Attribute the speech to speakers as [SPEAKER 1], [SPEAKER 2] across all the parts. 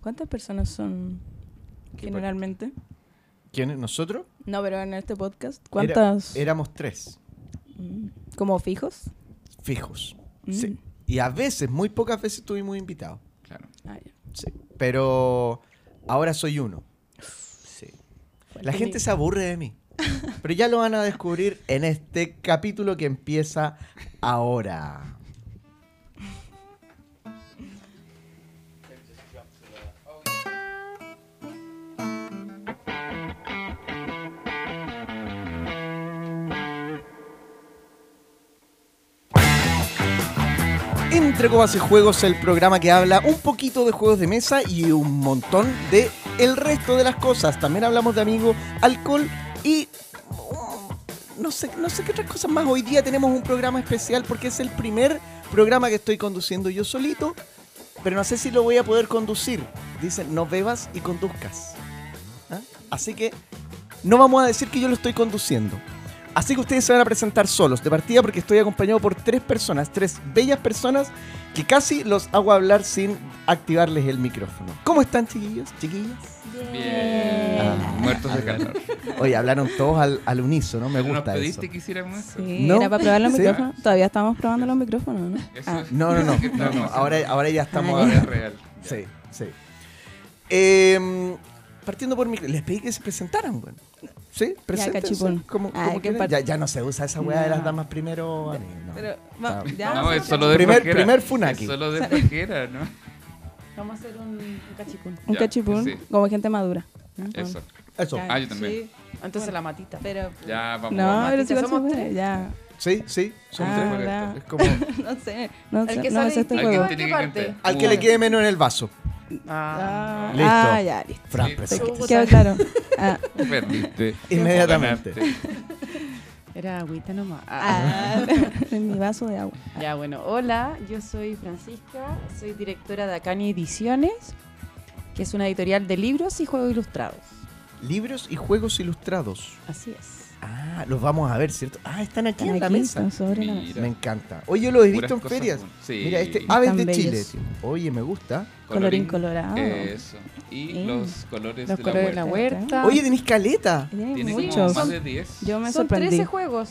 [SPEAKER 1] ¿Cuántas personas son
[SPEAKER 2] ¿Qué
[SPEAKER 1] generalmente?
[SPEAKER 2] ¿Quiénes? ¿Nosotros?
[SPEAKER 1] No, pero en este podcast,
[SPEAKER 2] Era-
[SPEAKER 1] ¿cuántas?
[SPEAKER 2] éramos tres,
[SPEAKER 1] Mm, ¿Como fijos?
[SPEAKER 2] fijos.
[SPEAKER 1] Mm.
[SPEAKER 2] Sí. Y a veces, muy pocas veces tuvimos invitados.
[SPEAKER 3] Claro.
[SPEAKER 1] Ah.
[SPEAKER 2] Sí. Pero ahora soy uno. Sí. La gente se aburre de mí. Pero ya lo van a descubrir en este capítulo que empieza ahora. Entre Comas y Juegos, el programa que habla un poquito de juegos de mesa y un montón de el resto de las cosas. También hablamos de amigos, alcohol y mm, no sé, no sé qué otras cosas más. Hoy día tenemos un programa especial porque es el primer programa que estoy conduciendo yo solito, pero no sé si lo voy a poder conducir. Dicen, no bebas y conduzcas. ¿Ah? Así que no vamos a decir que yo lo estoy conduciendo. Así que ustedes se van a presentar solos de partida porque estoy acompañado por tres personas, tres bellas personas que casi los hago hablar sin activarles el micrófono. ¿Cómo están, chiquillos? Chiquillas.
[SPEAKER 3] Bien.
[SPEAKER 2] Ah.
[SPEAKER 3] Muertos de calor.
[SPEAKER 2] Oye, hablaron todos al, al unísono, me
[SPEAKER 3] ¿No nos
[SPEAKER 2] gusta eso.
[SPEAKER 3] pediste que hiciéramos eso?
[SPEAKER 1] Sí,
[SPEAKER 2] ¿No?
[SPEAKER 1] era para probar los
[SPEAKER 2] ¿Sí?
[SPEAKER 1] micrófonos. Todavía estamos probando los micrófonos, ¿no?
[SPEAKER 3] Eso
[SPEAKER 1] Ah.
[SPEAKER 3] es-
[SPEAKER 2] No, no, no, no, no, Ahora, ahora ya estamos.
[SPEAKER 1] Ah,
[SPEAKER 3] Ahora es real. Ya.
[SPEAKER 2] Sí, sí. Eh, partiendo por mi. Les pedí que se presentaran, bueno. ¿Sí?
[SPEAKER 1] Cachipún.
[SPEAKER 2] Como,
[SPEAKER 1] Ay,
[SPEAKER 2] como
[SPEAKER 1] part-
[SPEAKER 2] ya, ya no se usa esa weá de las
[SPEAKER 1] No.
[SPEAKER 2] damas primero. a mí, no.
[SPEAKER 1] Pero, va- ya,
[SPEAKER 3] No,
[SPEAKER 1] sí,
[SPEAKER 3] es solo de
[SPEAKER 2] Primer- primer funaki.
[SPEAKER 3] Es solo de flojera, ¿no?
[SPEAKER 1] Vamos a hacer un, un cachipún. Un
[SPEAKER 3] Ya,
[SPEAKER 1] cachipún
[SPEAKER 3] sí.
[SPEAKER 1] como gente madura.
[SPEAKER 3] Eso.
[SPEAKER 2] Eso.
[SPEAKER 1] Ya.
[SPEAKER 3] Ah, yo también.
[SPEAKER 1] Sí,
[SPEAKER 4] Entonces la matita.
[SPEAKER 1] pero...
[SPEAKER 3] Ya, vamos.
[SPEAKER 1] No, pero si
[SPEAKER 4] somos tres.
[SPEAKER 1] ya.
[SPEAKER 2] Sí, sí. Son
[SPEAKER 1] Ah,
[SPEAKER 2] tres. Es como.
[SPEAKER 1] No sé, no
[SPEAKER 4] El
[SPEAKER 1] sé,
[SPEAKER 4] que
[SPEAKER 1] no
[SPEAKER 4] sale
[SPEAKER 1] sé este
[SPEAKER 4] distinto,
[SPEAKER 1] juego.
[SPEAKER 3] Alguien tiene
[SPEAKER 4] ¿qué
[SPEAKER 3] que
[SPEAKER 4] parte?
[SPEAKER 2] Al que le quede menos en el vaso.
[SPEAKER 4] Ah.
[SPEAKER 1] Ah,
[SPEAKER 2] Listo.
[SPEAKER 1] ah, ya, listo.
[SPEAKER 2] Fran.
[SPEAKER 1] Quedó claro. Ah,
[SPEAKER 3] Perdiste.
[SPEAKER 2] Inmediatamente.
[SPEAKER 4] Era agüita nomás. Ah.
[SPEAKER 1] ah, en mi vaso de agua.
[SPEAKER 4] Ya, bueno, hola, yo soy Francisca, soy directora de Acani Ediciones, que es una editorial de libros y juegos ilustrados.
[SPEAKER 2] Libros y juegos ilustrados.
[SPEAKER 4] Así es.
[SPEAKER 2] Ah, los vamos a ver, ¿cierto? Ah, están aquí
[SPEAKER 1] Están
[SPEAKER 2] en la
[SPEAKER 1] aquí,
[SPEAKER 2] mesa.
[SPEAKER 1] están sobre la mesa.
[SPEAKER 2] Me encanta. Oye, yo los he visto en ferias.
[SPEAKER 3] Sí.
[SPEAKER 2] Mira, este Aves de Chile. Oye, me gusta.
[SPEAKER 1] Colorín colorado.
[SPEAKER 3] Eso. Y
[SPEAKER 1] Sí.
[SPEAKER 3] los colores
[SPEAKER 4] Los
[SPEAKER 3] de
[SPEAKER 4] colores de
[SPEAKER 3] la
[SPEAKER 4] la
[SPEAKER 3] huerta.
[SPEAKER 4] huerta.
[SPEAKER 2] Oye, tenéis caleta.
[SPEAKER 1] Tiene
[SPEAKER 3] Tiene como
[SPEAKER 1] muchos.
[SPEAKER 3] más de 10.
[SPEAKER 1] Yo me
[SPEAKER 4] son
[SPEAKER 1] sorprendí.
[SPEAKER 4] 13 juegos.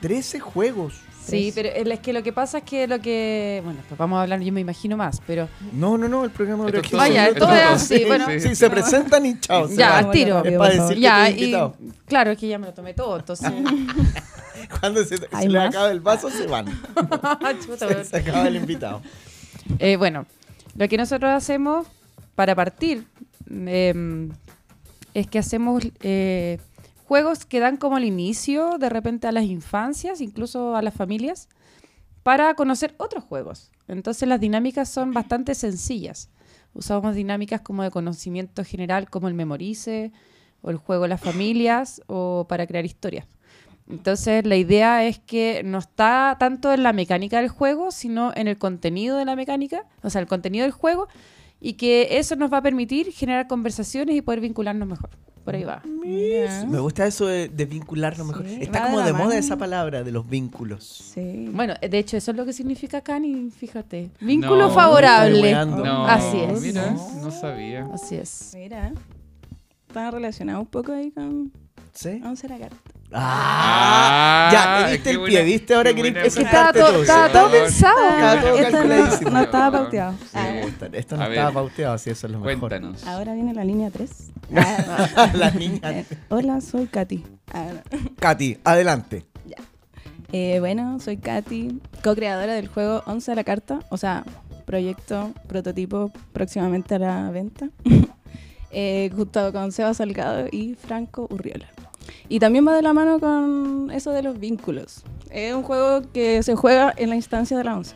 [SPEAKER 2] 13 juegos.
[SPEAKER 4] Sí, pero el- es que lo que pasa es que lo que. Bueno, pues vamos a hablar, yo me imagino más, pero.
[SPEAKER 2] No, no, no, el programa dura
[SPEAKER 3] Esto es
[SPEAKER 2] 15
[SPEAKER 3] todo.
[SPEAKER 4] Vaya, todo es así, bueno.
[SPEAKER 2] Sí, se presentan y chao.
[SPEAKER 4] Ya, al tiro.
[SPEAKER 2] Es para decir que
[SPEAKER 4] Ya,
[SPEAKER 2] estoy
[SPEAKER 4] y.
[SPEAKER 2] invitado.
[SPEAKER 4] Claro, es que ya me lo tomé todo, entonces.
[SPEAKER 2] Cuando se, se
[SPEAKER 1] ¿Hay
[SPEAKER 2] le acaba el vaso, se van.
[SPEAKER 4] Chuta,
[SPEAKER 2] Se, se acaba el invitado.
[SPEAKER 4] Eh, bueno, lo que nosotros hacemos para partir eh, es que hacemos eh, juegos que dan como el inicio de repente a las infancias, incluso a las familias, para conocer otros juegos. Entonces las dinámicas son bastante sencillas. Usamos dinámicas como de conocimiento general, como el memorice, o el juego de las familias, o para crear historias. Entonces la idea es que no está tanto en la mecánica del juego, sino en el contenido de la mecánica, o sea, el contenido del juego, y que eso nos va a permitir generar conversaciones y poder vincularnos mejor. Por ahí va.
[SPEAKER 2] Me gusta eso de, de vincularnos mejor.
[SPEAKER 1] Sí,
[SPEAKER 2] Está como
[SPEAKER 1] de
[SPEAKER 2] moda
[SPEAKER 1] mano.
[SPEAKER 2] esa palabra de los vínculos.
[SPEAKER 1] Sí.
[SPEAKER 4] Bueno, de hecho, eso es lo que significa Cani, fíjate. Vínculo
[SPEAKER 3] No,
[SPEAKER 4] favorable.
[SPEAKER 3] No,
[SPEAKER 4] Así es.
[SPEAKER 3] Mira,
[SPEAKER 2] No.
[SPEAKER 3] no sabía.
[SPEAKER 4] Así es.
[SPEAKER 1] Mira. Está relacionado un poco ahí con
[SPEAKER 2] ¿Sí?
[SPEAKER 1] Once la
[SPEAKER 2] Ah, ya, te diste
[SPEAKER 3] qué
[SPEAKER 2] el
[SPEAKER 3] buena-
[SPEAKER 2] pie, ¿viste? Ahora querés
[SPEAKER 4] Es que estaba todo, estaba
[SPEAKER 2] ¿sí?
[SPEAKER 4] todo pensado.
[SPEAKER 2] Estaba todo
[SPEAKER 1] Esto
[SPEAKER 2] calculadísimo.
[SPEAKER 1] no estaba pauteado.
[SPEAKER 2] Me
[SPEAKER 1] Ah,
[SPEAKER 2] gusta. Esto no estaba pauteado, así eso es lo mejor.
[SPEAKER 3] Cuéntanos.
[SPEAKER 1] ahora viene la línea 3.
[SPEAKER 2] La niña.
[SPEAKER 1] hola, soy Katy. Ah.
[SPEAKER 2] Katy, adelante.
[SPEAKER 1] Eh, bueno, soy Katy, co-creadora del juego 11 a la carta, o sea, proyecto, prototipo próximamente a la venta, eh, junto con Seba Salgado y Franco Urriola. Y también va de la mano con eso de los vínculos. Es un juego que se juega en la instancia de la 11.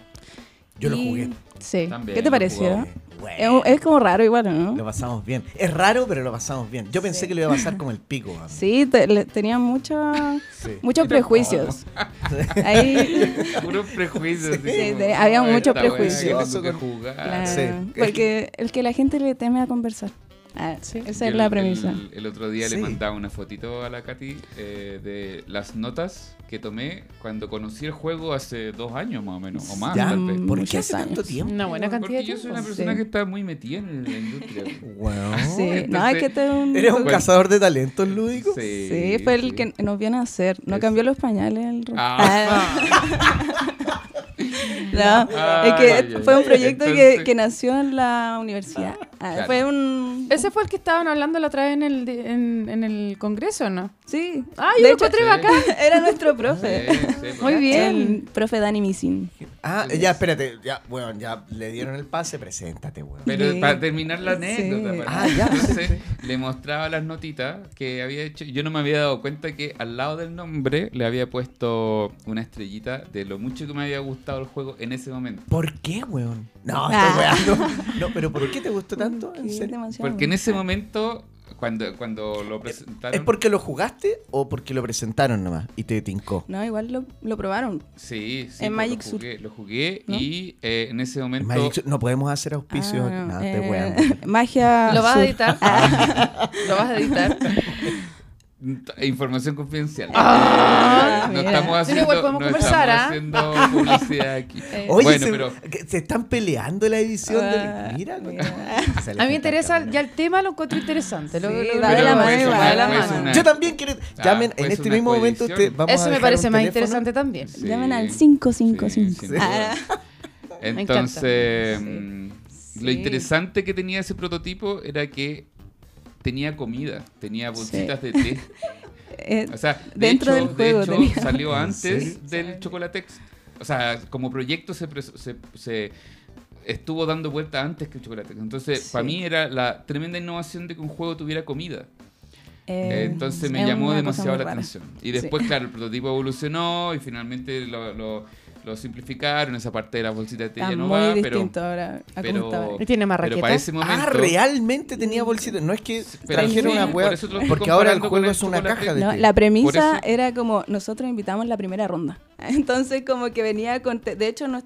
[SPEAKER 2] Yo lo
[SPEAKER 1] Y-
[SPEAKER 2] jugué.
[SPEAKER 1] Sí.
[SPEAKER 3] También
[SPEAKER 1] ¿Qué te
[SPEAKER 3] lo
[SPEAKER 1] pareció? Es,
[SPEAKER 2] Bueno,
[SPEAKER 1] es como raro igual, ¿no?
[SPEAKER 2] lo pasamos bien. Es raro, pero lo pasamos bien. Yo pensé
[SPEAKER 1] Sí.
[SPEAKER 2] que lo iba a pasar como el pico. a mí.
[SPEAKER 1] Sí, te- le- tenía mucha-
[SPEAKER 2] Sí.
[SPEAKER 1] muchos prejuicios. Ahí,
[SPEAKER 3] Puro prejuicio.
[SPEAKER 2] Sí,
[SPEAKER 3] como,
[SPEAKER 1] había
[SPEAKER 3] "No,
[SPEAKER 1] mucho
[SPEAKER 3] esta wea que
[SPEAKER 1] prejuicio.
[SPEAKER 3] tengo que jugar".
[SPEAKER 1] claro,
[SPEAKER 2] Sí.
[SPEAKER 1] porque el que la gente le teme a conversar. Ah,
[SPEAKER 4] Sí.
[SPEAKER 1] Esa es la
[SPEAKER 3] el-
[SPEAKER 1] premisa.
[SPEAKER 3] El, el otro día
[SPEAKER 2] Sí.
[SPEAKER 3] le mandaba una fotito a la Katy eh, de las notas que tomé cuando conocí el juego hace dos años más o menos, o más
[SPEAKER 2] ¿Ya?
[SPEAKER 3] tal vez.
[SPEAKER 2] ¿Por qué hace tanto tiempo?
[SPEAKER 4] Una buena cantidad
[SPEAKER 3] Porque
[SPEAKER 4] de
[SPEAKER 3] yo soy una
[SPEAKER 4] tiempo.
[SPEAKER 3] persona
[SPEAKER 1] Sí.
[SPEAKER 3] que está muy metida en la industria.
[SPEAKER 2] Wow.
[SPEAKER 1] Sí, no,
[SPEAKER 3] entonces-
[SPEAKER 1] es que te un...
[SPEAKER 2] ¿Eres un
[SPEAKER 3] Bueno.
[SPEAKER 2] cazador de talentos lúdicos?
[SPEAKER 1] Sí, fue el que nos vio a hacer. No
[SPEAKER 3] Es-
[SPEAKER 1] cambió los pañales. El...
[SPEAKER 3] Ah.
[SPEAKER 1] no,
[SPEAKER 3] Ah,
[SPEAKER 1] es que
[SPEAKER 3] ya, ya,
[SPEAKER 1] fue un proyecto que,
[SPEAKER 3] Entonces-
[SPEAKER 1] que nació en la universidad. Ah,
[SPEAKER 3] Claro.
[SPEAKER 1] Fue un...
[SPEAKER 4] Ese fue el que estaban hablando la otra vez en el, en, en el congreso, ¿no?
[SPEAKER 1] Sí.
[SPEAKER 4] Ah, yo
[SPEAKER 1] de
[SPEAKER 4] lo
[SPEAKER 1] hecho,
[SPEAKER 4] encontré
[SPEAKER 3] Sí.
[SPEAKER 4] bacán.
[SPEAKER 1] era nuestro profe.
[SPEAKER 3] Sí, sí,
[SPEAKER 4] Muy
[SPEAKER 3] pues.
[SPEAKER 4] bien.
[SPEAKER 1] El profe Dani Misin.
[SPEAKER 2] Ah, ya, espérate. Ya, bueno, ya le dieron el pase, preséntate, weón.
[SPEAKER 3] Pero
[SPEAKER 1] Sí.
[SPEAKER 3] para terminar la anécdota, para-
[SPEAKER 2] Ah, ya,
[SPEAKER 3] entonces le mostraba las notitas que había hecho. Yo no me había dado cuenta que al lado del nombre le había puesto una estrellita de lo mucho que me había gustado el juego en ese momento.
[SPEAKER 2] ¿Por qué, weón? No,
[SPEAKER 1] Ah.
[SPEAKER 2] estoy weando. No, pero ¿por qué te gustó tanto? ¿En serio?
[SPEAKER 3] Porque en ese momento, cuando, cuando lo presentaron.
[SPEAKER 2] ¿Es porque lo jugaste o porque lo presentaron nomás y te tincó?
[SPEAKER 1] No, igual lo, lo probaron.
[SPEAKER 3] Sí, sí.
[SPEAKER 1] En
[SPEAKER 3] pues,
[SPEAKER 1] Magic
[SPEAKER 3] lo
[SPEAKER 1] Sur.
[SPEAKER 3] jugué, lo jugué
[SPEAKER 1] ¿No?
[SPEAKER 3] y eh, en ese momento.
[SPEAKER 2] Magic Sur- no podemos hacer auspicios.
[SPEAKER 1] Ah,
[SPEAKER 2] no,
[SPEAKER 1] no,
[SPEAKER 2] te
[SPEAKER 1] eh. Magia.
[SPEAKER 4] ¿Lo vas a editar? ¿Lo vas a editar?
[SPEAKER 3] Información confidencial.
[SPEAKER 1] Ah,
[SPEAKER 3] Eh, no estamos
[SPEAKER 4] Pero
[SPEAKER 3] haciendo,
[SPEAKER 4] igual podemos
[SPEAKER 3] no
[SPEAKER 4] conversar,
[SPEAKER 3] estamos
[SPEAKER 4] ¿ah?
[SPEAKER 3] haciendo publicidad aquí.
[SPEAKER 1] Eh,
[SPEAKER 2] Oye,
[SPEAKER 3] bueno,
[SPEAKER 2] se,
[SPEAKER 3] pero
[SPEAKER 2] se están peleando la edición
[SPEAKER 1] Ah,
[SPEAKER 2] del. Mira,
[SPEAKER 4] A mí me interesa, ya el tema lo encuentro interesante. Lo,
[SPEAKER 1] Sí,
[SPEAKER 4] lo-
[SPEAKER 1] va de la mano, de la
[SPEAKER 2] Yo también quiero.
[SPEAKER 3] Ah,
[SPEAKER 2] Llamen
[SPEAKER 3] puede
[SPEAKER 2] en este mismo momento. Usted, vamos a
[SPEAKER 4] Eso me parece más
[SPEAKER 2] teléfono.
[SPEAKER 4] interesante también.
[SPEAKER 3] Sí.
[SPEAKER 1] Llamen al
[SPEAKER 3] Sí,
[SPEAKER 1] 555.
[SPEAKER 3] sin duda.
[SPEAKER 1] Ah,
[SPEAKER 3] Entonces,
[SPEAKER 1] Sí.
[SPEAKER 3] mm,
[SPEAKER 1] Sí.
[SPEAKER 3] lo interesante que tenía ese prototipo era que tenía comida, tenía bolsitas de té.
[SPEAKER 1] eh,
[SPEAKER 3] O sea, de
[SPEAKER 1] Dentro
[SPEAKER 3] hecho,
[SPEAKER 1] del juego
[SPEAKER 3] de hecho,
[SPEAKER 1] tenía.
[SPEAKER 3] salió
[SPEAKER 2] ¿En
[SPEAKER 3] antes del Chocolatex. O sea, como proyecto se, se, se estuvo dando vuelta antes que el Chocolatex. Entonces,
[SPEAKER 1] Sí.
[SPEAKER 3] para mí era la tremenda innovación de que un juego tuviera comida.
[SPEAKER 1] eh,
[SPEAKER 3] Entonces me llamó demasiado la
[SPEAKER 1] rara.
[SPEAKER 3] atención. Y después, claro, el prototipo evolucionó y finalmente lo, lo- lo simplificaron. Esa parte de la bolsita de ya no
[SPEAKER 1] muy
[SPEAKER 3] va, pero,
[SPEAKER 1] ahora a
[SPEAKER 3] pero-
[SPEAKER 1] cómo estaba.
[SPEAKER 4] ¿Y tiene más
[SPEAKER 3] pero
[SPEAKER 4] raquetas?
[SPEAKER 3] para ese momento...
[SPEAKER 2] Ah, realmente tenía bolsitas. No es que
[SPEAKER 3] pero
[SPEAKER 2] trajeron
[SPEAKER 3] sí,
[SPEAKER 2] una hueá.
[SPEAKER 3] te
[SPEAKER 2] Porque ahora el juego es una caja de
[SPEAKER 1] No, la premisa era como nosotros invitamos la primera ronda. Entonces como que venía con té. De hecho no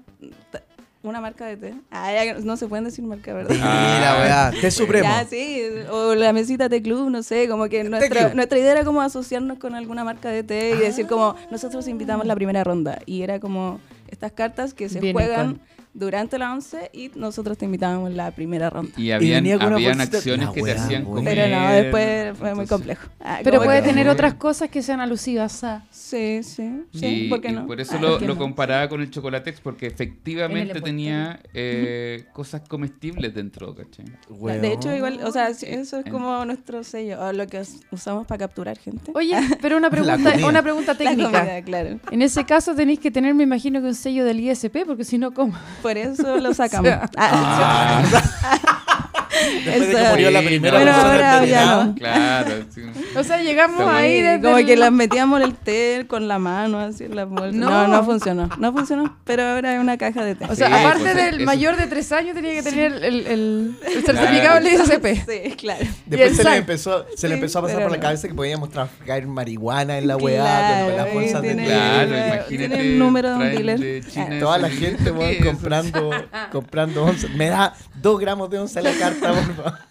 [SPEAKER 1] una marca de té. Ah, ya no se pueden decir marca, ¿verdad?
[SPEAKER 2] Mira, weá. Té supremo.
[SPEAKER 1] Ya, sí, o la mesita de club, no sé, como que nuestra, nuestra idea era como asociarnos con alguna marca de té y decir como
[SPEAKER 2] Ah.
[SPEAKER 1] nosotros invitamos la primera ronda y era como estas cartas que se juegan durante la once y nosotros te invitábamos la primera ronda.
[SPEAKER 3] Y habían, acciones
[SPEAKER 2] La
[SPEAKER 3] que te hacían comer.
[SPEAKER 1] Pero no, después fue muy complejo. Ah,
[SPEAKER 4] Pero puede
[SPEAKER 1] que-
[SPEAKER 4] tener
[SPEAKER 3] no.
[SPEAKER 4] otras cosas que sean alusivas a...
[SPEAKER 1] Sí, sí, sí,
[SPEAKER 3] Y,
[SPEAKER 1] ¿por qué
[SPEAKER 3] y
[SPEAKER 1] no?
[SPEAKER 3] por eso
[SPEAKER 1] Ah,
[SPEAKER 3] lo,
[SPEAKER 1] ¿por qué
[SPEAKER 3] lo
[SPEAKER 1] no?
[SPEAKER 3] comparaba con el Chocolatex porque efectivamente tenía eh, cosas comestibles dentro, ¿cachai?
[SPEAKER 1] De hecho, igual, o sea, eso es
[SPEAKER 3] En-
[SPEAKER 1] como nuestro sello, o lo que us- usamos para capturar gente.
[SPEAKER 4] Oye, pero una pregunta, una pregunta
[SPEAKER 1] La
[SPEAKER 4] técnica.
[SPEAKER 1] comida, claro.
[SPEAKER 4] En ese caso tenéis que tener, me imagino que un sello del ISP, porque si no, ¿cómo?
[SPEAKER 1] Por eso lo sacamos.
[SPEAKER 4] sea,
[SPEAKER 1] Ah,
[SPEAKER 2] Después de que murió la
[SPEAKER 3] Sí,
[SPEAKER 2] primera
[SPEAKER 1] Bueno,
[SPEAKER 2] persona
[SPEAKER 1] ahora ya no.
[SPEAKER 3] Claro, sí.
[SPEAKER 4] O sea, llegamos ahí desde
[SPEAKER 1] como
[SPEAKER 4] el-
[SPEAKER 1] que las metíamos en el té con la mano, así en la bolsa.
[SPEAKER 4] No.
[SPEAKER 1] No. no, funcionó. No funcionó, pero ahora es una caja de té.
[SPEAKER 4] O sea,
[SPEAKER 3] Sí,
[SPEAKER 4] aparte
[SPEAKER 3] pues,
[SPEAKER 4] del
[SPEAKER 3] eso-
[SPEAKER 4] mayor de tres años tenía que tener el, el- el- el certificado del ISP.
[SPEAKER 1] Sí, claro.
[SPEAKER 2] Después se le, empezó, se le empezó a pasar por la
[SPEAKER 1] no.
[SPEAKER 2] cabeza que podíamos traficar marihuana en la weá,
[SPEAKER 1] Claro,
[SPEAKER 2] con las bolsas de té.
[SPEAKER 3] Claro,
[SPEAKER 1] Tiene
[SPEAKER 3] imagínate.
[SPEAKER 1] el número de un
[SPEAKER 3] traen
[SPEAKER 1] dealer.
[SPEAKER 3] de China
[SPEAKER 1] Ah.
[SPEAKER 2] Toda la gente
[SPEAKER 3] ¿qué
[SPEAKER 2] weón, comprando, comprando once. Me da dos gramos de once la carta, por favor.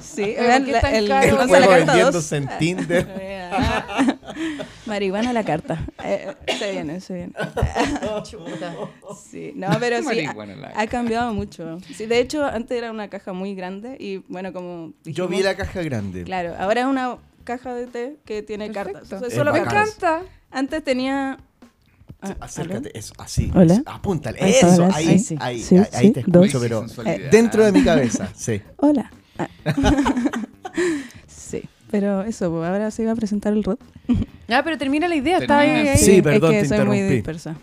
[SPEAKER 1] Sí,
[SPEAKER 4] ¿por
[SPEAKER 1] vean la- el, el
[SPEAKER 2] El
[SPEAKER 1] once a la
[SPEAKER 2] juego
[SPEAKER 1] carta
[SPEAKER 2] vendiéndose
[SPEAKER 1] dos.
[SPEAKER 2] en Tinder.
[SPEAKER 1] Marihuana a la carta. Eh, se viene, se viene.
[SPEAKER 4] Chuta.
[SPEAKER 1] Sí, no, pero sí, ha, ha cambiado mucho. Sí, de hecho, antes era una caja muy grande y bueno, como
[SPEAKER 2] Yo vi la caja grande.
[SPEAKER 1] Claro, ahora es una caja de té que tiene cartas.
[SPEAKER 4] Perfecto.
[SPEAKER 1] O sea,
[SPEAKER 2] Es
[SPEAKER 1] solo
[SPEAKER 4] Me encanta.
[SPEAKER 1] Antes tenía... Ah,
[SPEAKER 2] Acércate, eso, así.
[SPEAKER 1] Hola.
[SPEAKER 2] Apúntale. Eso,
[SPEAKER 1] ahora
[SPEAKER 2] ahí,
[SPEAKER 1] sí.
[SPEAKER 2] sí. ahí,
[SPEAKER 1] Sí,
[SPEAKER 2] ahí,
[SPEAKER 1] sí,
[SPEAKER 2] te
[SPEAKER 1] dos.
[SPEAKER 2] escucho, pero eh, dentro de mi cabeza, sí.
[SPEAKER 1] Hola. Ah. sí, pero eso, pues, ahora se iba a presentar el ROT.
[SPEAKER 4] Ya, pero termina la idea. Está ahí, ahí.
[SPEAKER 2] Sí, perdón,
[SPEAKER 1] es que
[SPEAKER 2] te
[SPEAKER 1] soy muy
[SPEAKER 2] interrumpí.
[SPEAKER 1] dispersa.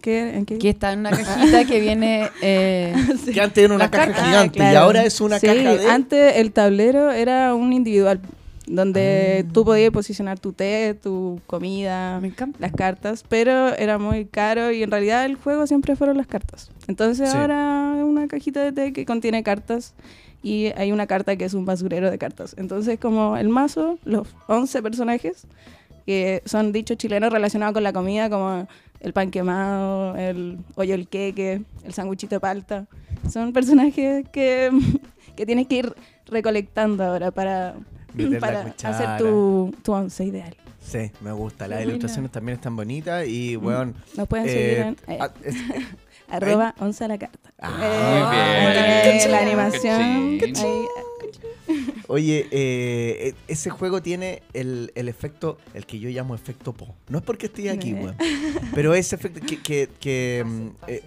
[SPEAKER 1] ¿Qué, ¿En qué?
[SPEAKER 4] Que está en una cajita que viene... eh,
[SPEAKER 1] Sí.
[SPEAKER 2] Que antes era una caja gigante y
[SPEAKER 1] claro.
[SPEAKER 2] ahora es una
[SPEAKER 1] Sí,
[SPEAKER 2] caja de...
[SPEAKER 1] antes el tablero era un individual, donde
[SPEAKER 2] Ah.
[SPEAKER 1] tú podías posicionar tu té, tu comida, las cartas, pero era muy caro y en realidad el juego siempre fueron las cartas. Entonces
[SPEAKER 2] Sí.
[SPEAKER 1] ahora es una cajita de té que contiene cartas y hay una carta que es un basurero de cartas. Entonces como el mazo, los 11 personajes que son dichos chilenos relacionados con la comida, como el pan quemado, el hoyo el queque, el sanguchito de palta. Son personajes que, que tienes que ir recolectando ahora para,
[SPEAKER 2] Meter
[SPEAKER 1] para hacer tu, tu once ideal.
[SPEAKER 2] Sí, me gusta. Las ilustraciones también están bonitas y, weón.
[SPEAKER 1] Nos pueden
[SPEAKER 2] eh,
[SPEAKER 1] seguir en eh, arroba once a la carta.
[SPEAKER 2] Ah,
[SPEAKER 3] muy
[SPEAKER 1] Eh,
[SPEAKER 3] bien.
[SPEAKER 1] La animación. ahí,
[SPEAKER 2] Oye, eh, eh, ese juego tiene el, el efecto, el que yo llamo efecto Po. No es porque esté aquí, weón. Pero ese efecto que, que- que, mm, eh,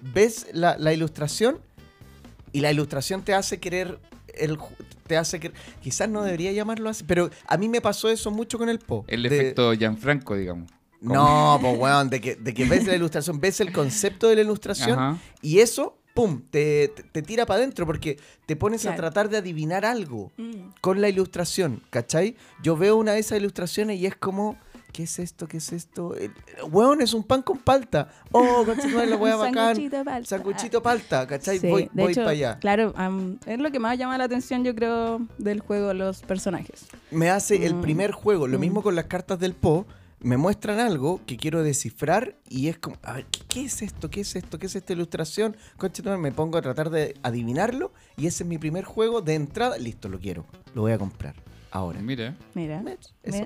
[SPEAKER 2] ves la, la ilustración y la ilustración te hace querer el te hace que quizás no debería llamarlo así, pero a mí me pasó eso mucho con el Po.
[SPEAKER 3] El
[SPEAKER 2] de-
[SPEAKER 3] efecto Gianfranco, digamos.
[SPEAKER 2] No, pues weón, de que, de que ves la ilustración, ves el concepto de la ilustración
[SPEAKER 3] Ajá.
[SPEAKER 2] y eso, pum, te, te- tira para adentro porque te pones a tratar de adivinar algo
[SPEAKER 1] mm.
[SPEAKER 2] con la ilustración, ¿cachai? Yo veo una de esas ilustraciones y es como, ¿qué es esto? ¿Qué es esto? El, weón, es un pan con palta. Oh, conchetumare, la wea bacán.
[SPEAKER 1] Sanguchito palta.
[SPEAKER 2] Sanguchito palta, ¿cachai?
[SPEAKER 1] Sí,
[SPEAKER 2] voy voy para allá.
[SPEAKER 1] Claro, am, es lo que más llama la atención, yo creo, del juego, los personajes.
[SPEAKER 2] Me hace el
[SPEAKER 1] Mm.
[SPEAKER 2] primer juego, lo
[SPEAKER 1] Mm.
[SPEAKER 2] mismo con las cartas del Po. Me muestran algo que quiero descifrar y es como, a ver, ¿qué, qué es esto? ¿Qué es esto? ¿Qué es esta ilustración? Conchetumare, me pongo a tratar de adivinarlo y ese es mi primer juego de entrada. Listo, lo quiero. Lo voy a comprar. Ahora.
[SPEAKER 3] Mira.
[SPEAKER 1] Mira, mira,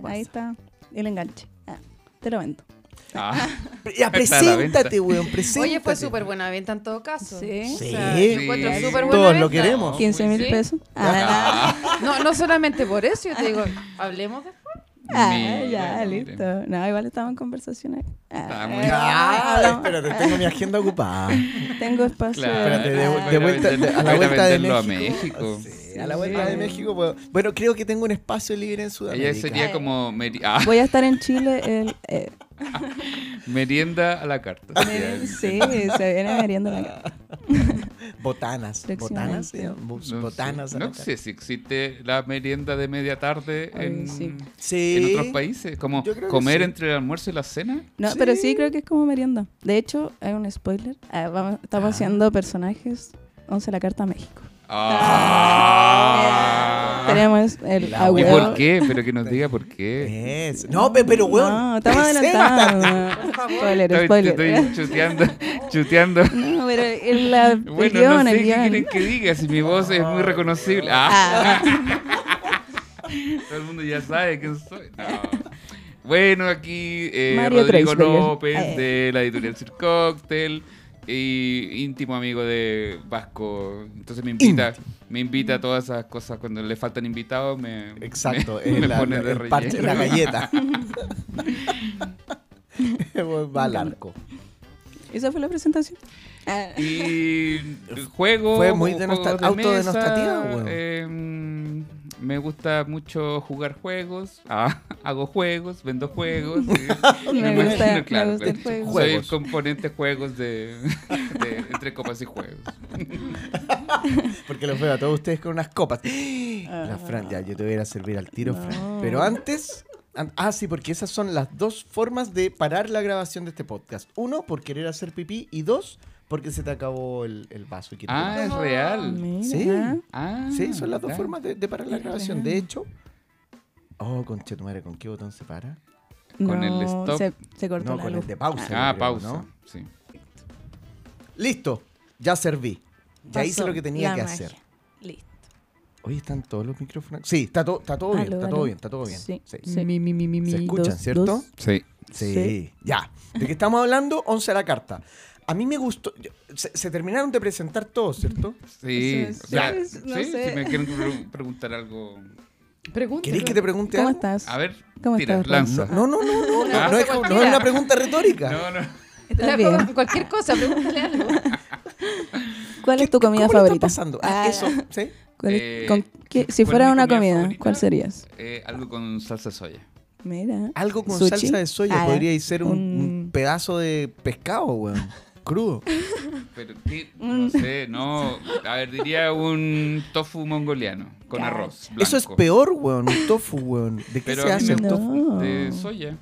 [SPEAKER 1] ahí está el enganche. Ah, te lo vendo.
[SPEAKER 3] Ah,
[SPEAKER 2] Ya, preséntate, weón, preséntate.
[SPEAKER 4] Oye, fue súper buena venta en todo caso.
[SPEAKER 1] Sí.
[SPEAKER 2] Sí.
[SPEAKER 4] O sea, yo encuentro
[SPEAKER 3] Sí.
[SPEAKER 4] buena
[SPEAKER 2] Todos
[SPEAKER 4] venta.
[SPEAKER 2] lo queremos.
[SPEAKER 1] 15 mil
[SPEAKER 4] Sí.
[SPEAKER 1] pesos. Ah,
[SPEAKER 4] No, no solamente por eso, yo te digo, hablemos de
[SPEAKER 1] ah, ya,
[SPEAKER 3] mira.
[SPEAKER 1] listo. No, igual estamos en conversación ahí.
[SPEAKER 3] Está
[SPEAKER 1] Ah,
[SPEAKER 3] muy
[SPEAKER 2] Ah,
[SPEAKER 1] hablamos.
[SPEAKER 2] espérate, tengo mi agenda ocupada.
[SPEAKER 1] Tengo espacio.
[SPEAKER 3] Claro.
[SPEAKER 2] Espérate, de,
[SPEAKER 1] Ah,
[SPEAKER 2] de vuelta, de- a la vuelta de
[SPEAKER 3] venderlo a
[SPEAKER 2] México.
[SPEAKER 3] México.
[SPEAKER 2] Sí, a la vuelta de México. puedo- Bueno, creo que tengo un espacio libre en Sudamérica.
[SPEAKER 3] Ella sería como meri- ah,
[SPEAKER 1] Voy a estar en Chile el... eh,
[SPEAKER 3] merienda a la carta.
[SPEAKER 1] sí, se viene meriendo la carta.
[SPEAKER 2] Botanas. ¿Botanas? Bus-
[SPEAKER 3] No,
[SPEAKER 2] Botanas.
[SPEAKER 3] sé,
[SPEAKER 2] a la
[SPEAKER 3] no
[SPEAKER 2] carta.
[SPEAKER 3] sé si existe la merienda de media tarde
[SPEAKER 1] Ay,
[SPEAKER 3] en,
[SPEAKER 1] sí.
[SPEAKER 2] Sí.
[SPEAKER 3] en otros países. Como comer
[SPEAKER 2] sí.
[SPEAKER 3] entre el almuerzo y la cena.
[SPEAKER 1] No,
[SPEAKER 2] Sí.
[SPEAKER 1] pero sí creo que es como merienda. De hecho, hay un spoiler. Ah, vamos- estamos
[SPEAKER 2] Ah.
[SPEAKER 1] haciendo personajes 11 la carta a México.
[SPEAKER 3] Ah.
[SPEAKER 1] Tenemos el
[SPEAKER 3] ¿Y por qué? Pero que nos diga por qué.
[SPEAKER 2] Es- No, pe- pero, weón.
[SPEAKER 1] No, estamos
[SPEAKER 2] preséntate.
[SPEAKER 1] adelantando. Spoiler,
[SPEAKER 3] Estoy,
[SPEAKER 1] spoiler.
[SPEAKER 3] estoy chuteando, chuteando.
[SPEAKER 1] No, pero el, la, el
[SPEAKER 3] Bueno,
[SPEAKER 1] guion,
[SPEAKER 3] no sé
[SPEAKER 1] el
[SPEAKER 3] qué
[SPEAKER 1] guion.
[SPEAKER 3] quieren que diga si mi voz es muy reconocible. Ah.
[SPEAKER 1] Ah,
[SPEAKER 3] Todo el mundo ya sabe quién soy. No. Bueno, aquí eh,
[SPEAKER 1] Mario
[SPEAKER 3] Rodrigo
[SPEAKER 1] Kreisberger.
[SPEAKER 3] López
[SPEAKER 1] Eh.
[SPEAKER 3] de la editorial Sir Cocktail y íntimo amigo de Vasco. Entonces me invita, me invita a todas esas cosas cuando le faltan invitados. Me,
[SPEAKER 2] Exacto,
[SPEAKER 3] me,
[SPEAKER 2] es
[SPEAKER 3] me
[SPEAKER 2] la,
[SPEAKER 3] pone
[SPEAKER 2] la-
[SPEAKER 3] de
[SPEAKER 2] el parche,
[SPEAKER 3] relleno.
[SPEAKER 2] la galleta. Va al arco.
[SPEAKER 1] ¿Esa fue la presentación? Ah,
[SPEAKER 3] Y juego.
[SPEAKER 2] Fue muy denostra-
[SPEAKER 3] de
[SPEAKER 2] autodenostrativa,
[SPEAKER 3] mesa,
[SPEAKER 2] weón.
[SPEAKER 3] eh, me gusta mucho jugar juegos. Ah, hago juegos, vendo juegos. y-
[SPEAKER 1] Me
[SPEAKER 3] imagino,
[SPEAKER 1] gusta- me
[SPEAKER 3] claro,
[SPEAKER 1] gusta el juego.
[SPEAKER 3] Soy
[SPEAKER 2] Juegos.
[SPEAKER 3] componente juegos de, de entre copas y juegos.
[SPEAKER 2] Porque los veo a todos ustedes con unas copas. La Fran, ya, yo te voy a ir a servir al tiro, Fran. Pero antes. an- Ah, sí, porque esas son las dos formas de parar la grabación de este podcast. Uno, por querer hacer pipí. Y dos, porque se te acabó el, el vaso. Y
[SPEAKER 3] Ah,
[SPEAKER 2] beber.
[SPEAKER 3] es real.
[SPEAKER 1] mira.
[SPEAKER 2] Sí.
[SPEAKER 3] Ah,
[SPEAKER 2] Sí, son las dos formas de, de parar la
[SPEAKER 1] Es
[SPEAKER 2] grabación.
[SPEAKER 1] real.
[SPEAKER 2] De hecho. Oh, conche tu madre, ¿con qué botón se para?
[SPEAKER 3] Con el stop.
[SPEAKER 1] Se, se cortó
[SPEAKER 2] No,
[SPEAKER 1] la
[SPEAKER 2] con
[SPEAKER 1] luz.
[SPEAKER 2] el de pausa.
[SPEAKER 3] Ah,
[SPEAKER 2] creo,
[SPEAKER 3] pausa.
[SPEAKER 2] ¿no?
[SPEAKER 3] Sí.
[SPEAKER 2] Listo, ya serví. Ya hice lo que tenía que
[SPEAKER 1] magia.
[SPEAKER 2] hacer.
[SPEAKER 1] Listo.
[SPEAKER 2] Oye, ¿están todos los micrófonos? Sí, está, to- está todo bien, está
[SPEAKER 1] aló.
[SPEAKER 2] todo bien, está todo bien.
[SPEAKER 1] Sí,
[SPEAKER 2] Sí.
[SPEAKER 1] sí.
[SPEAKER 4] Mi, mi, mi, mi, mi.
[SPEAKER 2] ¿Se escuchan,
[SPEAKER 1] dos,
[SPEAKER 2] cierto?
[SPEAKER 1] dos.
[SPEAKER 3] Sí.
[SPEAKER 2] Sí,
[SPEAKER 1] Sí.
[SPEAKER 2] ya. ¿De qué estamos hablando? 11 a la carta. A mí me gustó. yo- Se, se terminaron de presentar todos, ¿cierto?
[SPEAKER 3] Sí, o sea,
[SPEAKER 1] no
[SPEAKER 3] sí,
[SPEAKER 1] sé.
[SPEAKER 3] si me quieren pre- preguntar algo.
[SPEAKER 4] Pregúntelo.
[SPEAKER 2] ¿Queréis que te pregunte
[SPEAKER 1] ¿Cómo
[SPEAKER 2] algo?
[SPEAKER 1] estás?
[SPEAKER 3] A ver,
[SPEAKER 1] ¿Cómo
[SPEAKER 3] tira,
[SPEAKER 1] estás,
[SPEAKER 3] lanza.
[SPEAKER 2] No, no, no, no, no, no, es, no es una pregunta retórica.
[SPEAKER 3] No, no.
[SPEAKER 1] ¿Estás
[SPEAKER 4] La-
[SPEAKER 1] bien?
[SPEAKER 4] Cualquier cosa, pregúntale algo.
[SPEAKER 2] ¿Qué-
[SPEAKER 1] ¿Cuál es tu comida
[SPEAKER 2] cómo le está
[SPEAKER 1] favorita?
[SPEAKER 2] pasando? Ah,
[SPEAKER 1] Ah,
[SPEAKER 2] eso, ¿sí?
[SPEAKER 1] ¿cuál es-
[SPEAKER 3] Eh,
[SPEAKER 1] con qué- si
[SPEAKER 3] ¿cuál
[SPEAKER 1] fuera una
[SPEAKER 3] comida
[SPEAKER 1] comida,
[SPEAKER 3] favorita?
[SPEAKER 1] ¿cuál serías?
[SPEAKER 3] Eh, algo con salsa soya.
[SPEAKER 1] Mira.
[SPEAKER 2] Algo con
[SPEAKER 1] ¿Sushi?
[SPEAKER 2] salsa de soya.
[SPEAKER 1] Ah,
[SPEAKER 2] Podría ser un,
[SPEAKER 1] un-
[SPEAKER 2] un pedazo de pescado, weón. Crudo.
[SPEAKER 3] Pero ¿qué? no sé, no. A ver, diría un tofu mongoliano con arroz.
[SPEAKER 2] Eso es peor, weón. Un tofu, weón. ¿De qué
[SPEAKER 3] Pero
[SPEAKER 2] se hace el
[SPEAKER 1] No.
[SPEAKER 2] tofu?
[SPEAKER 3] De soya.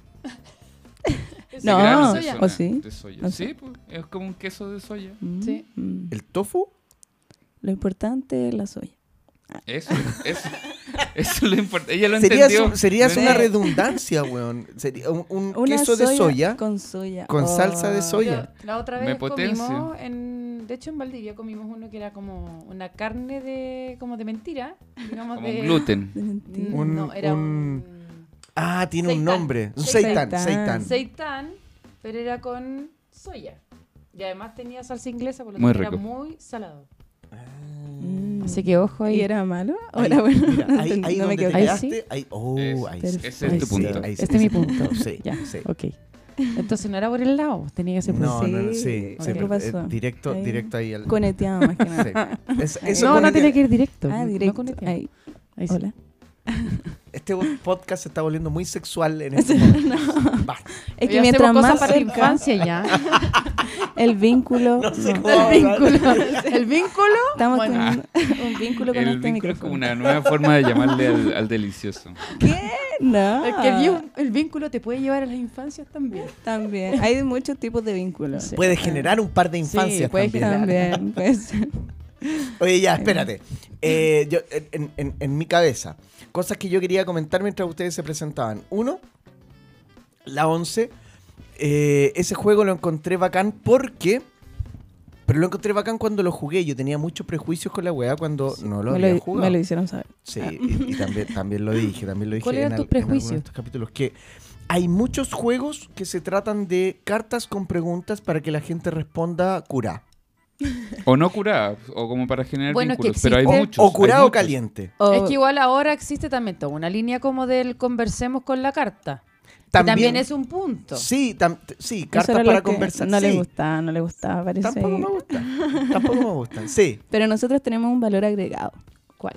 [SPEAKER 3] De
[SPEAKER 1] No, ¿o sí?
[SPEAKER 3] De soya.
[SPEAKER 1] ¿O
[SPEAKER 3] Sí, pues, es como un queso de soya.
[SPEAKER 1] Mm,
[SPEAKER 4] Sí.
[SPEAKER 2] ¿El tofu?
[SPEAKER 1] Lo importante es la soya.
[SPEAKER 3] Eso, eso. Eso es lo importante. Ella lo
[SPEAKER 2] Serías,
[SPEAKER 3] entendió.
[SPEAKER 2] un- serías una redundancia, weón. Sería un, un
[SPEAKER 1] Una
[SPEAKER 2] queso de soya.
[SPEAKER 1] Con soya.
[SPEAKER 2] con salsa de
[SPEAKER 1] Oh.
[SPEAKER 2] soya.
[SPEAKER 4] Yo la otra
[SPEAKER 3] Me
[SPEAKER 4] vez
[SPEAKER 3] potencia.
[SPEAKER 4] comimos en de hecho en Valdivia comimos uno que era como una carne de como de mentira, digamos
[SPEAKER 3] Como
[SPEAKER 4] de
[SPEAKER 3] gluten.
[SPEAKER 1] De mentira.
[SPEAKER 4] Mm,
[SPEAKER 2] Un-
[SPEAKER 4] no, era un,
[SPEAKER 2] un- Ah, tiene un
[SPEAKER 4] Seitán.
[SPEAKER 2] nombre. Un
[SPEAKER 4] Seitán.
[SPEAKER 2] seitán, seitán.
[SPEAKER 4] seitán, pero era con soya. Y además tenía salsa inglesa, por lo tanto era muy salado.
[SPEAKER 1] Mm.
[SPEAKER 4] Así que ojo ahí.
[SPEAKER 1] ¿Y era malo? ¿O
[SPEAKER 2] Ahí,
[SPEAKER 1] era bueno?
[SPEAKER 2] mira,
[SPEAKER 1] No
[SPEAKER 2] ahí, ahí
[SPEAKER 1] no me
[SPEAKER 2] te
[SPEAKER 1] quedó
[SPEAKER 4] Ahí
[SPEAKER 1] claro.
[SPEAKER 4] sí.
[SPEAKER 2] quedaste, ahí, oh,
[SPEAKER 3] Es-
[SPEAKER 2] sí.
[SPEAKER 3] Ese es
[SPEAKER 4] Ahí
[SPEAKER 3] tu
[SPEAKER 4] sí.
[SPEAKER 3] punto.
[SPEAKER 2] Ahí sí,
[SPEAKER 4] Este es mi
[SPEAKER 2] sí.
[SPEAKER 4] punto.
[SPEAKER 2] Sí,
[SPEAKER 4] Ya,
[SPEAKER 2] sí.
[SPEAKER 4] ok. Entonces no era por el lado, tenía que ser por
[SPEAKER 2] No,
[SPEAKER 4] el
[SPEAKER 2] no, no,
[SPEAKER 1] Sí,
[SPEAKER 2] sí.
[SPEAKER 1] ok.
[SPEAKER 2] sí,
[SPEAKER 1] ¿Qué pasó?
[SPEAKER 2] eh, directo,
[SPEAKER 1] Ahí.
[SPEAKER 2] directo ahí al.
[SPEAKER 1] Coneteado más que nada.
[SPEAKER 2] Sí. Es- eso
[SPEAKER 4] No, no tenía que ir directo.
[SPEAKER 1] Ah,
[SPEAKER 4] no
[SPEAKER 1] directo.
[SPEAKER 4] el-
[SPEAKER 1] Ahí.
[SPEAKER 4] Ahí sí.
[SPEAKER 1] Hola.
[SPEAKER 2] Este podcast se está volviendo muy sexual en este momento. Basta.
[SPEAKER 1] Es
[SPEAKER 4] Hoy
[SPEAKER 1] que mientras
[SPEAKER 4] hacemos
[SPEAKER 1] más
[SPEAKER 4] cosas para la
[SPEAKER 1] cerca
[SPEAKER 4] infancia ya.
[SPEAKER 1] el vínculo,
[SPEAKER 2] No sé
[SPEAKER 1] no.
[SPEAKER 2] cómo
[SPEAKER 4] el
[SPEAKER 2] hablar.
[SPEAKER 4] vínculo. El vínculo.
[SPEAKER 1] estamos
[SPEAKER 4] Bueno.
[SPEAKER 1] teniendo un vínculo con
[SPEAKER 3] El
[SPEAKER 1] este
[SPEAKER 3] vínculo es como
[SPEAKER 1] micrófono.
[SPEAKER 3] una nueva forma de llamarle al, al delicioso.
[SPEAKER 1] No,
[SPEAKER 4] Es que el, el vínculo te puede llevar a las infancias también.
[SPEAKER 1] también. Hay muchos tipos de vínculos.
[SPEAKER 4] Sí.
[SPEAKER 2] Puede generar un par de infancias
[SPEAKER 4] puede
[SPEAKER 2] también.
[SPEAKER 1] También, puede ser.
[SPEAKER 2] Oye, ya, espérate. Eh, yo, en, en- en mi cabeza, cosas que yo quería comentar mientras ustedes se presentaban. Uno, la 11. eh, ese juego lo encontré bacán porque. Pero lo encontré bacán cuando lo jugué. Yo tenía muchos prejuicios con la weá cuando no lo había
[SPEAKER 1] lo,
[SPEAKER 2] jugado.
[SPEAKER 1] me lo hicieron saber.
[SPEAKER 2] Sí, y, y también, también lo dije, también lo dije
[SPEAKER 4] ¿Cuáles
[SPEAKER 2] en,
[SPEAKER 4] eran tus
[SPEAKER 2] en
[SPEAKER 4] prejuicios?
[SPEAKER 2] estos capítulos. Que hay muchos juegos que se tratan de cartas con preguntas para que la gente responda cura.
[SPEAKER 3] O no curada, o como para generar
[SPEAKER 4] Bueno, es que
[SPEAKER 3] vínculos. Pero hay
[SPEAKER 4] existe-
[SPEAKER 3] muchos.
[SPEAKER 2] O curado o caliente.
[SPEAKER 1] O-
[SPEAKER 4] Es que igual ahora existe también toda una línea como del conversemos con la carta.
[SPEAKER 2] También,
[SPEAKER 4] También, es un punto.
[SPEAKER 2] Sí, tam- sí, cartas para conversar.
[SPEAKER 1] No
[SPEAKER 2] sí.
[SPEAKER 1] le gustaba, no le gustaba, parece.
[SPEAKER 2] Tampoco me gustan. Tampoco me gustan. Sí.
[SPEAKER 1] Pero nosotros tenemos un valor agregado.
[SPEAKER 4] ¿Cuál?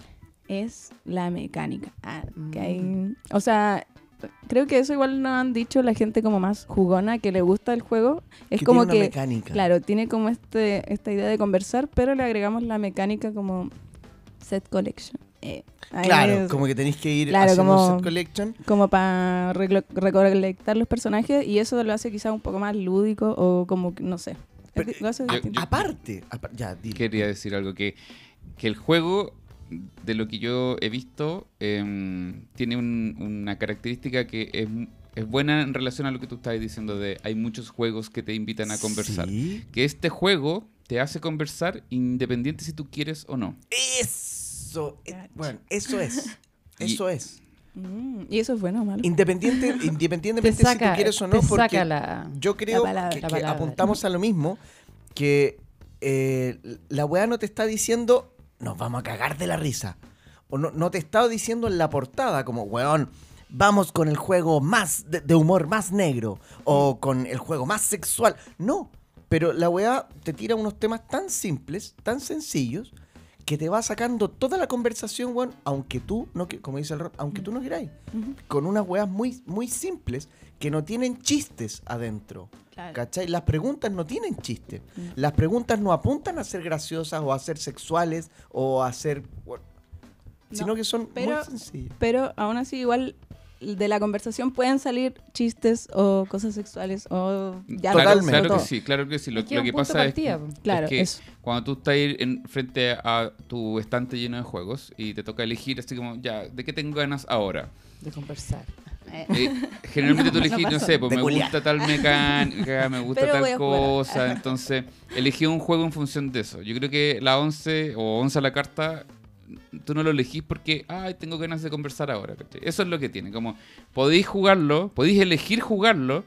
[SPEAKER 1] Es la mecánica. Ah, que
[SPEAKER 4] Mm.
[SPEAKER 1] hay- o sea, creo que eso igual nos han dicho la gente como más jugona, que le gusta el juego. Es
[SPEAKER 2] que
[SPEAKER 1] como
[SPEAKER 2] tiene una
[SPEAKER 1] que,
[SPEAKER 2] mecánica.
[SPEAKER 1] claro, tiene como este esta idea de conversar, pero le agregamos la mecánica como set collection. Eh,
[SPEAKER 2] Claro,
[SPEAKER 1] es-
[SPEAKER 2] como que tenéis que ir
[SPEAKER 1] Claro,
[SPEAKER 2] haciendo
[SPEAKER 1] como-
[SPEAKER 2] un set collection.
[SPEAKER 1] como para recolectar los personajes y eso lo hace quizá un poco más lúdico o como que, no sé. Es
[SPEAKER 2] Pero,
[SPEAKER 1] di- lo hace
[SPEAKER 3] yo-
[SPEAKER 1] distinto.
[SPEAKER 2] Aparte, apa- ya, dile.
[SPEAKER 3] Quería decir algo, que, que el juego, de lo que yo he visto, em, tiene un- una característica que es, es buena en relación a lo que tú estabas diciendo de hay muchos juegos que te invitan a conversar.
[SPEAKER 2] Sí.
[SPEAKER 3] Que este juego te hace conversar independiente si tú quieres o no.
[SPEAKER 2] Eso. eh, bueno, eso es.
[SPEAKER 3] Y-
[SPEAKER 2] Eso es.
[SPEAKER 1] Mm, ¿Y eso es bueno o malo?
[SPEAKER 2] Independiente,
[SPEAKER 4] Te
[SPEAKER 2] independientemente si tú quieres o no, porque
[SPEAKER 4] la...
[SPEAKER 2] yo creo
[SPEAKER 1] palabra.
[SPEAKER 2] que, apuntamos a lo mismo, que eh, la weá no te está diciendo, nos vamos a cagar de la risa. O no, no te está diciendo en la portada, como, weón, vamos con el juego más de, de humor más negro, o con el juego más sexual. No, pero la weá te tira unos temas tan simples, tan sencillos, que te va sacando toda la conversación, weón, aunque tú, no, que- como dice el Rob, aunque tú no queráis con unas weas muy, muy simples que no tienen chistes adentro.
[SPEAKER 1] Claro.
[SPEAKER 2] ¿Cachai? Las preguntas no tienen chiste.
[SPEAKER 1] Mm.
[SPEAKER 2] Las preguntas no apuntan a ser graciosas o a ser sexuales o a ser... bueno, sino
[SPEAKER 1] No,
[SPEAKER 2] que son
[SPEAKER 1] pero-
[SPEAKER 2] muy sencillas.
[SPEAKER 1] Pero aún así igual de la conversación pueden salir chistes o cosas sexuales o ya
[SPEAKER 3] claro,
[SPEAKER 2] Totalmente.
[SPEAKER 3] claro que sí, claro que sí. Lo,
[SPEAKER 4] Es que
[SPEAKER 3] lo pasa
[SPEAKER 4] de
[SPEAKER 3] es que.
[SPEAKER 1] Claro,
[SPEAKER 3] es que
[SPEAKER 1] eso.
[SPEAKER 3] cuando tú estás ahí en frente a tu estante lleno de juegos y te toca elegir así como, ya, ¿de qué tengo ganas ahora?
[SPEAKER 4] de conversar.
[SPEAKER 3] Eh, generalmente tú
[SPEAKER 1] No,
[SPEAKER 3] elegís, no, sé, pues me
[SPEAKER 2] culiar.
[SPEAKER 3] gusta tal mecánica, me gusta
[SPEAKER 1] Pero
[SPEAKER 3] tal cosa, entonces elegí un juego en función de eso. Yo creo que la 11 o 11 a la carta, tú no lo elegís porque, ay, tengo ganas de conversar ahora. ¿cachai? Eso es lo que tiene, como podéis jugarlo, podéis elegir jugarlo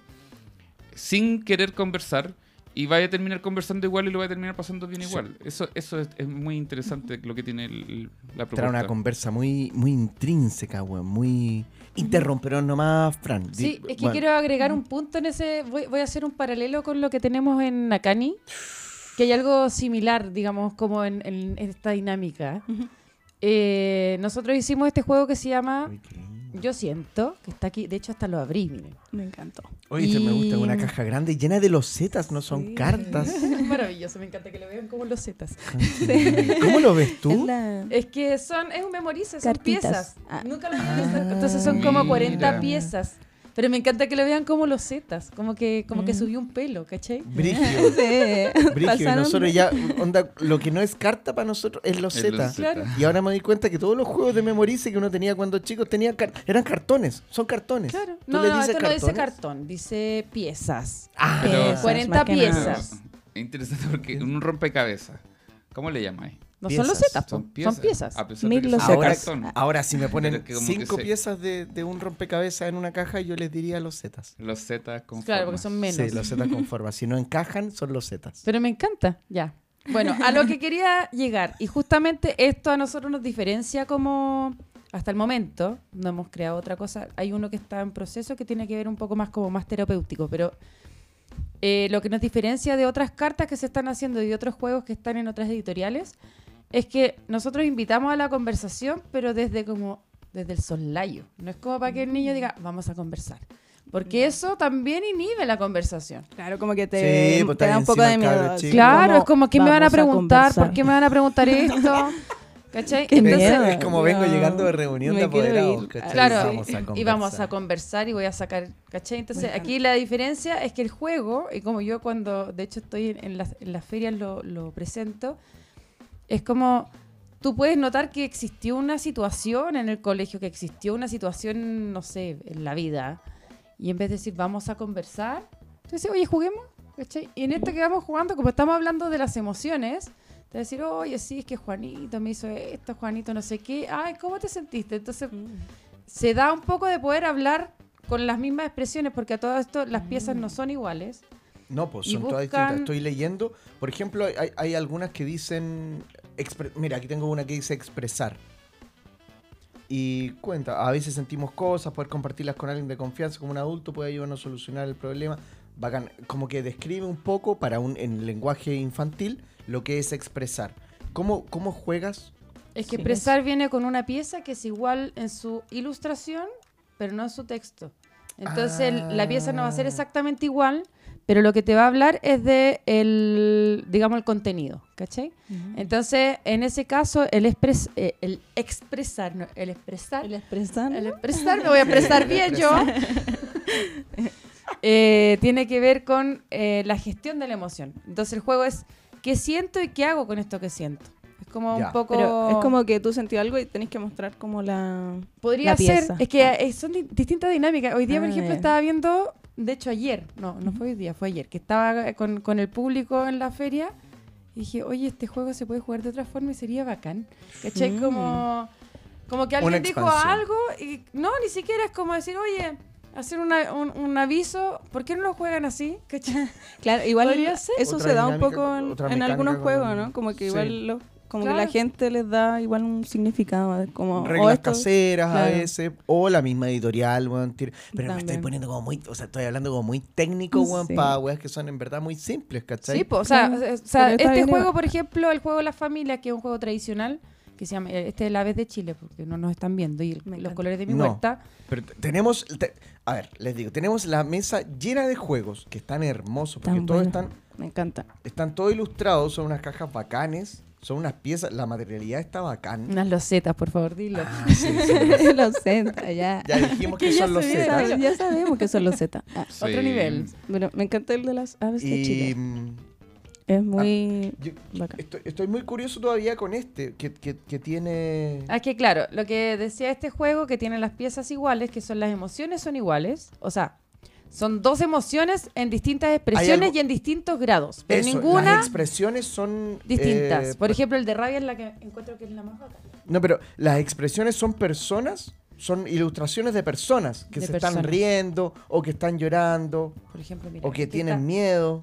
[SPEAKER 3] sin querer conversar y vaya a terminar conversando igual y lo vaya a terminar pasando bien
[SPEAKER 2] Sí.
[SPEAKER 3] igual. Eso, eso es, es muy interesante lo que tiene el- la
[SPEAKER 2] Trae una
[SPEAKER 3] propuesta.
[SPEAKER 2] conversa muy, muy intrínseca, weón. Muy... Interrumperon nomás, Fran.
[SPEAKER 4] Sí, es que
[SPEAKER 2] bueno,
[SPEAKER 4] quiero agregar un punto en ese. Voy, voy a hacer un paralelo con lo que tenemos en Nakani. Que hay algo similar, digamos, como en, en esta dinámica. Eh, nosotros hicimos este juego que se llama. Yo Siento, que está aquí. De hecho, hasta lo abrí, miren.
[SPEAKER 1] Me encantó.
[SPEAKER 2] Oye, este me gusta, una caja grande llena de losetas, no son
[SPEAKER 1] Sí.
[SPEAKER 2] cartas.
[SPEAKER 4] Es maravilloso, me encanta que lo vean como los zetas.
[SPEAKER 2] ¿Cómo lo ves
[SPEAKER 1] Es
[SPEAKER 2] tú?
[SPEAKER 1] la-
[SPEAKER 4] Es que son, es un memorice, son
[SPEAKER 1] Cartitas.
[SPEAKER 4] piezas.
[SPEAKER 1] Ah.
[SPEAKER 4] Nunca lo había visto. Entonces son como 40
[SPEAKER 3] Mira.
[SPEAKER 4] piezas. Pero me encanta que lo vean como los zetas, como que, como que
[SPEAKER 1] Mm.
[SPEAKER 4] subió un pelo, ¿cachai?
[SPEAKER 2] Brigio.
[SPEAKER 1] Sí.
[SPEAKER 2] Brigio, y nosotros ya, onda, lo que no es carta para nosotros es
[SPEAKER 3] los Z.
[SPEAKER 4] Claro.
[SPEAKER 2] Y ahora me doy cuenta que todos los juegos de Memorice que uno tenía cuando chico tenían car- eran cartones, son cartones.
[SPEAKER 4] Claro.
[SPEAKER 2] ¿Tú
[SPEAKER 4] No,
[SPEAKER 2] le
[SPEAKER 4] no,
[SPEAKER 2] dices
[SPEAKER 4] esto no dice
[SPEAKER 2] cartones?
[SPEAKER 4] cartón, dice piezas.
[SPEAKER 2] Ah,
[SPEAKER 3] Pero-
[SPEAKER 4] Eh,
[SPEAKER 1] Piezas,
[SPEAKER 4] 40
[SPEAKER 1] más que nada.
[SPEAKER 4] piezas.
[SPEAKER 3] Es interesante porque un rompecabezas. ¿Cómo le llamáis?
[SPEAKER 4] No son los
[SPEAKER 2] Piezas.
[SPEAKER 4] zetas, po,
[SPEAKER 3] Son
[SPEAKER 4] son
[SPEAKER 3] piezas. A pesar
[SPEAKER 1] Mil
[SPEAKER 3] de que son
[SPEAKER 2] Ahora,
[SPEAKER 3] cartón.
[SPEAKER 2] ahora si me ponen cinco piezas de, de un rompecabezas en una caja, yo les diría los zetas.
[SPEAKER 3] Los zetas con
[SPEAKER 4] Claro, porque son menos.
[SPEAKER 2] Sí, los zetas con forma. Si no encajan, son los zetas.
[SPEAKER 4] Pero me encanta, ya. Bueno, a lo que quería llegar, y justamente esto a nosotros nos diferencia como, hasta el momento, no hemos creado otra cosa, hay uno que está en proceso que tiene que ver un poco más como más terapéutico, pero eh, lo que nos diferencia de otras cartas que se están haciendo y de otros juegos que están en otras editoriales, es que nosotros invitamos a la conversación, pero desde como, desde el soslayo. No es como para que el niño diga, vamos a conversar. Porque eso también inhibe la conversación.
[SPEAKER 1] Claro, como que te,
[SPEAKER 2] Sí, pues,
[SPEAKER 1] te da un poco de miedo.
[SPEAKER 4] Claro, es como que me van a preguntar,
[SPEAKER 1] conversar.
[SPEAKER 4] ¿por qué me van a preguntar esto? ¿Cachai?
[SPEAKER 1] Qué
[SPEAKER 4] Entonces,
[SPEAKER 1] miedo.
[SPEAKER 2] es como vengo
[SPEAKER 1] no.
[SPEAKER 2] llegando de reunión
[SPEAKER 1] Me
[SPEAKER 2] de apoderados.
[SPEAKER 4] Claro,
[SPEAKER 2] Vamos a
[SPEAKER 4] y vamos a
[SPEAKER 2] conversar.
[SPEAKER 4] y voy a sacar, ¿cachai? Entonces, aquí la diferencia es que el juego, y como yo cuando, de hecho, estoy en, en las, en las ferias lo, lo presento, es como tú puedes notar que existió una situación en el colegio, que existió una situación, no sé, en la vida, y en vez de decir, vamos a conversar, tú dices, oye, juguemos, ¿cachai? Y en esto que vamos jugando, como estamos hablando de las emociones, te decir, oye, sí, es que Juanito me hizo esto, Juanito no sé qué, ay, ¿cómo te sentiste? Entonces, se da un poco de poder hablar con las mismas expresiones, porque a todo esto las piezas no son iguales.
[SPEAKER 2] No, pues son todas distintas. Estoy leyendo, por ejemplo, hay, hay algunas que dicen. Mira, aquí tengo una que dice expresar. Y cuenta, a veces sentimos cosas, poder compartirlas con alguien de confianza como un adulto puede ayudarnos a solucionar el problema. Bacán. Como que describe un poco para un en lenguaje infantil lo que es expresar. ¿Cómo, cómo juegas?
[SPEAKER 4] Es que expresar viene con una pieza que es igual en su ilustración, pero no en su texto. Entonces la pieza no va a ser
[SPEAKER 2] Ah.
[SPEAKER 4] exactamente igual, pero lo que te va a hablar es de el, digamos, el contenido, ¿cachai? Entonces, en ese caso, el, expres- eh, el expresar, no, el expresar,
[SPEAKER 1] El expresar.
[SPEAKER 4] el expresar, me voy a expresar bien yo, eh, tiene que ver con eh, la gestión de la emoción. Entonces el juego es qué siento y qué hago con esto que siento. Es como
[SPEAKER 2] Ya.
[SPEAKER 4] un poco...
[SPEAKER 1] Pero es como que tú sentí algo y tenés que mostrar como la...
[SPEAKER 4] Podría
[SPEAKER 1] la
[SPEAKER 4] ser, es que eh, son di- distintas dinámicas. Hoy día, por
[SPEAKER 1] Ah,
[SPEAKER 4] ejemplo, estaba viendo, de hecho ayer, no, no fue hoy día, fue ayer, que estaba con, con el público en la feria y dije, oye, este juego se puede jugar de otra forma y sería bacán. ¿Cachai?
[SPEAKER 1] Mm.
[SPEAKER 4] Como, como que alguien dijo algo y no, ni siquiera es como decir, oye, hacer una- un, un aviso, ¿por qué no lo juegan así? ¿Cachai?
[SPEAKER 1] Claro, igual eso
[SPEAKER 2] Otra
[SPEAKER 1] se da un poco en, algunos juegos, ¿no? Como que
[SPEAKER 2] Sí.
[SPEAKER 1] igual como que la gente les da igual un significado, como o
[SPEAKER 2] reglas
[SPEAKER 1] esto-
[SPEAKER 2] caseras a veces, o la misma editorial, weón. Pero me estoy poniendo como muy, o sea, estoy hablando como muy técnico, weón,
[SPEAKER 1] Sí.
[SPEAKER 2] para weas que son en verdad muy simples, ¿cachai?
[SPEAKER 4] Sí, po, o sea, o este juego, por ejemplo, el juego de la familia, que es un juego tradicional, que se llama, eh, este es la vez de Chile, porque no nos están viendo, y el- los colores de mi
[SPEAKER 2] No.
[SPEAKER 4] huerta.
[SPEAKER 2] Pero tenemos, te- a ver, les digo, tenemos la mesa llena de juegos que están hermosos, porque
[SPEAKER 1] Tan
[SPEAKER 2] todos
[SPEAKER 1] bueno.
[SPEAKER 2] están,
[SPEAKER 1] Me encanta.
[SPEAKER 2] están todos ilustrados, son unas cajas bacanes, son unas piezas, la materialidad está bacán.
[SPEAKER 4] Unas losetas, por favor, dilo.
[SPEAKER 2] Ah, sí, sí,
[SPEAKER 1] los Z, ya.
[SPEAKER 2] ya dijimos que,
[SPEAKER 4] Que ya
[SPEAKER 2] son los
[SPEAKER 4] se
[SPEAKER 1] Ya, sabemos que son los Z. Ah,
[SPEAKER 3] Sí.
[SPEAKER 4] Otro nivel.
[SPEAKER 1] bueno, me encanta el de las aves de
[SPEAKER 2] Y
[SPEAKER 1] Chile.
[SPEAKER 2] mm,
[SPEAKER 1] Es muy
[SPEAKER 2] yo
[SPEAKER 1] bacán.
[SPEAKER 2] estoy, estoy muy curioso todavía con este, que, que- que tiene...
[SPEAKER 4] Ah, que claro, lo que decía este juego, que tiene las piezas iguales, que son las emociones son iguales, o sea, son dos emociones en distintas expresiones y en distintos grados, pero
[SPEAKER 2] Eso,
[SPEAKER 4] ninguna
[SPEAKER 2] Las expresiones son...
[SPEAKER 4] distintas.
[SPEAKER 2] eh,
[SPEAKER 4] por ejemplo, el de rabia es la que encuentro que es la más bacana.
[SPEAKER 2] No, pero las expresiones son personas, son ilustraciones de personas que
[SPEAKER 4] De
[SPEAKER 2] se están riendo o que están llorando
[SPEAKER 4] Por ejemplo, mira,
[SPEAKER 2] o que tienen
[SPEAKER 4] está-
[SPEAKER 2] miedo,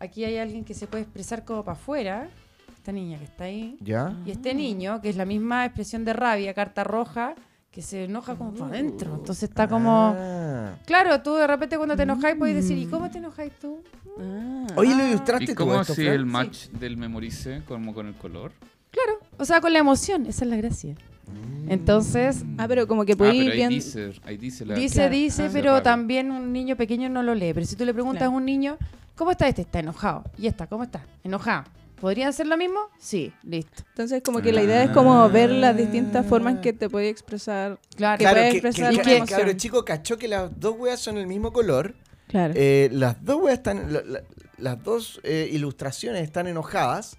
[SPEAKER 4] Aquí hay alguien que se puede expresar como para afuera, esta niña que está ahí,
[SPEAKER 2] ¿ya?
[SPEAKER 4] y este niño, que es la misma expresión de rabia, carta roja, que se enoja como para adentro. Entonces está como...
[SPEAKER 2] Ah.
[SPEAKER 4] Claro, tú de repente cuando te enojáis podés decir, ¿y cómo te enojáis tú?
[SPEAKER 1] Ah.
[SPEAKER 2] Oye, ¿lo ilustraste
[SPEAKER 3] ¿Y
[SPEAKER 2] tú
[SPEAKER 3] cómo
[SPEAKER 2] Fran?
[SPEAKER 3] el match del memorice como con el color?
[SPEAKER 4] Claro, o sea, con la emoción, esa es la gracia.
[SPEAKER 2] Mm.
[SPEAKER 4] Entonces,
[SPEAKER 1] Ah, pero como que
[SPEAKER 3] Ah,
[SPEAKER 1] podéis
[SPEAKER 3] pero ahí
[SPEAKER 1] bien...
[SPEAKER 3] dice, ahí dice la...
[SPEAKER 4] dice,
[SPEAKER 1] Claro.
[SPEAKER 4] dice,
[SPEAKER 1] Ah.
[SPEAKER 4] pero también un niño pequeño no lo lee. Pero si tú le preguntas
[SPEAKER 1] Claro.
[SPEAKER 4] a un niño, ¿cómo está este? Está enojado. ¿Y esta? ¿Cómo está? Enojado. ¿Podrían ser lo mismo? Sí, listo.
[SPEAKER 1] Entonces como que la idea es como ver las distintas
[SPEAKER 2] Ah.
[SPEAKER 1] formas que te puede expresar.
[SPEAKER 4] Claro.
[SPEAKER 1] Que
[SPEAKER 2] Claro, que,
[SPEAKER 1] expresar
[SPEAKER 2] que- que- chico cachó que las dos weas son el mismo color.
[SPEAKER 1] Claro.
[SPEAKER 2] eh, las dos weas están... la- la- las dos eh, ilustraciones están enojadas,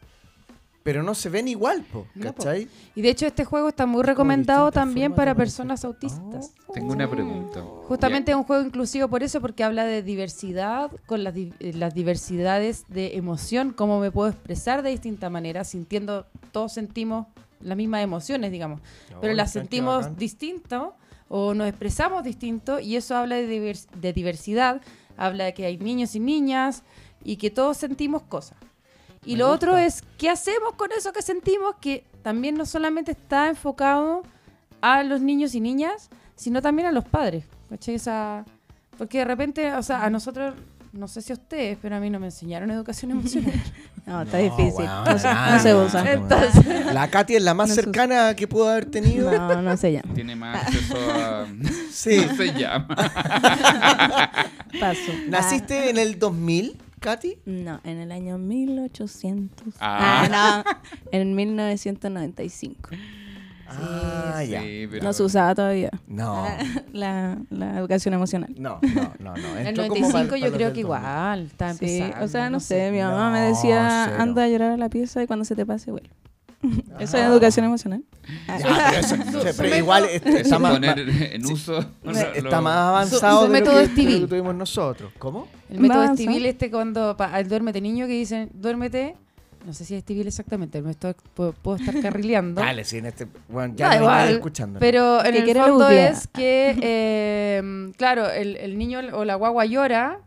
[SPEAKER 2] pero no se ven igual, po,
[SPEAKER 4] No, po.
[SPEAKER 2] ¿cachai?
[SPEAKER 4] Y de hecho este juego está muy recomendado también para personas autistas.
[SPEAKER 3] Tengo una pregunta.
[SPEAKER 4] Justamente es un juego inclusivo por eso, porque habla de diversidad, con las, di- eh, las diversidades de emoción, cómo me puedo expresar de distinta manera, sintiendo, todos sentimos las mismas emociones, digamos, pero
[SPEAKER 2] Oh,
[SPEAKER 4] las sentimos distinto o nos expresamos distinto y eso habla de, divers- de diversidad, habla de que hay niños y niñas y que todos sentimos cosas. Y
[SPEAKER 2] Me
[SPEAKER 4] lo
[SPEAKER 2] gusta.
[SPEAKER 4] otro es, ¿qué hacemos con eso que sentimos? Que también no solamente está enfocado a los niños y niñas, sino también a los padres. ¿cachai? Esa- porque de repente, o sea, a nosotros, no sé si a ustedes, pero a mí no me enseñaron educación emocional.
[SPEAKER 1] No, está
[SPEAKER 2] No,
[SPEAKER 1] difícil.
[SPEAKER 2] weón,
[SPEAKER 1] no, se,
[SPEAKER 2] nada,
[SPEAKER 1] no se usa.
[SPEAKER 4] Entonces-
[SPEAKER 2] La Katy es la más
[SPEAKER 1] No
[SPEAKER 2] cercana que pudo haber tenido.
[SPEAKER 1] No, no se llama.
[SPEAKER 3] Tiene más acceso a.
[SPEAKER 2] Sí.
[SPEAKER 3] No se llama.
[SPEAKER 1] Paso.
[SPEAKER 2] ¿Naciste en el 2000, Katy?
[SPEAKER 1] No, en el año 1800.
[SPEAKER 3] Ah.
[SPEAKER 1] Ah, no, en 1995.
[SPEAKER 2] Ah, ya.
[SPEAKER 3] Sí, pero-
[SPEAKER 1] No se usaba todavía
[SPEAKER 2] No.
[SPEAKER 1] la, la educación emocional.
[SPEAKER 2] No, no, no, no.
[SPEAKER 4] En el
[SPEAKER 2] Entró como
[SPEAKER 4] 95
[SPEAKER 2] para-
[SPEAKER 4] yo
[SPEAKER 2] para los
[SPEAKER 4] creo que
[SPEAKER 2] 2000.
[SPEAKER 4] igual, está
[SPEAKER 1] Sí,
[SPEAKER 4] empezando.
[SPEAKER 1] o sea, no, sé, mi mamá me decía,
[SPEAKER 2] cero.
[SPEAKER 1] anda a llorar a la pieza y cuando se te pase, vuelve. Eso es
[SPEAKER 2] Ah.
[SPEAKER 1] educación emocional.
[SPEAKER 2] Ya, pero, eso- igual este, está, más,
[SPEAKER 3] poner en uso.
[SPEAKER 2] está más avanzado
[SPEAKER 4] Su- su
[SPEAKER 2] de,
[SPEAKER 4] método
[SPEAKER 2] lo que, tuvimos nosotros. ¿Cómo?
[SPEAKER 4] El método
[SPEAKER 1] Más,
[SPEAKER 4] Estivil
[SPEAKER 1] ¿ah?
[SPEAKER 4] este cuando el duérmete niño que dicen, duérmete, no sé si es Estivil exactamente, me estoy, puedo, puedo estar carrileando.
[SPEAKER 2] Dale, sí, en este. Bueno, ya no
[SPEAKER 4] igual,
[SPEAKER 2] escuchando.
[SPEAKER 4] Pero en
[SPEAKER 1] Que
[SPEAKER 4] el fondo es que, eh, claro, el, el niño o la guagua llora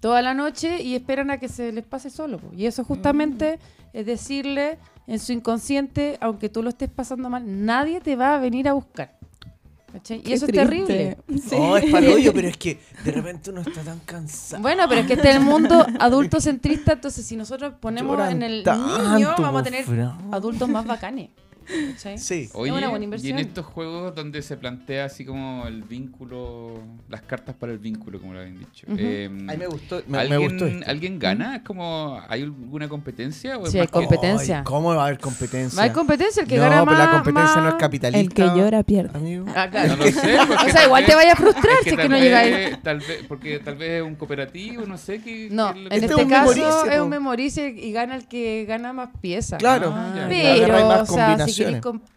[SPEAKER 4] toda la noche y esperan a que se les pase solo. po. Y eso justamente es decirle en su inconsciente, aunque tú lo estés pasando mal, nadie te va a venir a buscar. ¿Cachai? Y eso
[SPEAKER 1] triste.
[SPEAKER 4] es terrible.
[SPEAKER 1] Sí.
[SPEAKER 2] Oh, es palollo, pero es que de repente uno está tan cansado.
[SPEAKER 4] Bueno, pero es que este es el mundo adulto centrista, entonces si nosotros ponemos
[SPEAKER 2] Lloran
[SPEAKER 4] en el
[SPEAKER 2] tanto,
[SPEAKER 4] niño, vamos a tener
[SPEAKER 2] Fran.
[SPEAKER 4] adultos más bacanes. ¿Cachai?
[SPEAKER 2] Sí.
[SPEAKER 3] Oye,
[SPEAKER 4] una buena
[SPEAKER 3] y en estos juegos donde se plantea así como el vínculo, las cartas para el vínculo, como lo habían dicho.
[SPEAKER 4] Ujú.
[SPEAKER 3] eh,
[SPEAKER 2] Ay, me gustó, me, me
[SPEAKER 3] ¿alguien,
[SPEAKER 2] gustó.
[SPEAKER 3] ¿Alguien gana? ¿Es como, ¿Hay alguna competencia? O es
[SPEAKER 4] Sí, hay
[SPEAKER 3] que-
[SPEAKER 4] competencia.
[SPEAKER 2] Ay, ¿Cómo va a haber competencia?
[SPEAKER 4] No hay competencia, el que
[SPEAKER 2] no,
[SPEAKER 4] gana
[SPEAKER 2] pero
[SPEAKER 4] más...
[SPEAKER 2] la competencia no es capitalista.
[SPEAKER 1] El que llora pierde.
[SPEAKER 2] Amigo.
[SPEAKER 4] Ah, claro.
[SPEAKER 3] No lo sé.
[SPEAKER 4] O sea, igual te vaya a frustrar
[SPEAKER 3] es
[SPEAKER 4] si es que no
[SPEAKER 3] vez-
[SPEAKER 4] llegáis.
[SPEAKER 3] Tal vez, porque tal vez es un cooperativo, no sé qué.
[SPEAKER 4] No,
[SPEAKER 3] qué es
[SPEAKER 4] en
[SPEAKER 3] que-
[SPEAKER 2] Este
[SPEAKER 4] este, caso
[SPEAKER 2] memorice,
[SPEAKER 4] es un memorice y gana el que gana más piezas.
[SPEAKER 2] Claro.
[SPEAKER 3] Ah,
[SPEAKER 4] Pero, o sea, si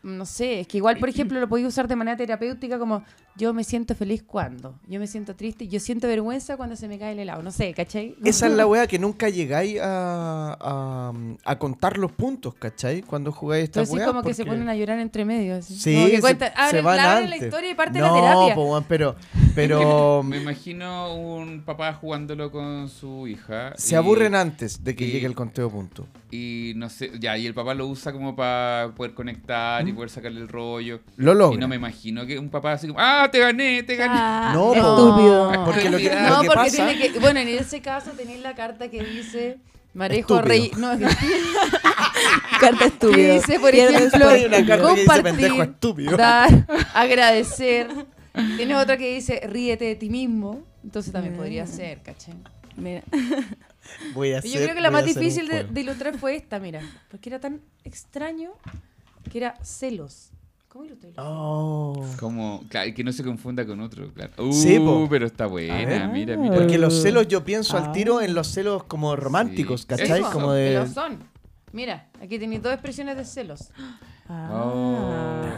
[SPEAKER 4] no sé, es que igual, por ejemplo, lo podéis usar de manera terapéutica como yo me siento feliz cuando, yo me siento triste, yo siento vergüenza cuando se me cae el helado, no sé, ¿cachai?
[SPEAKER 2] Esa es la wea que nunca llegáis a, a, a contar los puntos, ¿cachai? Cuando jugáis esta
[SPEAKER 4] Entonces
[SPEAKER 2] wea.
[SPEAKER 4] como que se
[SPEAKER 2] porque-
[SPEAKER 4] ponen a llorar entre medio. Así.
[SPEAKER 2] Sí,
[SPEAKER 4] Como que
[SPEAKER 2] se-
[SPEAKER 4] cuentan-
[SPEAKER 2] se
[SPEAKER 4] abren,
[SPEAKER 2] van
[SPEAKER 4] la
[SPEAKER 2] antes.
[SPEAKER 4] historia y parte
[SPEAKER 2] no,
[SPEAKER 4] de la terapia.
[SPEAKER 2] po, weón, pero, pero
[SPEAKER 3] Me imagino un papá jugándolo con su hija.
[SPEAKER 2] se
[SPEAKER 3] y-
[SPEAKER 2] aburren antes de que
[SPEAKER 3] y-
[SPEAKER 2] llegue el conteo punto.
[SPEAKER 3] Y no sé, ya, y el papá lo usa como para poder conectar y poder sacarle el rollo.
[SPEAKER 2] Lo
[SPEAKER 3] Y
[SPEAKER 2] logra.
[SPEAKER 3] no me imagino que un papá así como, ah, te gané, te gané.
[SPEAKER 1] Ah,
[SPEAKER 2] No,
[SPEAKER 1] estúpido.
[SPEAKER 2] Porque lo que, lo
[SPEAKER 4] No,
[SPEAKER 2] que
[SPEAKER 4] porque
[SPEAKER 2] pasa...
[SPEAKER 4] tiene que. Bueno, en ese caso tenéis la carta que dice. Marejo. Rey. No, que
[SPEAKER 1] Carta
[SPEAKER 4] que
[SPEAKER 1] estúpido.
[SPEAKER 4] dice, por ejemplo,
[SPEAKER 2] que dice
[SPEAKER 4] compartir, dar, agradecer. Tienes otra que dice ríete de ti mismo. Entonces también
[SPEAKER 1] Mm.
[SPEAKER 4] podría ser, ¿cachai?
[SPEAKER 1] Mira.
[SPEAKER 2] Voy a
[SPEAKER 4] Yo
[SPEAKER 2] hacer-
[SPEAKER 4] creo que la más difícil de, de ilustrar fue esta, mira. Porque era tan extraño que era celos. ¿Cómo ilustrar?
[SPEAKER 2] Oh.
[SPEAKER 3] Como, claro, que no se confunda con otro, claro. Uh,
[SPEAKER 2] Sí,
[SPEAKER 3] pero está buena, mira, mira.
[SPEAKER 2] Porque los celos yo pienso al
[SPEAKER 1] Ah.
[SPEAKER 2] tiro en los celos como románticos,
[SPEAKER 3] Sí.
[SPEAKER 2] ¿cachai?
[SPEAKER 3] Eso.
[SPEAKER 2] Como
[SPEAKER 4] Que
[SPEAKER 2] de...
[SPEAKER 4] lo son. Mira, aquí tenéis dos expresiones de celos.
[SPEAKER 3] Oh, y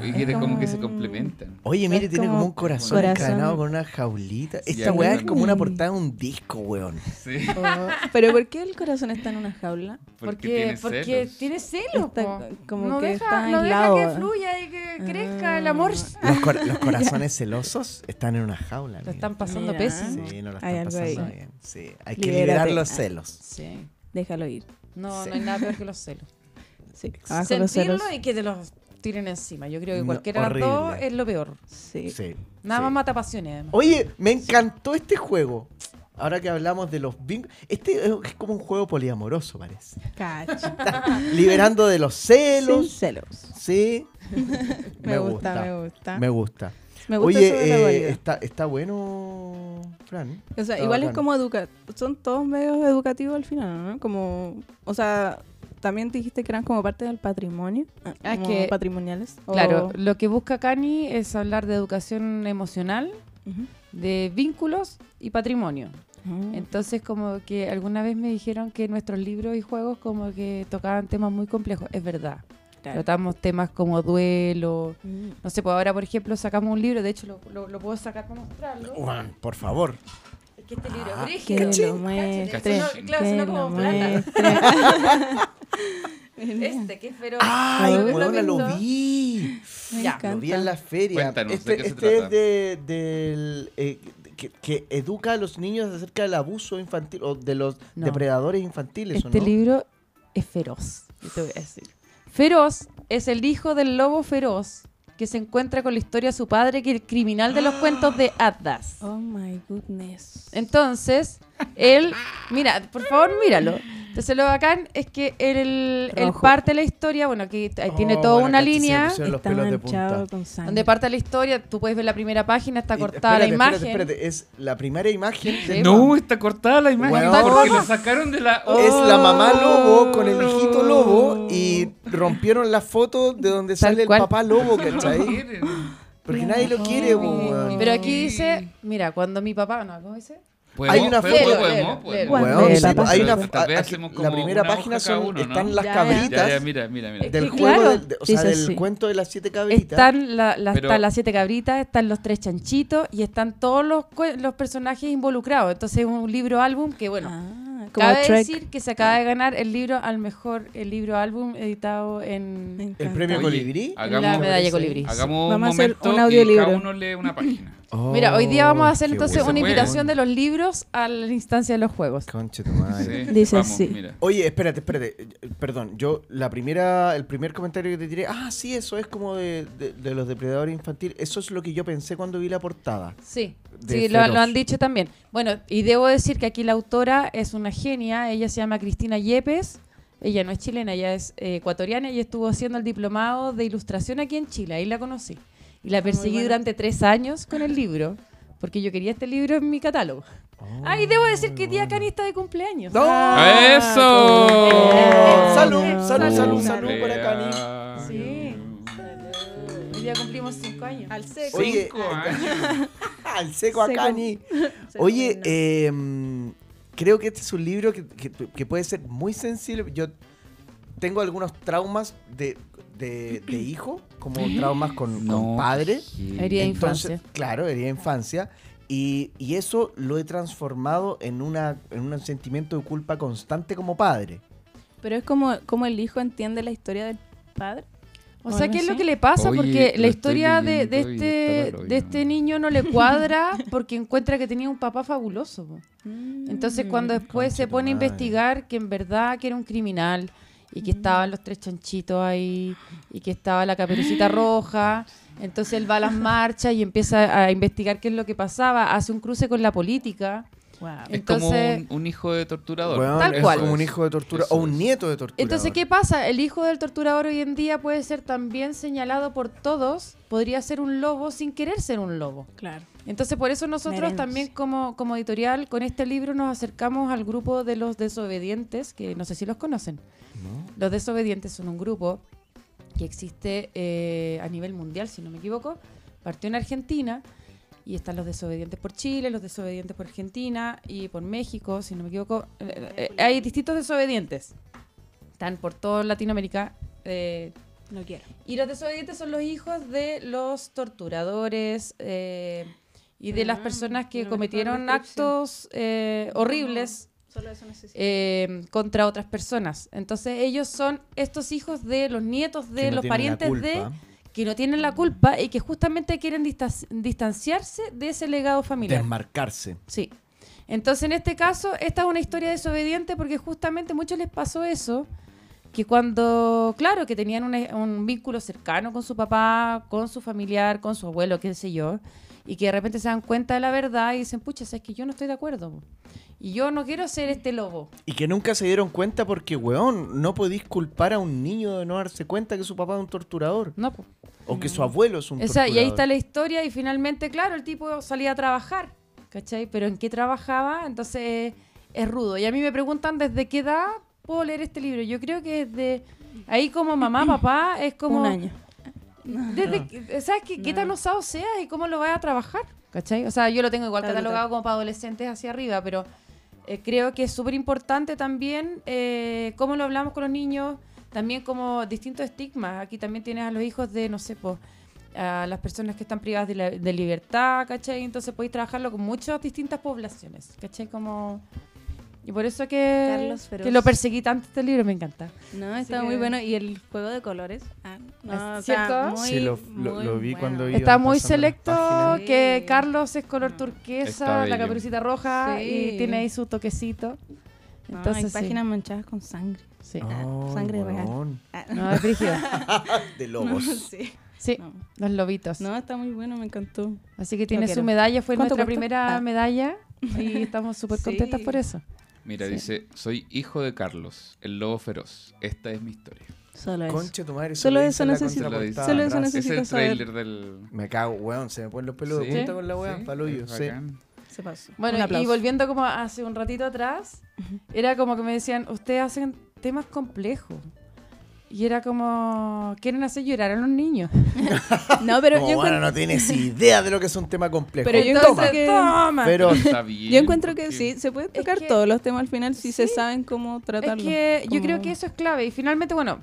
[SPEAKER 1] es
[SPEAKER 3] que como que se complementan.
[SPEAKER 2] Oye, mire, tiene como
[SPEAKER 1] como
[SPEAKER 2] un corazón,
[SPEAKER 1] corazón.
[SPEAKER 2] encadenado con una jaulita.
[SPEAKER 3] Sí,
[SPEAKER 2] Esta weá es como una portada de un disco, weón.
[SPEAKER 3] Sí.
[SPEAKER 1] Oh, Pero ¿por qué el corazón está en una jaula?
[SPEAKER 3] Porque,
[SPEAKER 4] Porque,
[SPEAKER 3] tiene
[SPEAKER 4] porque
[SPEAKER 3] celos.
[SPEAKER 4] tiene celos.
[SPEAKER 1] Está como
[SPEAKER 4] no
[SPEAKER 1] que
[SPEAKER 4] deja,
[SPEAKER 1] está
[SPEAKER 4] no deja que fluya y que crezca el amor.
[SPEAKER 2] Los, cor- los corazones celosos están en una jaula.
[SPEAKER 4] Lo están pasando
[SPEAKER 1] Mira.
[SPEAKER 4] pésimo.
[SPEAKER 2] Sí, no lo
[SPEAKER 1] Hay
[SPEAKER 2] están pasando bien. Sí, hay que
[SPEAKER 1] Libérate.
[SPEAKER 2] liberar los
[SPEAKER 1] Ah.
[SPEAKER 2] celos.
[SPEAKER 4] Sí.
[SPEAKER 1] Déjalo ir.
[SPEAKER 4] No,
[SPEAKER 2] Sí.
[SPEAKER 4] no hay nada peor que los celos.
[SPEAKER 1] Sí. Los
[SPEAKER 4] Sentirlo
[SPEAKER 1] celos.
[SPEAKER 4] y que te los tiren encima. Yo creo que
[SPEAKER 2] No,
[SPEAKER 4] cualquiera de las dos es lo peor.
[SPEAKER 1] Sí.
[SPEAKER 2] Sí.
[SPEAKER 4] Nada
[SPEAKER 2] sí.
[SPEAKER 4] más mata pasiones, además.
[SPEAKER 2] Oye, me encantó este juego. Ahora que hablamos de los vínculos. Este es como un juego poliamoroso, parece.
[SPEAKER 1] Cacho.
[SPEAKER 2] Liberando de los
[SPEAKER 1] Sin
[SPEAKER 2] celos.
[SPEAKER 1] celos.
[SPEAKER 2] Sí.
[SPEAKER 1] Me, gusta, me gusta.
[SPEAKER 2] Me gusta.
[SPEAKER 1] Me gusta
[SPEAKER 2] Oye,
[SPEAKER 1] eso de la
[SPEAKER 2] eh, está, está bueno, Fran.
[SPEAKER 1] O sea,
[SPEAKER 2] Está
[SPEAKER 1] igual es como educa son todos medios educativos al final, ¿no? Como, o sea, también dijiste que eran como parte del patrimonio, ah,
[SPEAKER 4] es
[SPEAKER 1] como
[SPEAKER 4] que-
[SPEAKER 1] patrimoniales. o-
[SPEAKER 4] Claro, lo que busca Cani es hablar de educación emocional, de vínculos y patrimonio.
[SPEAKER 1] Ah.
[SPEAKER 4] Entonces como que alguna vez me dijeron que nuestros libros y juegos como que tocaban temas muy complejos. Es verdad.
[SPEAKER 1] Claro.
[SPEAKER 4] Tratamos temas como duelo.
[SPEAKER 1] Mm.
[SPEAKER 4] No sé, pues ahora por ejemplo sacamos un libro, de hecho lo, lo- lo puedo sacar para mostrarlo.
[SPEAKER 2] Juan, por favor.
[SPEAKER 4] Que este libro
[SPEAKER 2] Ah,
[SPEAKER 4] es
[SPEAKER 1] Que lo muestre.
[SPEAKER 4] Claro,
[SPEAKER 1] que
[SPEAKER 4] suena como plata. Este, que es feroz.
[SPEAKER 2] ¡Ay, weona, lo vi!
[SPEAKER 1] Me
[SPEAKER 4] Ya,
[SPEAKER 1] encanta.
[SPEAKER 2] Lo vi en la feria.
[SPEAKER 3] Cuéntanos, ¿de
[SPEAKER 2] este
[SPEAKER 3] qué se
[SPEAKER 2] este
[SPEAKER 3] trata?
[SPEAKER 2] es de, del, eh, que, que educa a los niños acerca del abuso infantil o de los
[SPEAKER 4] No.
[SPEAKER 2] depredadores infantiles, ¿o
[SPEAKER 4] Este
[SPEAKER 2] no?
[SPEAKER 4] libro es feroz, yo te voy a decir. Feroz es el hijo del lobo feroz que se encuentra con la historia de su padre, que es el criminal de los cuentos de Atlas.
[SPEAKER 1] Oh my goodness.
[SPEAKER 4] Entonces, él, mira, por favor, míralo. Entonces, lo bacán es que él, él
[SPEAKER 1] Rojo.
[SPEAKER 4] parte la historia, bueno, aquí ahí tiene
[SPEAKER 2] Oh,
[SPEAKER 4] toda
[SPEAKER 2] bueno,
[SPEAKER 4] una línea
[SPEAKER 1] Está
[SPEAKER 2] de
[SPEAKER 1] manchado con sangre.
[SPEAKER 4] donde parte la historia. Tú puedes ver la primera página, está cortada la
[SPEAKER 2] espérate,
[SPEAKER 4] imagen.
[SPEAKER 2] Espérate, espérate, es la primera imagen de-
[SPEAKER 4] Sí,
[SPEAKER 3] No, está cortada la imagen
[SPEAKER 2] Weón.
[SPEAKER 3] porque la sacaron de la.
[SPEAKER 2] Es la mamá lobo con el
[SPEAKER 1] Oh.
[SPEAKER 2] hijito lobo y rompieron la foto de donde sale el
[SPEAKER 4] cual.
[SPEAKER 2] papá lobo, ¿cachai? Porque nadie lo quiere.
[SPEAKER 4] Pero aquí dice, mira, cuando mi papá, no, ¿cómo dice?
[SPEAKER 2] Hay una foto- hay una, la primera
[SPEAKER 3] una
[SPEAKER 2] página son,
[SPEAKER 3] uno, ¿no?
[SPEAKER 2] están las
[SPEAKER 1] Ya,
[SPEAKER 2] cabritas
[SPEAKER 3] Ya, ya, mira, mira, mira.
[SPEAKER 2] Del juego,
[SPEAKER 4] claro,
[SPEAKER 2] del- de- o sea,
[SPEAKER 1] dice
[SPEAKER 2] del
[SPEAKER 1] así.
[SPEAKER 2] cuento de las siete cabritas.
[SPEAKER 4] Están la- la-
[SPEAKER 3] Pero-
[SPEAKER 4] están las siete cabritas, están los tres chanchitos y están todos los, los personajes involucrados. Entonces es un libro álbum que, bueno,
[SPEAKER 1] Ah, como
[SPEAKER 4] cabe
[SPEAKER 1] Trek.
[SPEAKER 4] decir que se acaba de ganar el libro al mejor el libro álbum editado en.
[SPEAKER 2] El premio Colibrí.
[SPEAKER 3] hagamos-
[SPEAKER 4] la medalla colibrí.
[SPEAKER 3] Hagamos
[SPEAKER 1] Vamos a
[SPEAKER 3] un
[SPEAKER 1] hacer un
[SPEAKER 3] y
[SPEAKER 1] audiolibro.
[SPEAKER 3] cada uno lee una página.
[SPEAKER 4] Mira, hoy día vamos a hacer
[SPEAKER 2] Oh,
[SPEAKER 4] entonces una invitación de los libros a la instancia de los juegos.
[SPEAKER 2] Conche tu madre.
[SPEAKER 3] Sí,
[SPEAKER 1] Dice
[SPEAKER 3] vamos, mira.
[SPEAKER 2] Oye, espérate, espérate. eh, Perdón, yo la primera, el primer comentario que te tiré, ah, sí, eso es como de, de- de los depredadores infantiles. Eso es lo que yo pensé cuando vi la portada.
[SPEAKER 4] Sí, sí, lo, han dicho también. Bueno, y debo decir que aquí la autora es una genia, ella se llama Cristina Yepes, ella no es chilena, ella es eh, ecuatoriana y estuvo haciendo el diplomado de ilustración aquí en Chile, ahí la conocí. Y la
[SPEAKER 1] Muy
[SPEAKER 4] perseguí durante tres años con el libro, porque yo quería este libro en mi catálogo. Ah, y debo decir que tía Cani está de cumpleaños.
[SPEAKER 2] ¡No!
[SPEAKER 4] Ah,
[SPEAKER 3] ¡Eso!
[SPEAKER 2] Oh, salud,
[SPEAKER 1] Eh,
[SPEAKER 2] salud, salud,
[SPEAKER 1] salud.
[SPEAKER 2] salud por acá, Ni.
[SPEAKER 4] Sí. Hoy día cumplimos cinco años.
[SPEAKER 1] Al seco.
[SPEAKER 2] Oye,
[SPEAKER 3] Cinco años.
[SPEAKER 2] al seco acá,
[SPEAKER 1] Seco.
[SPEAKER 2] Ni.
[SPEAKER 1] Se
[SPEAKER 2] Oye, eh, mm, creo que este es un libro que, que- que puede ser muy sensible. Yo tengo algunos traumas de, de, de hijo, como traumas con, con
[SPEAKER 3] No.
[SPEAKER 2] padre.
[SPEAKER 4] Herida de
[SPEAKER 2] Entonces,
[SPEAKER 4] infancia.
[SPEAKER 2] Claro, herida de infancia. Y, y eso lo he transformado en, una, en un sentimiento de culpa constante como padre.
[SPEAKER 1] Pero es como, como el hijo entiende la historia del padre.
[SPEAKER 4] O sea, ¿qué es lo que le pasa?
[SPEAKER 3] Oye,
[SPEAKER 4] porque la historia de, de este, de este niño no le cuadra porque encuentra que tenía un papá fabuloso. po. Entonces, cuando después
[SPEAKER 2] concha
[SPEAKER 4] se pone a investigar que en verdad que era un criminal y que estaban los tres chanchitos ahí y que estaba la caperucita roja, entonces él va a las marchas y empieza a investigar qué es lo que pasaba, hace un cruce con la política.
[SPEAKER 1] Wow.
[SPEAKER 3] Es como
[SPEAKER 4] Entonces-
[SPEAKER 3] un, un hijo de torturador.
[SPEAKER 2] Weón,
[SPEAKER 4] Tal
[SPEAKER 2] es
[SPEAKER 4] cual.
[SPEAKER 2] como un hijo de tortura
[SPEAKER 3] Eso
[SPEAKER 2] o un
[SPEAKER 3] es.
[SPEAKER 2] nieto de tortura.
[SPEAKER 4] Entonces, ¿qué pasa? El hijo del torturador hoy en día puede ser también señalado por todos, podría ser un lobo sin querer ser un lobo.
[SPEAKER 1] Claro.
[SPEAKER 4] Entonces, por eso nosotros también como, como editorial, con este libro nos acercamos al grupo de los desobedientes, que no sé si los conocen. Los desobedientes son un grupo que existe eh, a nivel mundial, si no me equivoco. Partió en Argentina y están los desobedientes por Chile, los desobedientes por Argentina y por México, si no me equivoco. Eh, eh, hay distintos desobedientes. Están por toda Latinoamérica. eh,
[SPEAKER 1] No quiero.
[SPEAKER 4] y los desobedientes son los hijos de los torturadores eh, y de las
[SPEAKER 1] Ah,
[SPEAKER 4] personas que cometieron actos eh, horribles
[SPEAKER 1] Solo eso
[SPEAKER 4] eh, contra otras personas. Entonces ellos son estos hijos de los nietos de
[SPEAKER 2] Que
[SPEAKER 4] los parientes de. Que no tienen la culpa y que justamente quieren distanciarse de ese legado familiar.
[SPEAKER 2] Desmarcarse.
[SPEAKER 4] Sí. Entonces, en este caso, esta es una historia desobediente porque justamente a muchos les pasó eso, que cuando, claro, que tenían una- un vínculo cercano con su papá, con su familiar, con su abuelo, qué sé yo, y que de repente se dan cuenta de la verdad y dicen, pucha, es que yo no estoy de acuerdo. po. Y yo no quiero ser este lobo.
[SPEAKER 2] Y que nunca se dieron cuenta porque, weón, no podéis culpar a un niño de no darse cuenta que su papá es un torturador.
[SPEAKER 4] No, po.
[SPEAKER 2] O que su abuelo es un
[SPEAKER 4] O sea,
[SPEAKER 2] torturador.
[SPEAKER 4] y ahí está la historia y finalmente, claro, el tipo salía a trabajar, ¿cachai? Pero ¿en qué trabajaba? Entonces es rudo. Y a mí me preguntan desde qué edad puedo leer este libro. Yo creo que desde ahí como mamá, papá, es como...
[SPEAKER 1] Un año.
[SPEAKER 4] Desde que- ¿sabes qué, qué tan osado seas y cómo lo vas a trabajar? ¿Cachai? O sea, yo lo tengo igual catalogado como para adolescentes hacia arriba, pero eh, creo que es súper importante también eh, cómo lo hablamos con los niños, también como distintos estigmas. Aquí también tienes a los hijos de, no sé, pues, a las personas que están privadas de, la- de libertad, ¿cachai? Entonces podéis trabajarlo con muchas distintas poblaciones, ¿cachai? Como... Y por eso que, que lo perseguí tanto este libro, me encanta.
[SPEAKER 1] No, está
[SPEAKER 4] que-
[SPEAKER 1] muy bueno. Y el juego de colores. Ah, no,
[SPEAKER 4] ¿Es
[SPEAKER 1] está
[SPEAKER 4] cierto?
[SPEAKER 1] muy,
[SPEAKER 2] Sí, lo- lo-
[SPEAKER 1] muy
[SPEAKER 2] lo vi
[SPEAKER 1] bueno.
[SPEAKER 2] cuando.
[SPEAKER 4] Está muy selecto que
[SPEAKER 1] Sí.
[SPEAKER 4] Carlos es color
[SPEAKER 1] No.
[SPEAKER 4] Turquesa, la caperucita roja
[SPEAKER 1] Sí.
[SPEAKER 4] y tiene ahí su toquecito.
[SPEAKER 1] No,
[SPEAKER 4] Entonces,
[SPEAKER 1] hay
[SPEAKER 4] sí.
[SPEAKER 1] páginas manchadas con sangre.
[SPEAKER 4] Sí.
[SPEAKER 2] Ay,
[SPEAKER 1] Sangre real. Ah,
[SPEAKER 4] No, es.
[SPEAKER 2] De
[SPEAKER 1] no,
[SPEAKER 2] lobos.
[SPEAKER 1] sí.
[SPEAKER 4] Sí,
[SPEAKER 1] No.
[SPEAKER 4] los lobitos.
[SPEAKER 1] No, está muy bueno, me encantó.
[SPEAKER 4] Así que tiene su medalla, fue
[SPEAKER 1] ¿Cuánto
[SPEAKER 4] nuestra
[SPEAKER 1] cuesta?
[SPEAKER 4] primera
[SPEAKER 1] Ah.
[SPEAKER 4] medalla y estamos súper contentas
[SPEAKER 1] Sí.
[SPEAKER 4] por eso.
[SPEAKER 3] Mira,
[SPEAKER 4] Sí.
[SPEAKER 3] dice, soy hijo de Carlos, el lobo feroz. Esta es mi historia.
[SPEAKER 1] Solo eso.
[SPEAKER 2] Conche tu madre.
[SPEAKER 1] Solo
[SPEAKER 2] lo
[SPEAKER 1] eso necesito. Solo eso
[SPEAKER 2] atrás.
[SPEAKER 3] Ese es
[SPEAKER 1] necesito
[SPEAKER 3] el
[SPEAKER 1] saber.
[SPEAKER 3] trailer del...
[SPEAKER 2] Me cago, weón. Se me ponen los pelos de punta con la Palollo,
[SPEAKER 3] es
[SPEAKER 2] sí.
[SPEAKER 1] Se pasó.
[SPEAKER 4] Bueno, y volviendo como hace un ratito atrás, era como que me decían, ustedes hacen temas complejos. Y era como, quieren hacer llorar a los niños.
[SPEAKER 1] No, pero
[SPEAKER 2] Como,
[SPEAKER 1] yo,
[SPEAKER 2] bueno, no tienes idea de lo que es un tema complejo.
[SPEAKER 1] Pero yo
[SPEAKER 2] Toma.
[SPEAKER 1] encuentro que-
[SPEAKER 4] toma.
[SPEAKER 2] Pero
[SPEAKER 3] Está bien.
[SPEAKER 1] yo encuentro que
[SPEAKER 3] porque-
[SPEAKER 1] sí, se pueden
[SPEAKER 4] Es
[SPEAKER 1] tocar
[SPEAKER 4] que-
[SPEAKER 1] todos los temas al final si se saben cómo tratarlo.
[SPEAKER 4] Es que yo creo que eso es clave. Y finalmente, bueno,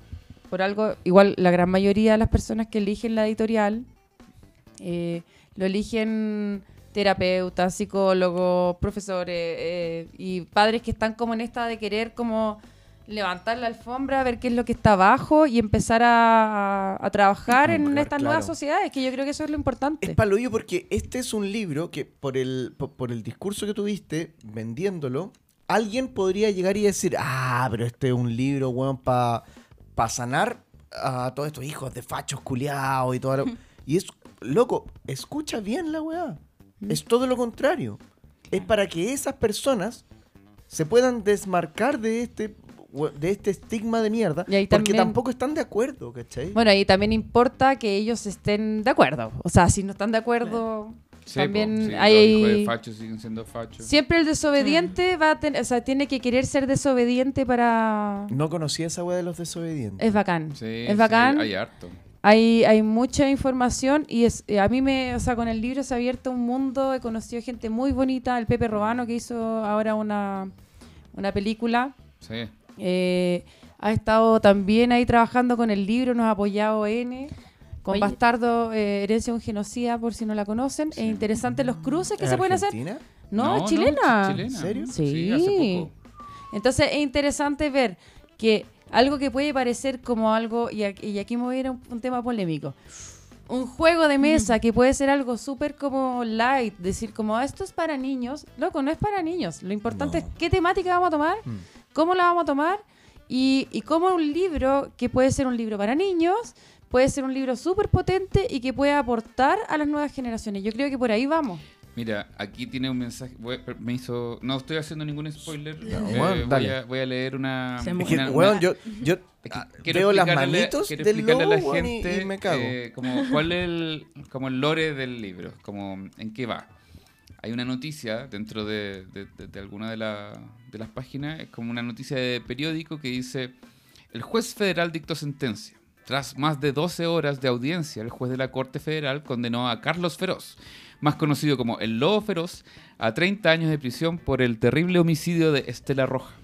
[SPEAKER 4] por algo, igual la gran mayoría de las personas que eligen la editorial eh, lo eligen terapeutas, psicólogos, profesores eh, y padres que están como en esta de querer como levantar la alfombra, ver qué es lo que está abajo y empezar a, a trabajar en estas
[SPEAKER 2] claro.
[SPEAKER 4] nuevas sociedades, que yo creo que eso es lo importante.
[SPEAKER 2] Es palollo porque este es un libro que por el, por, por el discurso que tuviste vendiéndolo, alguien podría llegar y decir, ah, pero este es un libro, weón, para pa sanar a todos estos hijos de fachos culiados y todo lo... Y es, loco, escucha bien la weá. Es todo lo contrario. Es para que esas personas se puedan desmarcar de este de este estigma de mierda,
[SPEAKER 4] Y ahí
[SPEAKER 2] porque
[SPEAKER 4] también-
[SPEAKER 2] tampoco están de acuerdo, ¿cachai?
[SPEAKER 4] Bueno, y también importa que ellos estén de acuerdo. O sea, si no están de acuerdo,
[SPEAKER 3] Sí,
[SPEAKER 4] también
[SPEAKER 3] po, sí,
[SPEAKER 4] hay...
[SPEAKER 3] Los hijos de fachos siguen siendo fachos.
[SPEAKER 4] Siempre el desobediente va a tener, o sea, tiene que querer ser desobediente para...
[SPEAKER 2] No conocía esa weá de los desobedientes.
[SPEAKER 4] Es bacán.
[SPEAKER 3] Sí,
[SPEAKER 4] es
[SPEAKER 3] sí,
[SPEAKER 4] bacán.
[SPEAKER 3] hay harto.
[SPEAKER 4] Hay, hay mucha información y es, eh, a mí me, o sea, con el libro se ha abierto un mundo, he conocido gente muy bonita, el Pepe Robano que hizo ahora una, una película,
[SPEAKER 3] Sí.
[SPEAKER 4] Eh, ha estado también ahí trabajando con el libro, nos ha apoyado N, con
[SPEAKER 1] Oye.
[SPEAKER 4] Bastardo, eh, Herencia de un Genocida, por si no la conocen.
[SPEAKER 3] Sí.
[SPEAKER 4] Es interesante los cruces que
[SPEAKER 2] ¿Es
[SPEAKER 4] se pueden hacer. No, es chilena.
[SPEAKER 2] ¿En serio?
[SPEAKER 3] Sí, hace
[SPEAKER 4] Sí.
[SPEAKER 3] poco.
[SPEAKER 4] Entonces es interesante ver que algo que puede parecer como algo, y aquí, y aquí me voy a ir a un, un tema polémico, un juego de mesa que puede ser algo súper como light, decir como "Ah, esto es para niños, loco, no es para niños. Lo importante
[SPEAKER 2] No.
[SPEAKER 4] es qué temática vamos a tomar,
[SPEAKER 2] Mm.
[SPEAKER 4] Cómo la vamos a tomar y, y cómo un libro que puede ser un libro para niños puede ser un libro súper potente y que puede aportar a las nuevas generaciones. Yo creo que por ahí vamos.
[SPEAKER 3] Mira, aquí tiene un mensaje. voy- me hizo. No estoy haciendo ningún spoiler.
[SPEAKER 2] Ya,
[SPEAKER 3] Eh,
[SPEAKER 2] bueno,
[SPEAKER 3] voy, a, voy a leer una.
[SPEAKER 2] Es que,
[SPEAKER 3] una- una-
[SPEAKER 2] yo, yo ah,
[SPEAKER 3] quiero
[SPEAKER 2] veo las
[SPEAKER 3] explicarle-
[SPEAKER 2] manitos
[SPEAKER 3] quiero
[SPEAKER 2] del
[SPEAKER 3] explicarle
[SPEAKER 2] lobo,
[SPEAKER 3] a la
[SPEAKER 2] weón, y-
[SPEAKER 3] gente
[SPEAKER 2] y, me cago.
[SPEAKER 3] eh, como cuál es el, como el lore del libro, como en qué va. Hay una noticia dentro de, de- de- de alguna de, la- de las páginas, es como una noticia de periódico que dice, el juez federal dictó sentencia. Tras más de 12 horas de audiencia, el juez de la Corte Federal condenó a Carlos Feroz, más conocido como el Lobo Feroz, a 30 años de prisión por el terrible homicidio de Estela Roja.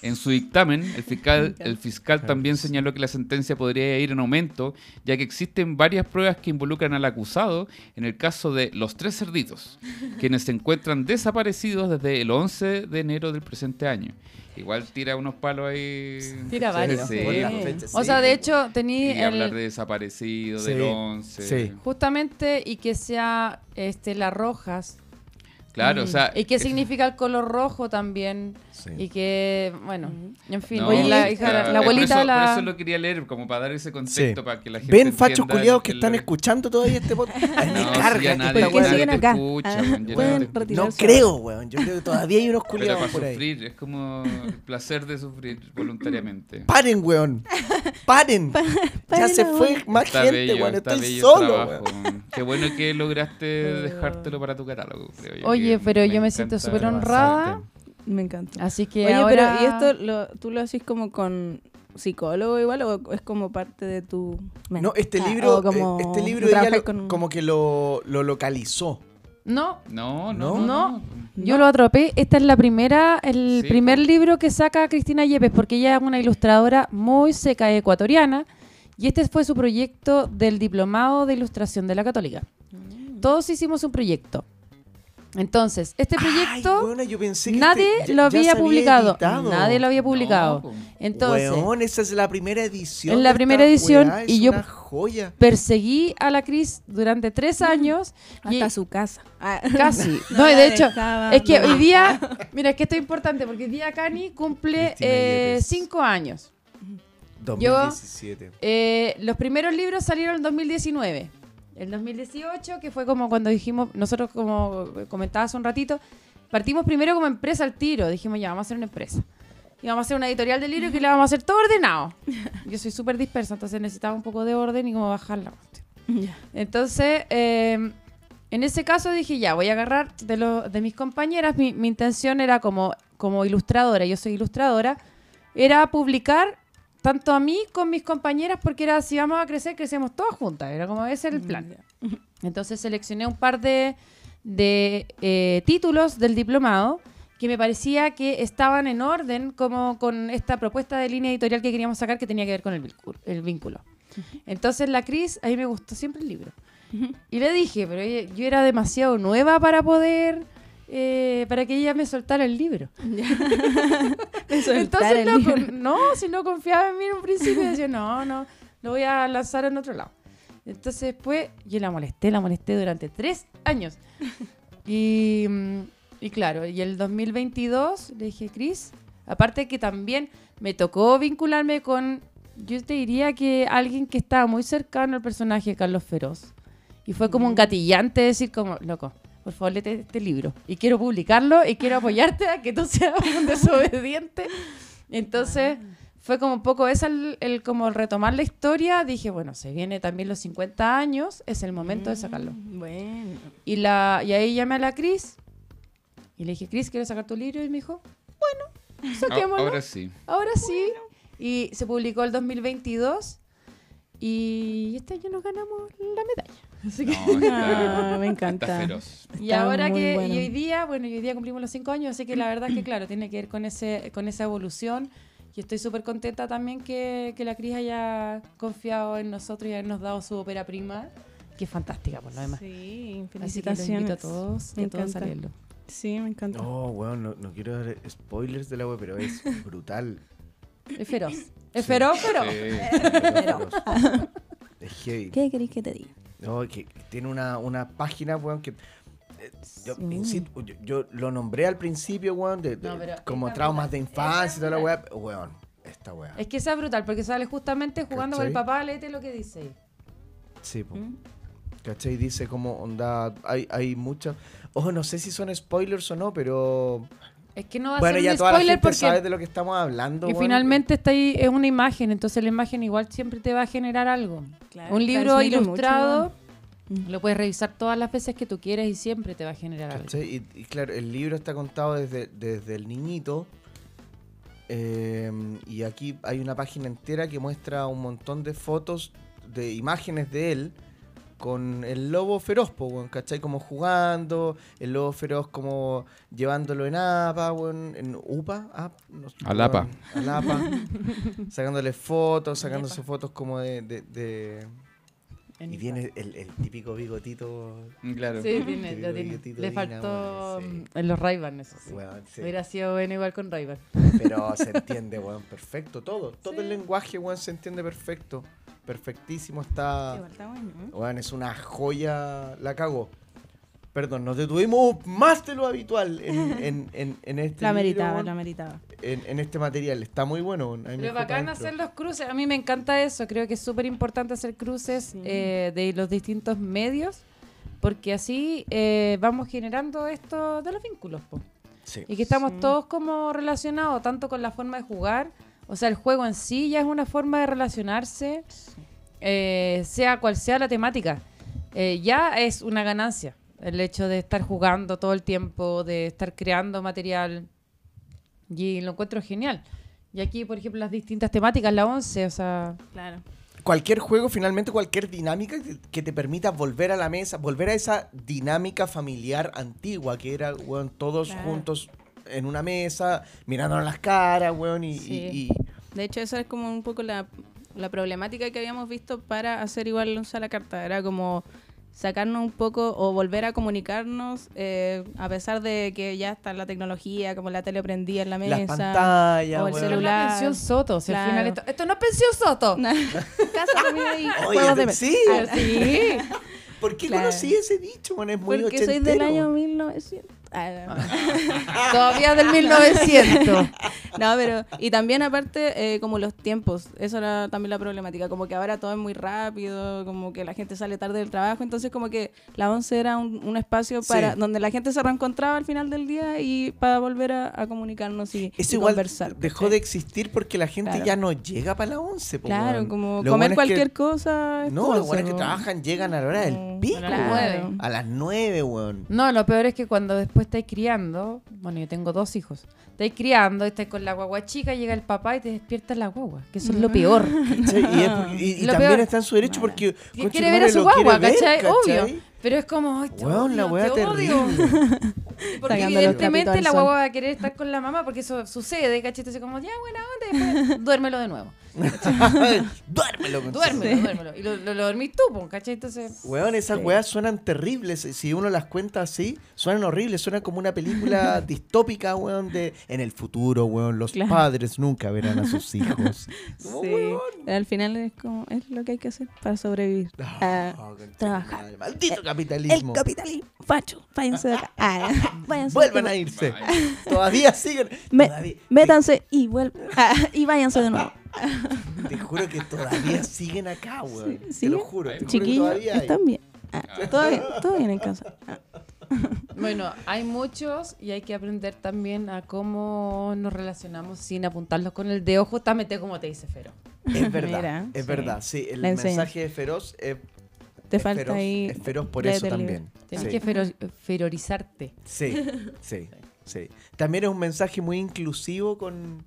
[SPEAKER 3] En su dictamen, el fiscal, el fiscal también señaló que la sentencia podría ir en aumento, ya que existen varias pruebas que involucran al acusado en el caso de los tres cerditos, quienes se encuentran desaparecidos desde el 11 de enero del presente año. Igual tira unos palos ahí.
[SPEAKER 4] Tira varios.
[SPEAKER 3] Sí,
[SPEAKER 1] Sí.
[SPEAKER 4] O sea, de hecho, tení
[SPEAKER 3] Y hablar de desaparecidos,
[SPEAKER 2] Sí,
[SPEAKER 3] del 11.
[SPEAKER 2] sí.
[SPEAKER 4] justamente y que sea este las rojas
[SPEAKER 3] Claro, o sea.
[SPEAKER 4] y qué
[SPEAKER 3] es-
[SPEAKER 4] significa el color rojo también
[SPEAKER 2] Sí.
[SPEAKER 4] y que bueno en fin
[SPEAKER 3] No,
[SPEAKER 1] Oye,
[SPEAKER 4] la, hija- la
[SPEAKER 3] eh, por
[SPEAKER 4] abuelita
[SPEAKER 3] eso,
[SPEAKER 4] la
[SPEAKER 3] por eso lo quería leer, como para dar ese contexto,
[SPEAKER 2] Sí.
[SPEAKER 3] para que la gente.
[SPEAKER 2] Ven, fachos culiados que
[SPEAKER 3] el-
[SPEAKER 2] están escuchando todavía este podcast. Ay, me
[SPEAKER 3] No, si
[SPEAKER 2] carga
[SPEAKER 3] nadie,
[SPEAKER 2] esta
[SPEAKER 1] ¿Por qué siguen acá?
[SPEAKER 3] escucha,
[SPEAKER 1] Ah,
[SPEAKER 2] No creo, weón. Yo creo que todavía hay unos
[SPEAKER 3] Pero
[SPEAKER 2] culiados
[SPEAKER 3] para
[SPEAKER 2] por ahí.
[SPEAKER 3] sufrir, es como el placer de sufrir voluntariamente.
[SPEAKER 2] Paren, weón. Paren. ya
[SPEAKER 1] paren
[SPEAKER 2] se fue más
[SPEAKER 3] Está
[SPEAKER 2] gente,
[SPEAKER 3] bello,
[SPEAKER 2] weón. Estoy solo, weón.
[SPEAKER 3] Qué bueno que lograste dejártelo para tu catálogo, creo yo.
[SPEAKER 4] Oye, pero yo me siento súper honrada.
[SPEAKER 1] Me encanta.
[SPEAKER 4] así que
[SPEAKER 1] Oye,
[SPEAKER 4] ahora
[SPEAKER 1] pero ¿y esto lo, tú lo haces como con psicólogo igual o es como parte de tu mente?
[SPEAKER 2] No, este libro,
[SPEAKER 1] como
[SPEAKER 2] eh, este libro ella lo-
[SPEAKER 1] con-
[SPEAKER 2] como que lo, lo localizó.
[SPEAKER 4] No,
[SPEAKER 3] No,
[SPEAKER 2] ¿No?
[SPEAKER 3] no, no.
[SPEAKER 4] No. yo lo atropé. Esta es la primera, el
[SPEAKER 3] Sí,
[SPEAKER 4] primer libro que saca Cristina Yepes, porque ella es una ilustradora muy seca ecuatoriana. Y este fue su proyecto del Diplomado de Ilustración de la Católica.
[SPEAKER 1] Mm.
[SPEAKER 4] Todos hicimos un proyecto. Entonces, este proyecto
[SPEAKER 2] Ay, weona, yo pensé que
[SPEAKER 4] nadie
[SPEAKER 2] este ya-
[SPEAKER 4] lo había publicado.
[SPEAKER 2] editado.
[SPEAKER 4] Nadie lo había publicado.
[SPEAKER 3] No, po.
[SPEAKER 4] Entonces,
[SPEAKER 2] Weón, esa es la primera edición.
[SPEAKER 4] Es la primera edición
[SPEAKER 2] weá,
[SPEAKER 4] y yo-
[SPEAKER 2] joya.
[SPEAKER 4] perseguí a la Cris durante tres años. y-
[SPEAKER 1] Hasta su casa. Ah.
[SPEAKER 4] Casi.
[SPEAKER 1] No
[SPEAKER 4] No, de hecho,
[SPEAKER 1] dejaba,
[SPEAKER 4] es que
[SPEAKER 1] no.
[SPEAKER 4] hoy día, mira, es que esto es importante porque hoy día Cani cumple eh, cinco años.
[SPEAKER 2] 2017.
[SPEAKER 4] Eh, los primeros libros salieron en 2019. El 2018, que fue como cuando dijimos, nosotros como comentaba hace un ratito, partimos primero como empresa al tiro. Dijimos, ya, vamos a hacer una empresa. Y vamos a hacer una editorial de libros que la vamos a hacer todo ordenado. Yo soy súper dispersa, entonces necesitaba un poco de orden y como bajar la cuestión.
[SPEAKER 1] Ya.
[SPEAKER 4] Entonces, eh, en ese caso dije, ya, voy a agarrar de, lo- de mis compañeras. Mi, mi intención era como, como ilustradora, yo soy ilustradora, era publicar tanto a mí con mis compañeras, porque era, si vamos a crecer, crecemos todas juntas. Era como ese era el plan. Entonces seleccioné un par de, de, eh, títulos del diplomado que me parecía que estaban en orden como con esta propuesta de línea editorial que queríamos sacar que tenía que ver con el vínculo. El vínculo. Entonces la Cris, a mí me gustó siempre el libro. Y le dije, pero ella- yo era demasiado nueva para poder, eh, para que ella me soltara el libro. Entonces no,
[SPEAKER 1] libro.
[SPEAKER 4] con- no, si no confiaba en mí en un principio, decía, no, no, lo voy a lanzar en otro lado. Entonces después yo la molesté, la molesté durante tres años. Y, mm, y claro, y el 2022 le dije, Cris, aparte que también me tocó vincularme con, yo te diría que alguien que estaba muy cercano al personaje de Carlos Feroz. Y fue como un gatillante decir como, loco, por favor, léete este libro. Y quiero publicarlo y quiero apoyarte a que tú seas un desobediente. Entonces, fue como un poco esa el, el como retomar la historia. Dije, bueno, se viene también los 50 años, es el momento de sacarlo.
[SPEAKER 1] Mm, Bueno.
[SPEAKER 4] Y, la, y ahí llamé a la Cris y le dije, Cris, ¿quieres sacar tu libro? Y me dijo, bueno, saquémoslo.
[SPEAKER 3] Ahora sí.
[SPEAKER 4] Ahora sí. Y se publicó el 2022 y este año nos ganamos la medalla. Así que-
[SPEAKER 3] No, está,
[SPEAKER 1] Ah, me
[SPEAKER 3] está
[SPEAKER 1] encanta.
[SPEAKER 3] feroz.
[SPEAKER 4] y
[SPEAKER 1] Está
[SPEAKER 4] ahora que
[SPEAKER 1] bueno.
[SPEAKER 4] y hoy día, bueno, y hoy día cumplimos los cinco años, así que la verdad es que claro, tiene que ver con ese con esa evolución. Y estoy súper contenta también que, que la Cris haya confiado en nosotros y habernos dado su ópera prima, que es fantástica por lo demás.
[SPEAKER 1] Sí,
[SPEAKER 4] Así que
[SPEAKER 1] felicitaciones.
[SPEAKER 4] invito a todos,
[SPEAKER 1] Me
[SPEAKER 4] a todos a
[SPEAKER 1] encanta.
[SPEAKER 4] leerlo.
[SPEAKER 1] Sí, me encanta.
[SPEAKER 2] No, weón, no, no quiero dar spoilers de la web, pero es brutal.
[SPEAKER 4] Es feroz. Es feroz, feroz.
[SPEAKER 3] Sí.
[SPEAKER 2] Es heavy.
[SPEAKER 1] ¿Qué queréis que te diga?
[SPEAKER 2] No, que tiene una, una página, weón, que. eh, Yo,
[SPEAKER 1] Sí.
[SPEAKER 2] insisto, yo, yo lo nombré al principio, weón, de, de-
[SPEAKER 4] No, pero
[SPEAKER 2] como traumas
[SPEAKER 4] brutal.
[SPEAKER 2] de infancia y toda la weá. Weón, esta weá.
[SPEAKER 4] Es que esa es brutal, porque sale justamente jugando con el papá, léete lo que dice. ahí.
[SPEAKER 2] Sí, po.
[SPEAKER 1] ¿Mm?
[SPEAKER 2] ¿Cachai? Dice como onda. Hay, hay muchas. Ojo, no sé si son spoilers o no, pero.
[SPEAKER 4] Es que no va a
[SPEAKER 2] Bueno,
[SPEAKER 4] ser
[SPEAKER 2] ya
[SPEAKER 4] un
[SPEAKER 2] toda la
[SPEAKER 4] spoiler
[SPEAKER 2] gente
[SPEAKER 4] porque
[SPEAKER 2] sabe de lo que estamos hablando.
[SPEAKER 4] y finalmente está ahí, es una imagen, entonces la imagen igual siempre te va a generar algo.
[SPEAKER 1] Claro,
[SPEAKER 4] un libro ilustrado
[SPEAKER 1] mucho.
[SPEAKER 4] Lo puedes revisar todas las veces que tú quieras y siempre te va a generar algo.
[SPEAKER 2] Y, y claro, el libro está contado desde, desde el niñito. eh, y aquí hay una página entera que muestra un montón de fotos, de imágenes de él con el lobo feroz, po, weón, ¿cachai? Como jugando, el lobo feroz como llevándolo en APA, weón, en UPA, ap, no
[SPEAKER 3] Al APA.
[SPEAKER 2] weón, al APA, sacándole fotos, sacándose fotos como de... de- de- y viene el, el típico bigotito.
[SPEAKER 3] Claro.
[SPEAKER 4] Sí, tiene, lo tiene.
[SPEAKER 2] bigotito
[SPEAKER 4] Le faltó
[SPEAKER 2] sí.
[SPEAKER 4] mm, en los ray eso sí.
[SPEAKER 2] weón, sí.
[SPEAKER 4] Hubiera sido bueno igual con ray
[SPEAKER 2] Pero se entiende, weón, perfecto. Todo, todo el lenguaje, weón, se entiende perfecto. Perfectísimo está.
[SPEAKER 1] Igual está bueno, ¿eh?
[SPEAKER 2] Es una joya. La cago. Perdón, nos detuvimos más de lo habitual en, en, en, en este
[SPEAKER 1] La meritaba, la meritaba.
[SPEAKER 2] en, en este material. Está muy bueno.
[SPEAKER 4] Pero bacán hacer los cruces. A mí me encanta eso. Creo que es súper importante hacer cruces
[SPEAKER 1] Sí.
[SPEAKER 4] eh, de los distintos medios. Porque así eh, vamos generando esto de los vínculos. po.
[SPEAKER 2] Sí.
[SPEAKER 4] Y que estamos
[SPEAKER 1] Sí.
[SPEAKER 4] todos como relacionados, tanto con la forma de jugar. O sea, el juego en sí ya es una forma de relacionarse, eh, sea cual sea la temática. Eh, ya es una ganancia el hecho de estar jugando todo el tiempo, de estar creando material. Y lo encuentro genial. Y aquí, por ejemplo, las distintas temáticas, la 11, o sea...
[SPEAKER 1] Claro.
[SPEAKER 2] Cualquier juego, finalmente, cualquier dinámica que, te permita volver a la mesa, volver a esa dinámica familiar antigua que era, todos
[SPEAKER 1] Claro.
[SPEAKER 2] juntos en una mesa, mirándonos las caras, weón, y,
[SPEAKER 1] Sí.
[SPEAKER 2] y- y-
[SPEAKER 1] De hecho, esa es como un poco la, la problemática que habíamos visto para hacer igual un sala carta. Era como sacarnos un poco o volver a comunicarnos eh, a pesar de que ya está la tecnología, como la tele prendida en la mesa.
[SPEAKER 2] las pantallas,
[SPEAKER 1] o el
[SPEAKER 4] es
[SPEAKER 1] celular.
[SPEAKER 4] la pensión Soto, o sea, al
[SPEAKER 1] Claro.
[SPEAKER 4] final esto, esto no es pensión Soto.
[SPEAKER 1] Casa, comida y
[SPEAKER 2] Oye,
[SPEAKER 1] juegos de mesa.
[SPEAKER 2] sí.
[SPEAKER 1] Ah, sí.
[SPEAKER 2] ¿Por qué
[SPEAKER 1] Claro.
[SPEAKER 2] conocí ese dicho, weón? Es muy
[SPEAKER 1] Porque soy del
[SPEAKER 2] ochentero.
[SPEAKER 1] año 1900. Ah.
[SPEAKER 4] Todavía del 1900.
[SPEAKER 1] No, pero. Y también, aparte, eh, como los tiempos. Eso era también la problemática. Como que ahora todo es muy rápido, como que la gente sale tarde del trabajo. Entonces, como que la 11 era un, un espacio para
[SPEAKER 2] Sí.
[SPEAKER 1] donde la gente se reencontraba al final del día y para volver a, a comunicarnos y,
[SPEAKER 2] Eso
[SPEAKER 1] y
[SPEAKER 2] igual
[SPEAKER 1] conversar.
[SPEAKER 2] dejó
[SPEAKER 1] ¿cachai?
[SPEAKER 2] de existir porque la gente
[SPEAKER 1] Claro.
[SPEAKER 2] ya no llega para la 11. po,
[SPEAKER 1] Claro, como
[SPEAKER 2] Lo
[SPEAKER 1] comer
[SPEAKER 2] bueno es que-
[SPEAKER 1] cualquier cosa. es
[SPEAKER 2] No, los buenos que trabajan llegan a la hora del
[SPEAKER 1] Mm,
[SPEAKER 2] pico.
[SPEAKER 4] a las
[SPEAKER 2] weón.
[SPEAKER 4] nueve.
[SPEAKER 2] A las 9, weón.
[SPEAKER 4] No, lo peor es que cuando después estáis criando, bueno, yo tengo dos hijos, estáis criando, estáis con la guagua chica, llega el papá y te despierta la guagua, que eso es lo peor.
[SPEAKER 2] Y, es porque- y- y
[SPEAKER 4] Lo
[SPEAKER 2] también
[SPEAKER 4] peor.
[SPEAKER 2] está en su derecho porque
[SPEAKER 4] Que
[SPEAKER 2] concha
[SPEAKER 4] quiere ver a su guagua,
[SPEAKER 2] ver,
[SPEAKER 4] ¿cachai?
[SPEAKER 2] ¿cachai?
[SPEAKER 4] Obvio. Pero es como, ay, te
[SPEAKER 2] la
[SPEAKER 4] odio,
[SPEAKER 2] weá
[SPEAKER 4] te odio. Porque
[SPEAKER 1] Sacando
[SPEAKER 4] evidentemente la guagua va a querer estar con la mamá porque eso sucede, ¿cachai? Entonces como, ya, buena onda, y después duérmelo de nuevo.
[SPEAKER 2] Duérmelo, tu
[SPEAKER 4] Duérmelo, duérmelo. Y lo, lo, lo dormís tú, po, ¿cachai? Entonces...
[SPEAKER 2] Weón, esas weas suenan terribles. Si uno las cuenta así, suenan horribles. Suenan como una película distópica, weón, de en el futuro, weón. Los
[SPEAKER 1] Claro.
[SPEAKER 2] padres nunca verán a sus hijos. Como,
[SPEAKER 1] Sí.
[SPEAKER 2] weón.
[SPEAKER 1] Pero al final es como. Es lo que hay que hacer para sobrevivir. Ah,
[SPEAKER 2] Oh,
[SPEAKER 1] trabajar.
[SPEAKER 2] madre, Maldito
[SPEAKER 1] El
[SPEAKER 2] capitalismo.
[SPEAKER 1] capitalismo. Facho, váyanse de acá. Ah, váyanse
[SPEAKER 2] Vuelvan a irse. Todavía siguen.
[SPEAKER 1] Me-
[SPEAKER 2] Todavía-
[SPEAKER 1] métanse y vuelvan. Ah, y váyanse de nuevo.
[SPEAKER 2] Te juro que todavía siguen acá, weón. Te
[SPEAKER 1] ¿siguen?
[SPEAKER 2] lo juro. Te juro que todavía hay.
[SPEAKER 1] están bien. Ah, todo bien. Todo bien en casa. Ah,
[SPEAKER 4] Bueno, hay muchos y hay que aprender también a cómo nos relacionamos sin apuntarlos con el dedo, justamente como te dice Fero.
[SPEAKER 2] Es verdad,
[SPEAKER 1] Mira,
[SPEAKER 2] es
[SPEAKER 1] sí.
[SPEAKER 2] verdad. Sí, el
[SPEAKER 1] La
[SPEAKER 2] mensaje de feroz es,
[SPEAKER 1] Te
[SPEAKER 2] es
[SPEAKER 1] falta
[SPEAKER 2] feroz,
[SPEAKER 1] ahí.
[SPEAKER 2] es feroz por eso también.
[SPEAKER 4] Tienes
[SPEAKER 2] Sí.
[SPEAKER 4] que fero- ferorizarte.
[SPEAKER 2] Sí, sí, sí. También es un mensaje muy inclusivo con,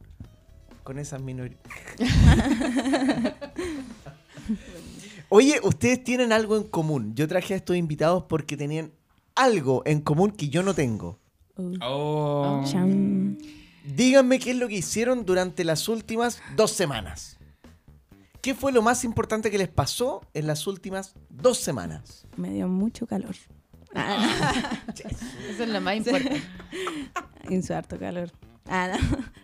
[SPEAKER 2] con esas minorías. Oye, ustedes tienen algo en común. Yo traje a estos invitados porque tenían algo en común que yo no tengo.
[SPEAKER 1] Uh,
[SPEAKER 3] Oh.
[SPEAKER 1] chan.
[SPEAKER 2] Díganme qué es lo que hicieron durante las últimas dos semanas. ¿Qué fue lo más importante que les pasó en las últimas dos semanas?
[SPEAKER 1] Me dio mucho calor. Ah,
[SPEAKER 4] Eso es lo más importante.
[SPEAKER 1] insuarto calor. Ah,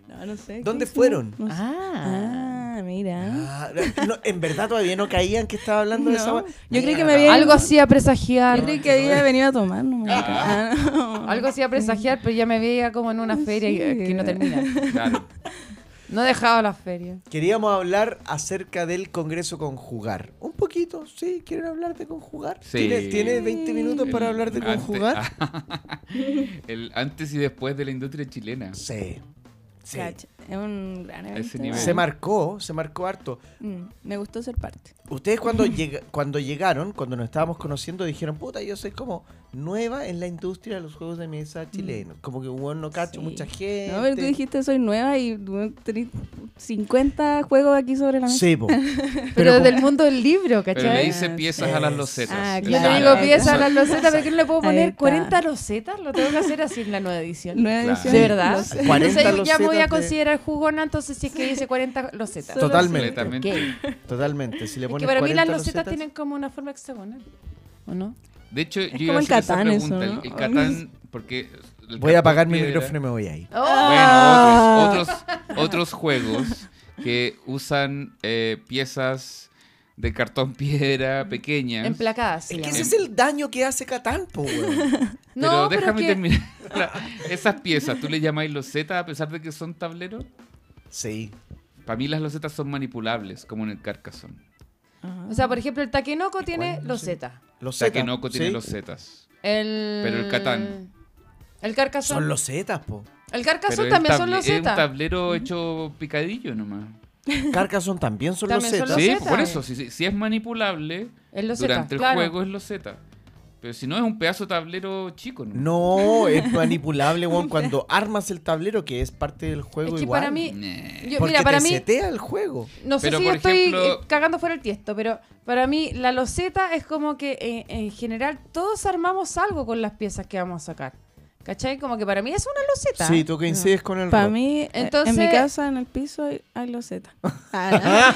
[SPEAKER 1] no, no, no sé. ¿qué
[SPEAKER 2] ¿Dónde fueron?
[SPEAKER 1] No sé.
[SPEAKER 4] Ah.
[SPEAKER 1] Ah, mira.
[SPEAKER 2] Ah, no, en verdad todavía no caían que estaba hablando de esa.
[SPEAKER 1] Yo creí que me había-
[SPEAKER 4] Algo así a presagiar.
[SPEAKER 1] Yo creí que había venido a tomar, no me ah, no.
[SPEAKER 4] Algo así a presagiar, pero ya me veía como en una feria
[SPEAKER 1] Sí.
[SPEAKER 4] que no termina.
[SPEAKER 3] Claro.
[SPEAKER 4] No he dejado la feria.
[SPEAKER 2] Queríamos hablar acerca del Congreso Conjugar. Un poquito, sí, ¿quieren hablar de conjugar?
[SPEAKER 3] Sí.
[SPEAKER 2] ¿Tiene, tiene 20 minutos para
[SPEAKER 3] El
[SPEAKER 2] hablar de conjugar?
[SPEAKER 3] el antes y después de la industria chilena.
[SPEAKER 2] Sí. sí.
[SPEAKER 1] Cacha, Es un gran evento.
[SPEAKER 2] Se marcó, se marcó harto.
[SPEAKER 1] Mm, me gustó ser parte.
[SPEAKER 2] Ustedes cuando, llega- cuando llegaron, cuando nos estábamos conociendo, dijeron, puta, yo soy como nueva en la industria de los juegos de mesa chilenos. Como que bueno, no cacho
[SPEAKER 1] Mm. Sí.
[SPEAKER 2] mucha gente.
[SPEAKER 1] No, pero tú dijiste soy nueva y tenés 50 juegos aquí sobre la mesa.
[SPEAKER 2] Sí.
[SPEAKER 4] Pero,
[SPEAKER 2] Pero como-
[SPEAKER 4] del mundo del libro,
[SPEAKER 3] Pero
[SPEAKER 4] ¿cachai?
[SPEAKER 3] le dice piezas a las losetas.
[SPEAKER 1] Ah,
[SPEAKER 4] Yo le digo piezas a las losetas, pero que no le puedo poner
[SPEAKER 1] está.
[SPEAKER 4] 40 losetas. Lo tengo que hacer así en la nueva edición.
[SPEAKER 1] Nueva
[SPEAKER 3] Claro.
[SPEAKER 1] edición.
[SPEAKER 4] ¿De verdad?
[SPEAKER 1] Lo sé.
[SPEAKER 2] 40
[SPEAKER 4] Entonces ya me voy a
[SPEAKER 2] losetas
[SPEAKER 4] considerar jugona, entonces si es que dice 40 losetas.
[SPEAKER 2] Totalmente.
[SPEAKER 4] Ok.
[SPEAKER 2] Totalmente. Si le
[SPEAKER 4] Es
[SPEAKER 2] pones
[SPEAKER 4] que para mí las
[SPEAKER 2] 40
[SPEAKER 4] losetas tienen como una forma hexagonal. ¿O no?
[SPEAKER 3] De hecho, yo
[SPEAKER 1] como
[SPEAKER 3] iba a
[SPEAKER 1] el
[SPEAKER 3] hacer esa
[SPEAKER 1] Catán eso,
[SPEAKER 3] pregunta. El-
[SPEAKER 1] ¿no?
[SPEAKER 3] El, Catán, porque... el
[SPEAKER 2] Voy a apagar mi micrófono y me voy a ir.
[SPEAKER 1] Ah.
[SPEAKER 3] Bueno, otros, otros, otros juegos que usan eh, piezas de cartón piedra pequeñas.
[SPEAKER 4] Emplacadas. se
[SPEAKER 2] Es que ese es el daño que hace Catán, po.
[SPEAKER 3] Pero
[SPEAKER 4] No, pero
[SPEAKER 3] déjame
[SPEAKER 4] que-
[SPEAKER 3] terminar. Esas piezas, ¿tú le llamáis losetas a pesar de que son tableros?
[SPEAKER 2] Sí.
[SPEAKER 3] Para mí las losetas son manipulables, como en el Carcassonne.
[SPEAKER 4] O sea, por ejemplo, el Takenoko tiene
[SPEAKER 2] cuál? No sé.
[SPEAKER 4] loseta.
[SPEAKER 2] Los
[SPEAKER 3] Takenoko tiene
[SPEAKER 2] sí.
[SPEAKER 3] losetas.
[SPEAKER 4] El...
[SPEAKER 3] Pero el Catán.
[SPEAKER 4] El Carcassonne.
[SPEAKER 2] Son los zetas, po.
[SPEAKER 4] El Carcassonne también son
[SPEAKER 3] Es un
[SPEAKER 4] losetas.
[SPEAKER 3] tablero hecho picadillo nomás.
[SPEAKER 2] Carcassonne también son los
[SPEAKER 4] También. Loseta.
[SPEAKER 3] Sí, por eso, si, si- si es manipulable,
[SPEAKER 4] Es
[SPEAKER 3] durante el
[SPEAKER 4] claro.
[SPEAKER 3] juego es loseta. Pero si no es un pedazo de tablero chico, ¿no?
[SPEAKER 2] No, es manipulable, weón, cuando armas el tablero, que es parte del juego
[SPEAKER 4] Es que
[SPEAKER 2] igual.
[SPEAKER 4] para mí,
[SPEAKER 3] Nah.
[SPEAKER 4] yo-
[SPEAKER 2] Porque
[SPEAKER 4] mira, para
[SPEAKER 2] te
[SPEAKER 4] mí,
[SPEAKER 2] setea el juego.
[SPEAKER 4] no sé
[SPEAKER 3] Pero,
[SPEAKER 4] si estoy
[SPEAKER 3] ejemplo-
[SPEAKER 4] eh, cagando fuera el tiesto, pero para mí la loseta es como que eh, en general todos armamos algo con las piezas que vamos a sacar. ¿Cachai? Como que para mí es una loseta.
[SPEAKER 2] Sí, tú coincides con el
[SPEAKER 1] Para mí, eh, en
[SPEAKER 4] Entonces-
[SPEAKER 1] mi casa, en el piso, hay, hay losetas. Ah,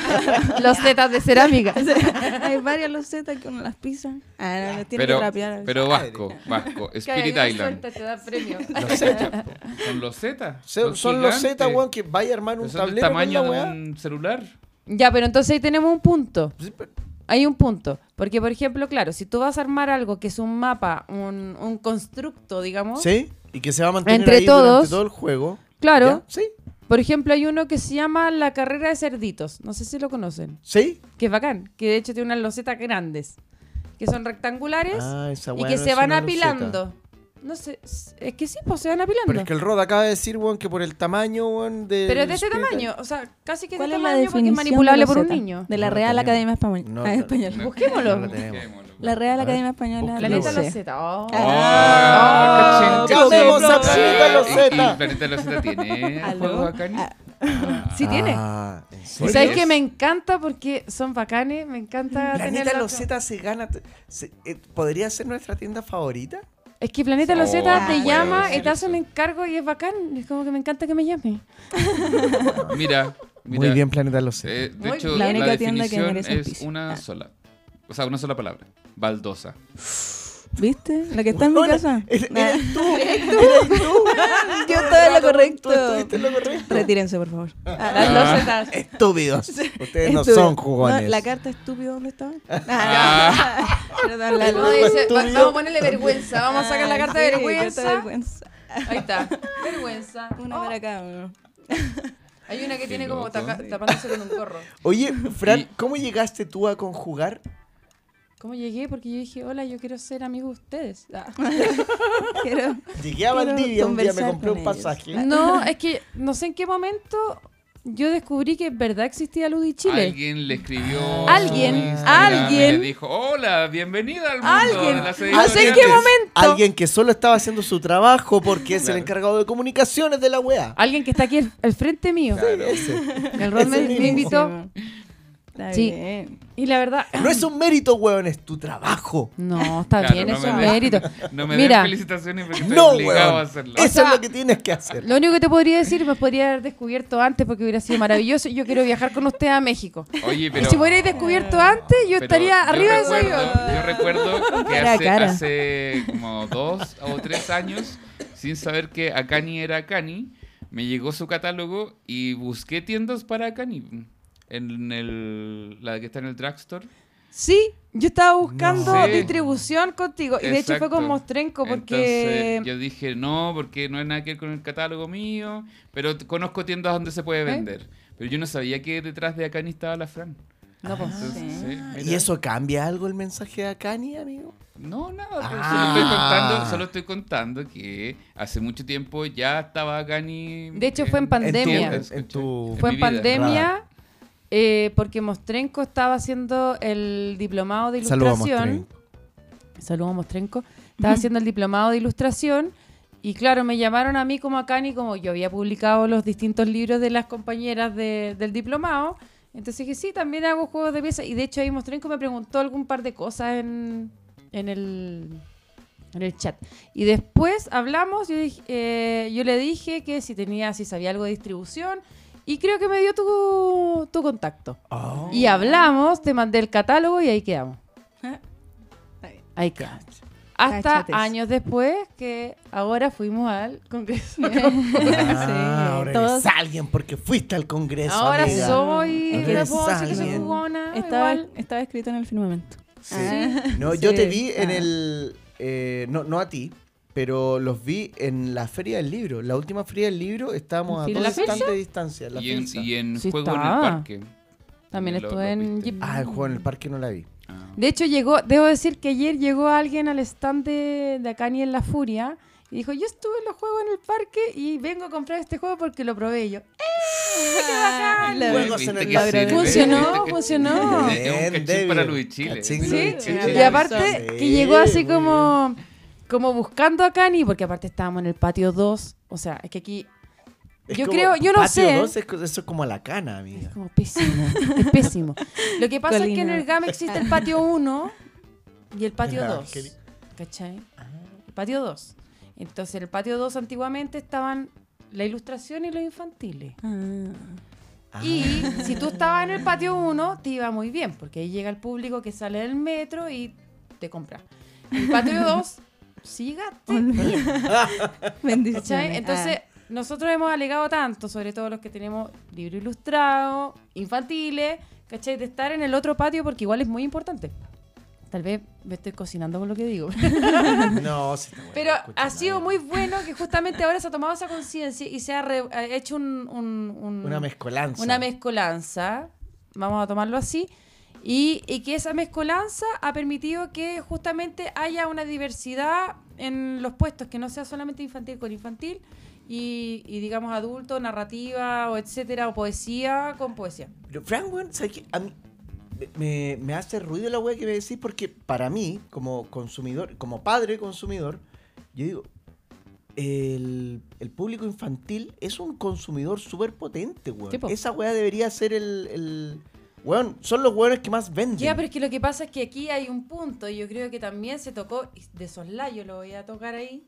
[SPEAKER 4] Losetas de cerámica.
[SPEAKER 1] no. hay varias losetas que uno las pisa. Ah, no, tiene
[SPEAKER 3] Pero,
[SPEAKER 1] que rapear.
[SPEAKER 3] pero Vasco, Vasco, Spirit Island.
[SPEAKER 4] suelta, te da premio.
[SPEAKER 2] Loseta.
[SPEAKER 3] Con losetas.
[SPEAKER 2] Son, son losetas, weón, que vaya a armar un
[SPEAKER 3] Son
[SPEAKER 2] tablero
[SPEAKER 3] tamaño de un celular.
[SPEAKER 4] Ya, pero entonces ahí tenemos un punto. Hay un punto. Porque, por ejemplo, claro, si tú vas a armar algo que es un mapa, un, un constructo, digamos.
[SPEAKER 2] Sí, y que se va a mantener
[SPEAKER 4] Entre
[SPEAKER 2] ahí
[SPEAKER 4] todos.
[SPEAKER 2] durante todo el juego.
[SPEAKER 4] Claro.
[SPEAKER 2] ¿Ya? Sí,
[SPEAKER 4] Por ejemplo, hay uno que se llama La Carrera de Cerditos. No sé si lo conocen.
[SPEAKER 2] sí.
[SPEAKER 4] Que es bacán. Que de hecho tiene unas losetas grandes. Que son rectangulares
[SPEAKER 2] Ah, esa
[SPEAKER 4] y que
[SPEAKER 2] no
[SPEAKER 4] se van
[SPEAKER 2] loseta.
[SPEAKER 4] No sé. Es que sí, pues se van apilando.
[SPEAKER 2] Pero es que el Rod acaba de decir, weón, que por el tamaño, weón, de.
[SPEAKER 4] Pero es de este tamaño. O sea, casi que de
[SPEAKER 1] ¿Cuál
[SPEAKER 4] este
[SPEAKER 1] es la
[SPEAKER 4] tamaño porque es
[SPEAKER 1] definición
[SPEAKER 4] manipulable
[SPEAKER 1] de
[SPEAKER 4] por un niño.
[SPEAKER 1] De la
[SPEAKER 2] No
[SPEAKER 1] Real
[SPEAKER 2] tenemos.
[SPEAKER 1] Academia Española.
[SPEAKER 2] No,
[SPEAKER 1] ah,
[SPEAKER 2] no,
[SPEAKER 1] Española.
[SPEAKER 3] no.
[SPEAKER 4] Busquémoslo.
[SPEAKER 2] No la tenemos.
[SPEAKER 3] Busquémoslo.
[SPEAKER 1] La Real
[SPEAKER 2] A ver.
[SPEAKER 1] Academia Española.
[SPEAKER 4] Planeta
[SPEAKER 1] sé.
[SPEAKER 4] Loseta. Oh.
[SPEAKER 3] Ah, cachín,
[SPEAKER 2] ¡Llamemos
[SPEAKER 3] cachín.
[SPEAKER 2] a Planeta
[SPEAKER 3] ¿Y-
[SPEAKER 2] Loseta!
[SPEAKER 3] ¿Y Planeta Loseta tiene
[SPEAKER 1] ¿Aló?
[SPEAKER 3] juegos acá? en-
[SPEAKER 1] Ah,
[SPEAKER 4] Sí tiene.
[SPEAKER 2] Ah, ¿en
[SPEAKER 4] ¿Y
[SPEAKER 2] serio?
[SPEAKER 4] sabes
[SPEAKER 3] es?
[SPEAKER 4] que me encanta? Porque son bacanes. Me encanta tener
[SPEAKER 2] Planeta
[SPEAKER 4] la-
[SPEAKER 2] Loseta se gana. se- eh, ¿Podría ser nuestra tienda favorita?
[SPEAKER 4] Es que Planeta
[SPEAKER 3] Oh,
[SPEAKER 4] Loseta
[SPEAKER 3] no
[SPEAKER 4] te
[SPEAKER 3] puedo
[SPEAKER 4] llama y te hace un encargo y es bacán. Es como que me encanta que me llame.
[SPEAKER 3] Mira, mira.
[SPEAKER 2] Muy bien, Planeta Loseta.
[SPEAKER 3] Eh, de
[SPEAKER 4] Muy
[SPEAKER 3] hecho,
[SPEAKER 4] bien.
[SPEAKER 3] la,
[SPEAKER 1] La única tienda que
[SPEAKER 3] definición
[SPEAKER 1] merece
[SPEAKER 3] es una
[SPEAKER 1] Ah.
[SPEAKER 3] sola. O sea, una sola palabra. Baldosa.
[SPEAKER 1] ¿Viste? La que está en mi casa.
[SPEAKER 2] eres-
[SPEAKER 1] Ah,
[SPEAKER 2] eres tú, eres tú.
[SPEAKER 1] Yo estaba en lo correcto.
[SPEAKER 2] Tú estuviste en lo correcto.
[SPEAKER 1] Retírense, por favor.
[SPEAKER 4] Las
[SPEAKER 3] Ah.
[SPEAKER 4] losetas.
[SPEAKER 2] Estúpidos. Ustedes no son jugones.
[SPEAKER 1] No, la carta estúpido, ¿dónde estaba?
[SPEAKER 3] Ah.
[SPEAKER 1] Perdón, la
[SPEAKER 4] No, dice, va-
[SPEAKER 2] Estúpido.
[SPEAKER 4] vamos a ponerle vergüenza. Vamos a sacar la carta de vergüenza.
[SPEAKER 1] de.
[SPEAKER 4] Ahí está. Vergüenza.
[SPEAKER 1] Una
[SPEAKER 4] Oh,
[SPEAKER 1] para cada uno.
[SPEAKER 4] hay una que
[SPEAKER 3] Qué
[SPEAKER 4] tiene como
[SPEAKER 3] loco.
[SPEAKER 4] tapándose con un gorro.
[SPEAKER 2] Oye, Fran, ¿cómo llegaste tú a conjugar?
[SPEAKER 4] ¿Cómo llegué? Porque yo dije, hola, yo quiero ser amigo de ustedes. Ah.
[SPEAKER 1] Quiero,
[SPEAKER 2] Llegué a Valdivia un día, me compré un
[SPEAKER 1] ellos.
[SPEAKER 2] pasaje.
[SPEAKER 4] No, es que no sé en qué momento yo descubrí que en verdad existía Ludi Chile.
[SPEAKER 3] Alguien le escribió.
[SPEAKER 4] Alguien, alguien.
[SPEAKER 3] Le dijo: Hola, bienvenida al mundo
[SPEAKER 4] Alguien.
[SPEAKER 3] de las
[SPEAKER 4] No sé en
[SPEAKER 3] editoriales".
[SPEAKER 4] qué momento.
[SPEAKER 2] Alguien que solo estaba haciendo su trabajo porque es el encargado de comunicaciones de la wea.
[SPEAKER 4] Alguien que está aquí al, al frente mío.
[SPEAKER 3] Claro.
[SPEAKER 4] El Rod me, invitó.
[SPEAKER 1] Está
[SPEAKER 4] Sí.
[SPEAKER 1] bien.
[SPEAKER 4] Y la verdad.
[SPEAKER 2] No es un mérito, weón, es tu trabajo.
[SPEAKER 4] No, está
[SPEAKER 3] Claro,
[SPEAKER 4] bien,
[SPEAKER 3] no
[SPEAKER 4] es
[SPEAKER 3] den-
[SPEAKER 4] mérito.
[SPEAKER 3] No me
[SPEAKER 4] Mira.
[SPEAKER 3] den felicitaciones porque estoy
[SPEAKER 2] No,
[SPEAKER 3] obligado a hacerlo.
[SPEAKER 2] Eso
[SPEAKER 4] O sea,
[SPEAKER 2] es lo que tienes que hacer.
[SPEAKER 4] Lo único que te podría decir, me podría haber descubierto antes porque hubiera sido maravilloso. Yo quiero viajar con usted a México.
[SPEAKER 3] Oye,
[SPEAKER 4] Y
[SPEAKER 3] pero.
[SPEAKER 4] si me hubierais descubierto antes, yo estaría
[SPEAKER 3] yo
[SPEAKER 4] arriba de ese
[SPEAKER 3] recuerdo-
[SPEAKER 4] avión.
[SPEAKER 3] Yo recuerdo que hace, hace como dos o tres años, sin saber que Akani era Akani, me llegó su catálogo y busqué tiendas para Akani. En el, la que está en el drugstore.
[SPEAKER 4] Sí, yo estaba buscando
[SPEAKER 3] No. Sí.
[SPEAKER 4] distribución contigo. Y de hecho fue con
[SPEAKER 3] Exacto.
[SPEAKER 4] Mostrenco porque.
[SPEAKER 3] Entonces yo dije, no, porque no hay nada que ver con el catálogo mío, pero conozco tiendas donde se puede vender. Pero yo no sabía que detrás de Akani estaba la Fran.
[SPEAKER 4] No, pues.
[SPEAKER 3] Entonces,
[SPEAKER 1] sí.
[SPEAKER 3] sí,
[SPEAKER 2] ¿Y eso cambia algo el mensaje de Akani, amigo?
[SPEAKER 3] No, nada, pues,
[SPEAKER 2] Ah.
[SPEAKER 3] solo, estoy contando, solo estoy contando que hace mucho tiempo ya estaba Akani.
[SPEAKER 4] De hecho, fue en pandemia.
[SPEAKER 2] En tu- en tu-
[SPEAKER 4] Fue en
[SPEAKER 3] vida.
[SPEAKER 4] Eh, porque Mostrenco estaba haciendo el diplomado de ilustración. Saludos, Mostrenco. Estaba haciendo el diplomado de ilustración. Y claro, me llamaron a mí como a Cani, como yo había publicado los distintos libros de las compañeras de- del diplomado. Entonces dije, sí, también hago juegos de pieza. Y de hecho ahí Mostrenco me preguntó algún par de cosas en, en, el, en el chat. Y después hablamos, yo, dije- eh, yo le dije que si tenía, si sabía algo de distribución. Y creo que me dio tu, tu contacto.
[SPEAKER 2] Oh.
[SPEAKER 4] Y hablamos, te mandé el catálogo y ahí quedamos. Ahí quedamos. Hasta
[SPEAKER 1] Cáchate.
[SPEAKER 4] años después que ahora fuimos al Congreso.
[SPEAKER 2] Ah, ahora
[SPEAKER 1] todos-
[SPEAKER 2] eres alguien porque fuiste al congreso.
[SPEAKER 4] ahora
[SPEAKER 2] amiga.
[SPEAKER 4] soy,
[SPEAKER 2] Ahora
[SPEAKER 4] ¿qué
[SPEAKER 2] eres
[SPEAKER 4] puedo decir que soy
[SPEAKER 2] alguien.
[SPEAKER 4] jugona?
[SPEAKER 1] Estaba, estaba escrito en el firmamento.
[SPEAKER 2] Sí.
[SPEAKER 1] Ah.
[SPEAKER 2] No, yo
[SPEAKER 1] Sí.
[SPEAKER 2] te vi en el. eh, no, no a ti, pero los vi en la Feria del Libro. La última Feria del Libro estábamos a
[SPEAKER 4] ¿En
[SPEAKER 2] dos de distancia. La
[SPEAKER 3] Y en, y en
[SPEAKER 4] Sí
[SPEAKER 3] juego en el parque.
[SPEAKER 4] También
[SPEAKER 3] Lo-
[SPEAKER 4] estuve
[SPEAKER 3] lo
[SPEAKER 4] en. Jeep.
[SPEAKER 2] Ah, el juego en el parque no la vi.
[SPEAKER 3] Ah.
[SPEAKER 4] De hecho, llegó, debo decir que ayer llegó alguien al stand de, de Akani en La Furia Y dijo, yo estuve en los juegos en el parque y vengo a comprar este juego porque lo probé yo. ¡Eh! ¡Qué bacán!
[SPEAKER 2] Juegos en el laboratorio.
[SPEAKER 3] sirve,
[SPEAKER 4] Funcionó, funcionó.
[SPEAKER 3] Es un cachín para Luis Chile.
[SPEAKER 4] Sí,
[SPEAKER 2] Luis Chile.
[SPEAKER 4] y aparte
[SPEAKER 2] Sí,
[SPEAKER 4] que llegó así como, como buscando a Cani, porque aparte estábamos en el patio 2. O sea, es que aquí
[SPEAKER 2] Es
[SPEAKER 4] yo
[SPEAKER 2] como-
[SPEAKER 4] creo- yo no
[SPEAKER 2] patio
[SPEAKER 4] sé.
[SPEAKER 2] dos es co- eso es como la cana,
[SPEAKER 4] es
[SPEAKER 2] amiga.
[SPEAKER 4] como pésimo. es pésimo. Lo que pasa es que en
[SPEAKER 1] Colina.
[SPEAKER 4] el GAM existe el patio 1 y el patio
[SPEAKER 2] Ah,
[SPEAKER 4] 2.
[SPEAKER 2] qué li-
[SPEAKER 4] ¿Cachai? El patio 2. Entonces, en el patio 2 antiguamente estaban la ilustración y los infantiles.
[SPEAKER 2] Ah.
[SPEAKER 4] Y si tú estabas en el patio 1, te iba muy bien, porque ahí llega el público que sale del metro y te compra. En el patio 2, sí llegaste.
[SPEAKER 1] Bendiciones.
[SPEAKER 4] ¿cachai? Entonces,
[SPEAKER 1] Ah.
[SPEAKER 4] nosotros hemos alegado tanto, sobre todo los que tenemos libro ilustrado, infantiles, ¿cachai? De estar en el otro patio porque igual es muy importante. Tal vez me estoy cocinando con lo que digo.
[SPEAKER 2] No, sí está bueno,
[SPEAKER 4] Pero ha sido
[SPEAKER 2] nadie.
[SPEAKER 4] muy bueno que justamente ahora se ha tomado esa conciencia y se ha re- ha hecho un, un- un-
[SPEAKER 2] Una mezcolanza.
[SPEAKER 4] una mezcolanza, vamos a tomarlo así, y, y que esa mezcolanza ha permitido que justamente haya una diversidad en los puestos, que no sea solamente infantil con infantil, y, y digamos adulto, narrativa, o etcétera, o poesía con poesía.
[SPEAKER 2] Pero, Frank, weón, ¿sabes qué? A mí me, me hace ruido la weá que me decís porque para mí, como consumidor, como padre consumidor, yo digo, el, el público infantil es un consumidor súper potente, weón. Esa weá debería ser el... el weón, son los weones que más venden.
[SPEAKER 4] Ya, pero es que lo que pasa es que aquí hay un punto, y yo creo que también se tocó, de soslayo lo voy a tocar ahí,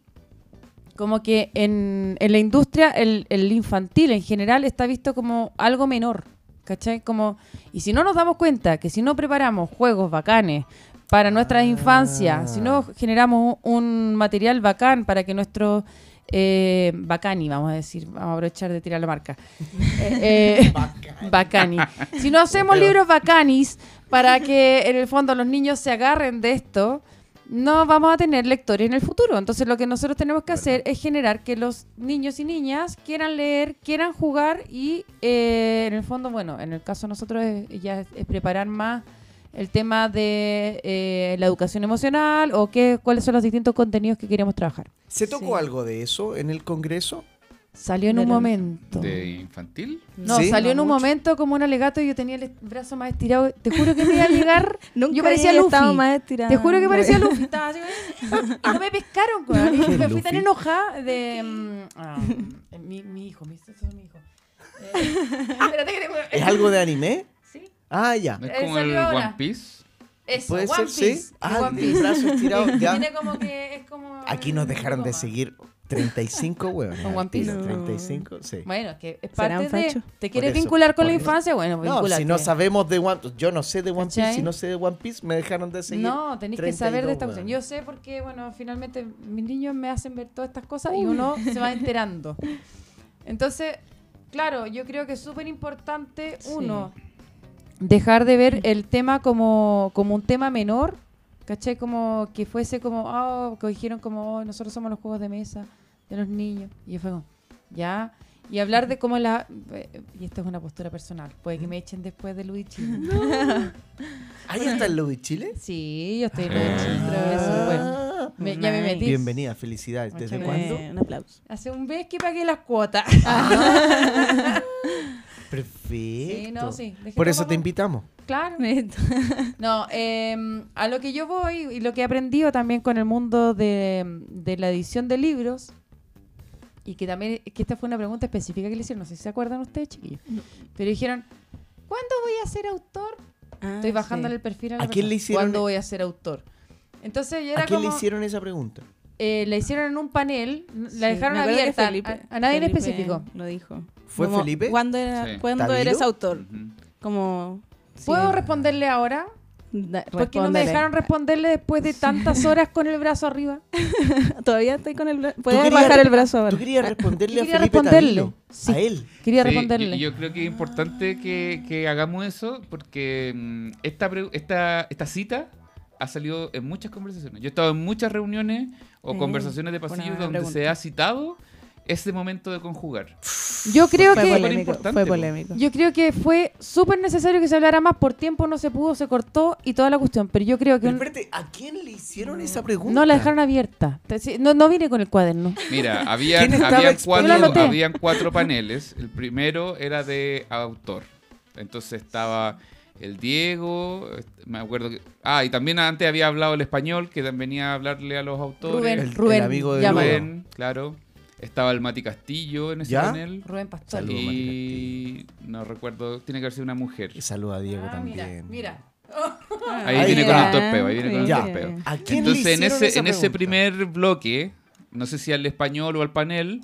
[SPEAKER 4] como que en, en la industria el, el infantil en general está visto como algo menor, ¿cachai? Como, y si no nos damos cuenta que si no preparamos juegos bacanes para nuestras
[SPEAKER 2] Ah.
[SPEAKER 4] infancias, si no generamos un material bacán para que nuestros... Eh, bacani, vamos a decir, vamos a aprovechar de tirar la marca. Eh, eh. Bacani. Si no hacemos
[SPEAKER 2] Pero-
[SPEAKER 4] libros bacanis para que en el fondo los niños se agarren de esto, no vamos a tener lectores en el futuro. Entonces lo que nosotros tenemos que hacer es generar que los niños y niñas quieran leer, quieran jugar y eh, en el fondo, bueno, en el caso de nosotros es, ya es, es preparar más el tema de eh, la educación emocional o qué, cuáles son los distintos contenidos que queremos trabajar.
[SPEAKER 2] ¿Se tocó
[SPEAKER 1] Sí.
[SPEAKER 2] algo de eso en el Congreso?
[SPEAKER 4] Salió en un momento.
[SPEAKER 3] ¿De infantil?
[SPEAKER 4] No,
[SPEAKER 2] Sí.
[SPEAKER 4] salió en un
[SPEAKER 1] mucho.
[SPEAKER 4] momento como un alegato y yo tenía el brazo más estirado. Te juro que me iba a llegar.
[SPEAKER 1] Nunca
[SPEAKER 4] yo parecía Luffy.
[SPEAKER 1] más.
[SPEAKER 4] Te juro que parecía Luffy. Estaba así, y no me pescaron, weón. Y
[SPEAKER 2] ¿Qué
[SPEAKER 4] me fui
[SPEAKER 2] Luffy?
[SPEAKER 4] tan enojada de. ah, mi, mi hijo, mi, mi hijo. Eh, espérate que tengo.
[SPEAKER 2] ¿Es algo de anime? Ah, ya.
[SPEAKER 3] ¿No es
[SPEAKER 4] Eh,
[SPEAKER 3] como el. One Piece?
[SPEAKER 4] Eso,
[SPEAKER 2] ¿Puede
[SPEAKER 4] One
[SPEAKER 2] ser?
[SPEAKER 4] Piece.
[SPEAKER 2] Sí. Ah,
[SPEAKER 4] One Piece.
[SPEAKER 2] brazo estirado, ya.
[SPEAKER 4] Tiene como que es como.
[SPEAKER 2] Aquí nos dejaron de seguir 35 huevos.
[SPEAKER 4] ¿Con One Piece?
[SPEAKER 1] No.
[SPEAKER 2] 35, sí.
[SPEAKER 4] Bueno, es que es
[SPEAKER 1] ¿Serán
[SPEAKER 4] parte de. ¿Te quieres vincular con la
[SPEAKER 2] eso.
[SPEAKER 4] infancia? Bueno,
[SPEAKER 2] No, si no sabemos de One Yo no sé de One Piece,
[SPEAKER 4] ¿Cachai?
[SPEAKER 2] si no sé de One Piece, me dejaron de seguir.
[SPEAKER 4] No, tenéis que saber de esta
[SPEAKER 2] 32,
[SPEAKER 4] cuestión. Yo sé porque, bueno, finalmente mis niños me hacen ver todas estas cosas y uno se va enterando. Entonces, claro, yo creo que es súper importante,
[SPEAKER 1] Sí.
[SPEAKER 4] Dejar de ver el tema como, como un tema menor, ¿cachai? Como que fuese como, oh, que dijeron como, oh, nosotros somos los juegos de mesa de los niños. Y yo fue como, ya. Y hablar de cómo la... eh, Y esta es una postura personal. Puede que me echen después de Luigi.
[SPEAKER 2] ¿Ahí está el Luis Chile?
[SPEAKER 4] Sí, yo estoy en
[SPEAKER 3] Ah.
[SPEAKER 4] Luigi. pero eso, bueno.
[SPEAKER 2] Ah,
[SPEAKER 4] Me- ya me metí.
[SPEAKER 2] Bienvenida, felicidades. ¿Desde cuándo?
[SPEAKER 1] Un aplauso.
[SPEAKER 4] Hace un mes que pagué las cuotas.
[SPEAKER 2] Perfecto.
[SPEAKER 4] Sí, no, sí.
[SPEAKER 2] Por eso te invitamos.
[SPEAKER 4] Claro. No, eh, a lo que yo voy y lo que he aprendido también con el mundo de, de la edición de libros, y que también, que esta fue una pregunta específica que le hicieron, no sé si se acuerdan ustedes, chiquillos, pero dijeron, ¿cuándo voy a ser autor?
[SPEAKER 1] Ah,
[SPEAKER 4] Estoy bajándole
[SPEAKER 1] sí.
[SPEAKER 4] el perfil a la
[SPEAKER 2] ¿A quién le hicieron-
[SPEAKER 4] ¿Cuándo voy a ser autor? Entonces yo era
[SPEAKER 2] ¿A quién le hicieron esa pregunta?
[SPEAKER 4] eh, la hicieron en un panel,
[SPEAKER 1] Sí,
[SPEAKER 4] la dejaron abierta
[SPEAKER 1] Felipe-
[SPEAKER 4] a, a nadie en específico.
[SPEAKER 1] Lo dijo.
[SPEAKER 2] ¿Fue
[SPEAKER 1] Como,
[SPEAKER 2] Felipe?
[SPEAKER 1] ¿Cuándo, era,
[SPEAKER 3] Sí.
[SPEAKER 1] ¿cuándo eres autor?
[SPEAKER 3] Ujú.
[SPEAKER 1] Como...
[SPEAKER 4] ¿Puedo
[SPEAKER 1] sí,
[SPEAKER 4] responderle ahora?
[SPEAKER 1] da-
[SPEAKER 4] ¿Por qué no me dejaron responderle después de tantas horas con el brazo arriba?
[SPEAKER 1] Todavía estoy con el brazo. Puedes bajar el brazo ahora.
[SPEAKER 2] ¿Tú querías responderle a
[SPEAKER 4] quería
[SPEAKER 2] Felipe
[SPEAKER 4] responderle. Sí.
[SPEAKER 2] A él.
[SPEAKER 4] Quería
[SPEAKER 3] Sí,
[SPEAKER 4] responderle.
[SPEAKER 3] Yo, yo creo que es importante que, que hagamos eso porque mm, esta, esta, esta cita ha salido en muchas conversaciones. Yo he estado en muchas reuniones o
[SPEAKER 1] Eh,
[SPEAKER 3] conversaciones de pasillo donde
[SPEAKER 1] pregunta.
[SPEAKER 3] se ha citado ese momento de conjugar.
[SPEAKER 4] Yo creo
[SPEAKER 1] Fue
[SPEAKER 4] que
[SPEAKER 1] polémico. Fue
[SPEAKER 3] po.
[SPEAKER 1] polémico.
[SPEAKER 4] yo creo que fue súper necesario que se hablara más. Por tiempo no se pudo, se cortó y toda la cuestión. Pero yo creo que
[SPEAKER 2] Pero
[SPEAKER 4] un-
[SPEAKER 2] espérate, ¿a quién le hicieron esa pregunta?
[SPEAKER 4] no la dejaron abierta. No, no vine con el cuaderno.
[SPEAKER 3] Mira, había,
[SPEAKER 2] ¿Quién estaba
[SPEAKER 3] habían, cuatro, habían cuatro paneles. El primero era de autor. Entonces estaba el Diego, me acuerdo que... Ah, y también antes había hablado el español, que también venía a hablarle a los autores.
[SPEAKER 4] Rubén,
[SPEAKER 2] El- el
[SPEAKER 4] Rubén,
[SPEAKER 2] amigo de.
[SPEAKER 3] Rubén, claro. Estaba el Mati Castillo en ese
[SPEAKER 2] ¿Ya?
[SPEAKER 3] panel.
[SPEAKER 4] Rubén Pastor.
[SPEAKER 3] Y no recuerdo, tiene que haber sido una mujer.
[SPEAKER 2] Y saluda a Diego
[SPEAKER 4] Ah, mira,
[SPEAKER 2] también.
[SPEAKER 4] mira.
[SPEAKER 3] Ahí
[SPEAKER 2] Ahí
[SPEAKER 3] viene con el torpeo, ahí viene con el
[SPEAKER 2] Ya.
[SPEAKER 3] torpeo.
[SPEAKER 2] ¿A quién
[SPEAKER 3] Entonces,
[SPEAKER 2] le
[SPEAKER 3] en
[SPEAKER 2] hicieron
[SPEAKER 3] ese, en ese primer bloque, no sé si al español o al panel,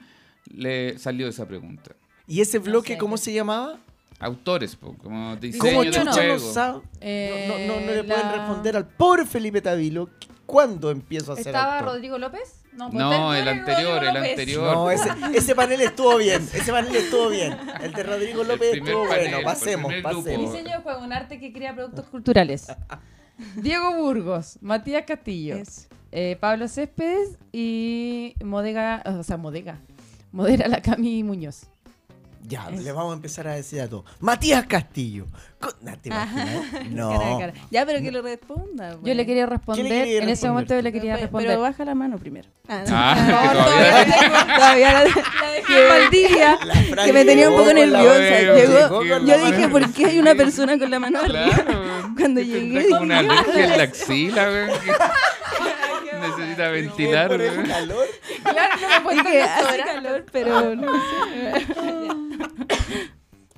[SPEAKER 3] le salió esa pregunta.
[SPEAKER 2] ¿Y ese bloque
[SPEAKER 4] sé,
[SPEAKER 2] cómo se llamaba?
[SPEAKER 3] Autores, po, como diseño
[SPEAKER 2] ¿Cómo no
[SPEAKER 3] juego.
[SPEAKER 4] Eh,
[SPEAKER 2] no, no, no le pueden
[SPEAKER 4] la-
[SPEAKER 2] responder al pobre Felipe Tavilo cuándo empiezo a ser
[SPEAKER 4] ¿Estaba
[SPEAKER 2] autor?
[SPEAKER 4] Rodrigo López? Pues,
[SPEAKER 3] No,
[SPEAKER 4] usted
[SPEAKER 3] el anterior, el anterior.
[SPEAKER 2] No, ese, ese panel estuvo bien. Ese panel estuvo bien. El de Rodrigo López estuvo
[SPEAKER 3] panel,
[SPEAKER 2] bueno. Pasemos, pasemos.
[SPEAKER 4] Diseño de juego, un arte que crea productos culturales. Diego Burgos, Matías Castillo, eh, Pablo Céspedes y Modega, o sea, Modega. Modera la Cami Muñoz.
[SPEAKER 2] Ya, le vamos a empezar a decir a todos. Matías Castillo. ¿no ¿Te imaginas? No.
[SPEAKER 1] cara. Ya, pero que lo responda.
[SPEAKER 4] Yo
[SPEAKER 1] pues.
[SPEAKER 4] le quería responder,
[SPEAKER 2] ¿Qué le quería
[SPEAKER 4] en ese momento yo le quería
[SPEAKER 1] Pero-
[SPEAKER 4] responder.
[SPEAKER 1] Pero baja la mano primero. Ah, no.
[SPEAKER 3] Ah,
[SPEAKER 1] Por
[SPEAKER 3] que
[SPEAKER 1] favor,
[SPEAKER 3] todavía-
[SPEAKER 1] todavía, la tengo, todavía la, la dejé en Valdivia. Que me tenía un
[SPEAKER 2] llegó
[SPEAKER 1] poco
[SPEAKER 2] con
[SPEAKER 1] nerviosa.
[SPEAKER 3] Llegó
[SPEAKER 1] Llegó,
[SPEAKER 3] con
[SPEAKER 1] yo dije,
[SPEAKER 3] mano
[SPEAKER 1] ¿por qué hay una persona con la mano arriba?
[SPEAKER 3] Claro.
[SPEAKER 1] Cuando llegué,
[SPEAKER 3] como una
[SPEAKER 1] dije,
[SPEAKER 3] alergia en la axila, que Necesita ventilar,
[SPEAKER 2] Por el calor.
[SPEAKER 4] Claro, no me puedo
[SPEAKER 1] calor, pero no sé.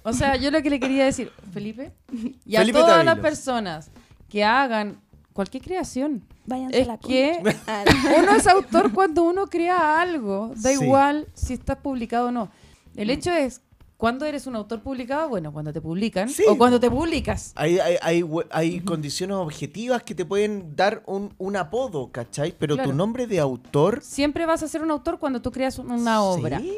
[SPEAKER 4] O sea, yo lo que le quería decir, Felipe, y a
[SPEAKER 2] Felipe
[SPEAKER 4] todas las personas que hagan cualquier creación,
[SPEAKER 1] Váyanse
[SPEAKER 4] es
[SPEAKER 1] a la
[SPEAKER 4] que
[SPEAKER 1] concha. Ah, no.
[SPEAKER 4] uno es autor cuando uno crea algo, da
[SPEAKER 2] Sí.
[SPEAKER 4] igual si está publicado o no. El hecho es, ¿cuándo eres un autor publicado? Bueno, cuando te publican
[SPEAKER 2] Sí.
[SPEAKER 4] o cuando te publicas.
[SPEAKER 2] Hay, hay, hay, condiciones objetivas que te pueden dar un, un apodo, ¿cachai? Pero tu nombre de autor.
[SPEAKER 4] Siempre vas a ser un autor cuando tú creas un- una obra.
[SPEAKER 2] Sí.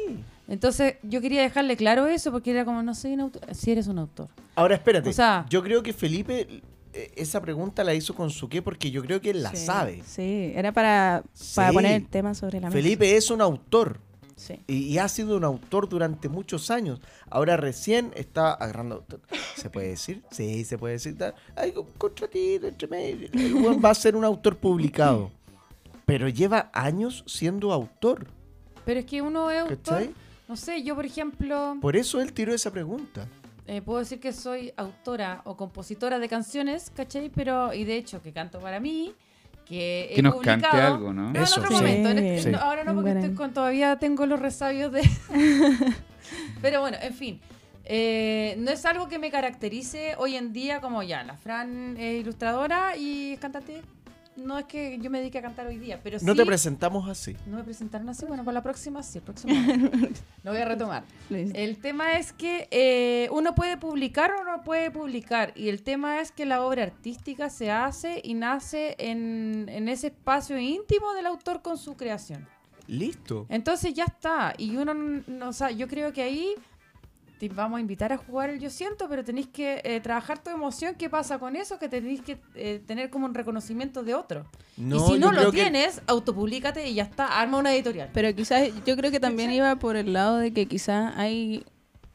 [SPEAKER 4] Entonces, yo quería dejarle claro eso porque era como, no soy un autor. Si eres un autor.
[SPEAKER 2] Ahora espérate.
[SPEAKER 4] O sea-
[SPEAKER 2] yo creo que Felipe eh, esa pregunta la hizo con su qué porque yo creo que él la
[SPEAKER 1] Sí,
[SPEAKER 2] sabe.
[SPEAKER 1] Sí, era para, para
[SPEAKER 2] Sí.
[SPEAKER 1] poner el tema sobre la mesa.
[SPEAKER 2] Felipe es un autor.
[SPEAKER 1] Sí.
[SPEAKER 2] Y, y ha sido un autor durante muchos años. Ahora recién está agarrando. ¿Se puede decir? Sí, se puede decir. Hay un contratito entre medio. El va a ser un autor publicado. Pero lleva años siendo autor.
[SPEAKER 4] Pero es que uno es autor.
[SPEAKER 2] ¿Cachai?
[SPEAKER 4] No sé, yo por ejemplo,
[SPEAKER 2] Por eso él tiró esa pregunta.
[SPEAKER 4] eh, puedo decir que soy autora o compositora de canciones, ¿cachai? Pero, y de hecho, que canto para mí, que he
[SPEAKER 3] Que nos
[SPEAKER 4] publicado-
[SPEAKER 3] cante algo, ¿no?
[SPEAKER 4] No,
[SPEAKER 2] Eso,
[SPEAKER 4] en otro
[SPEAKER 2] sí.
[SPEAKER 4] momento. en este-
[SPEAKER 2] Sí.
[SPEAKER 4] no, ahora no, porque estoy con, todavía tengo los resabios de... Pero bueno, en fin. eh, no es algo que me caracterice hoy en día como ya, la Fran es ilustradora y es cantante. No es que yo me dedique a cantar hoy día, pero
[SPEAKER 2] No
[SPEAKER 4] sí...
[SPEAKER 2] te presentamos así.
[SPEAKER 4] No me presentaron así, bueno, para la próxima sí, el próximo. Lo voy a retomar. El tema es que eh, uno puede publicar o no puede publicar. Y el tema es que la obra artística se hace y nace en, en ese espacio íntimo del autor con su creación.
[SPEAKER 2] Listo.
[SPEAKER 4] Entonces ya está. Y uno, no, o sea, yo creo que ahí te vamos a invitar a jugar el Yo Siento, pero tenéis que eh, trabajar tu emoción. ¿Qué pasa con eso? Que tenéis que eh, tener como un reconocimiento de otro. y si no lo
[SPEAKER 2] que-
[SPEAKER 4] tienes, autopublicate y ya está. Arma una editorial.
[SPEAKER 1] Pero quizás, yo creo que también iba por el lado de que quizás hay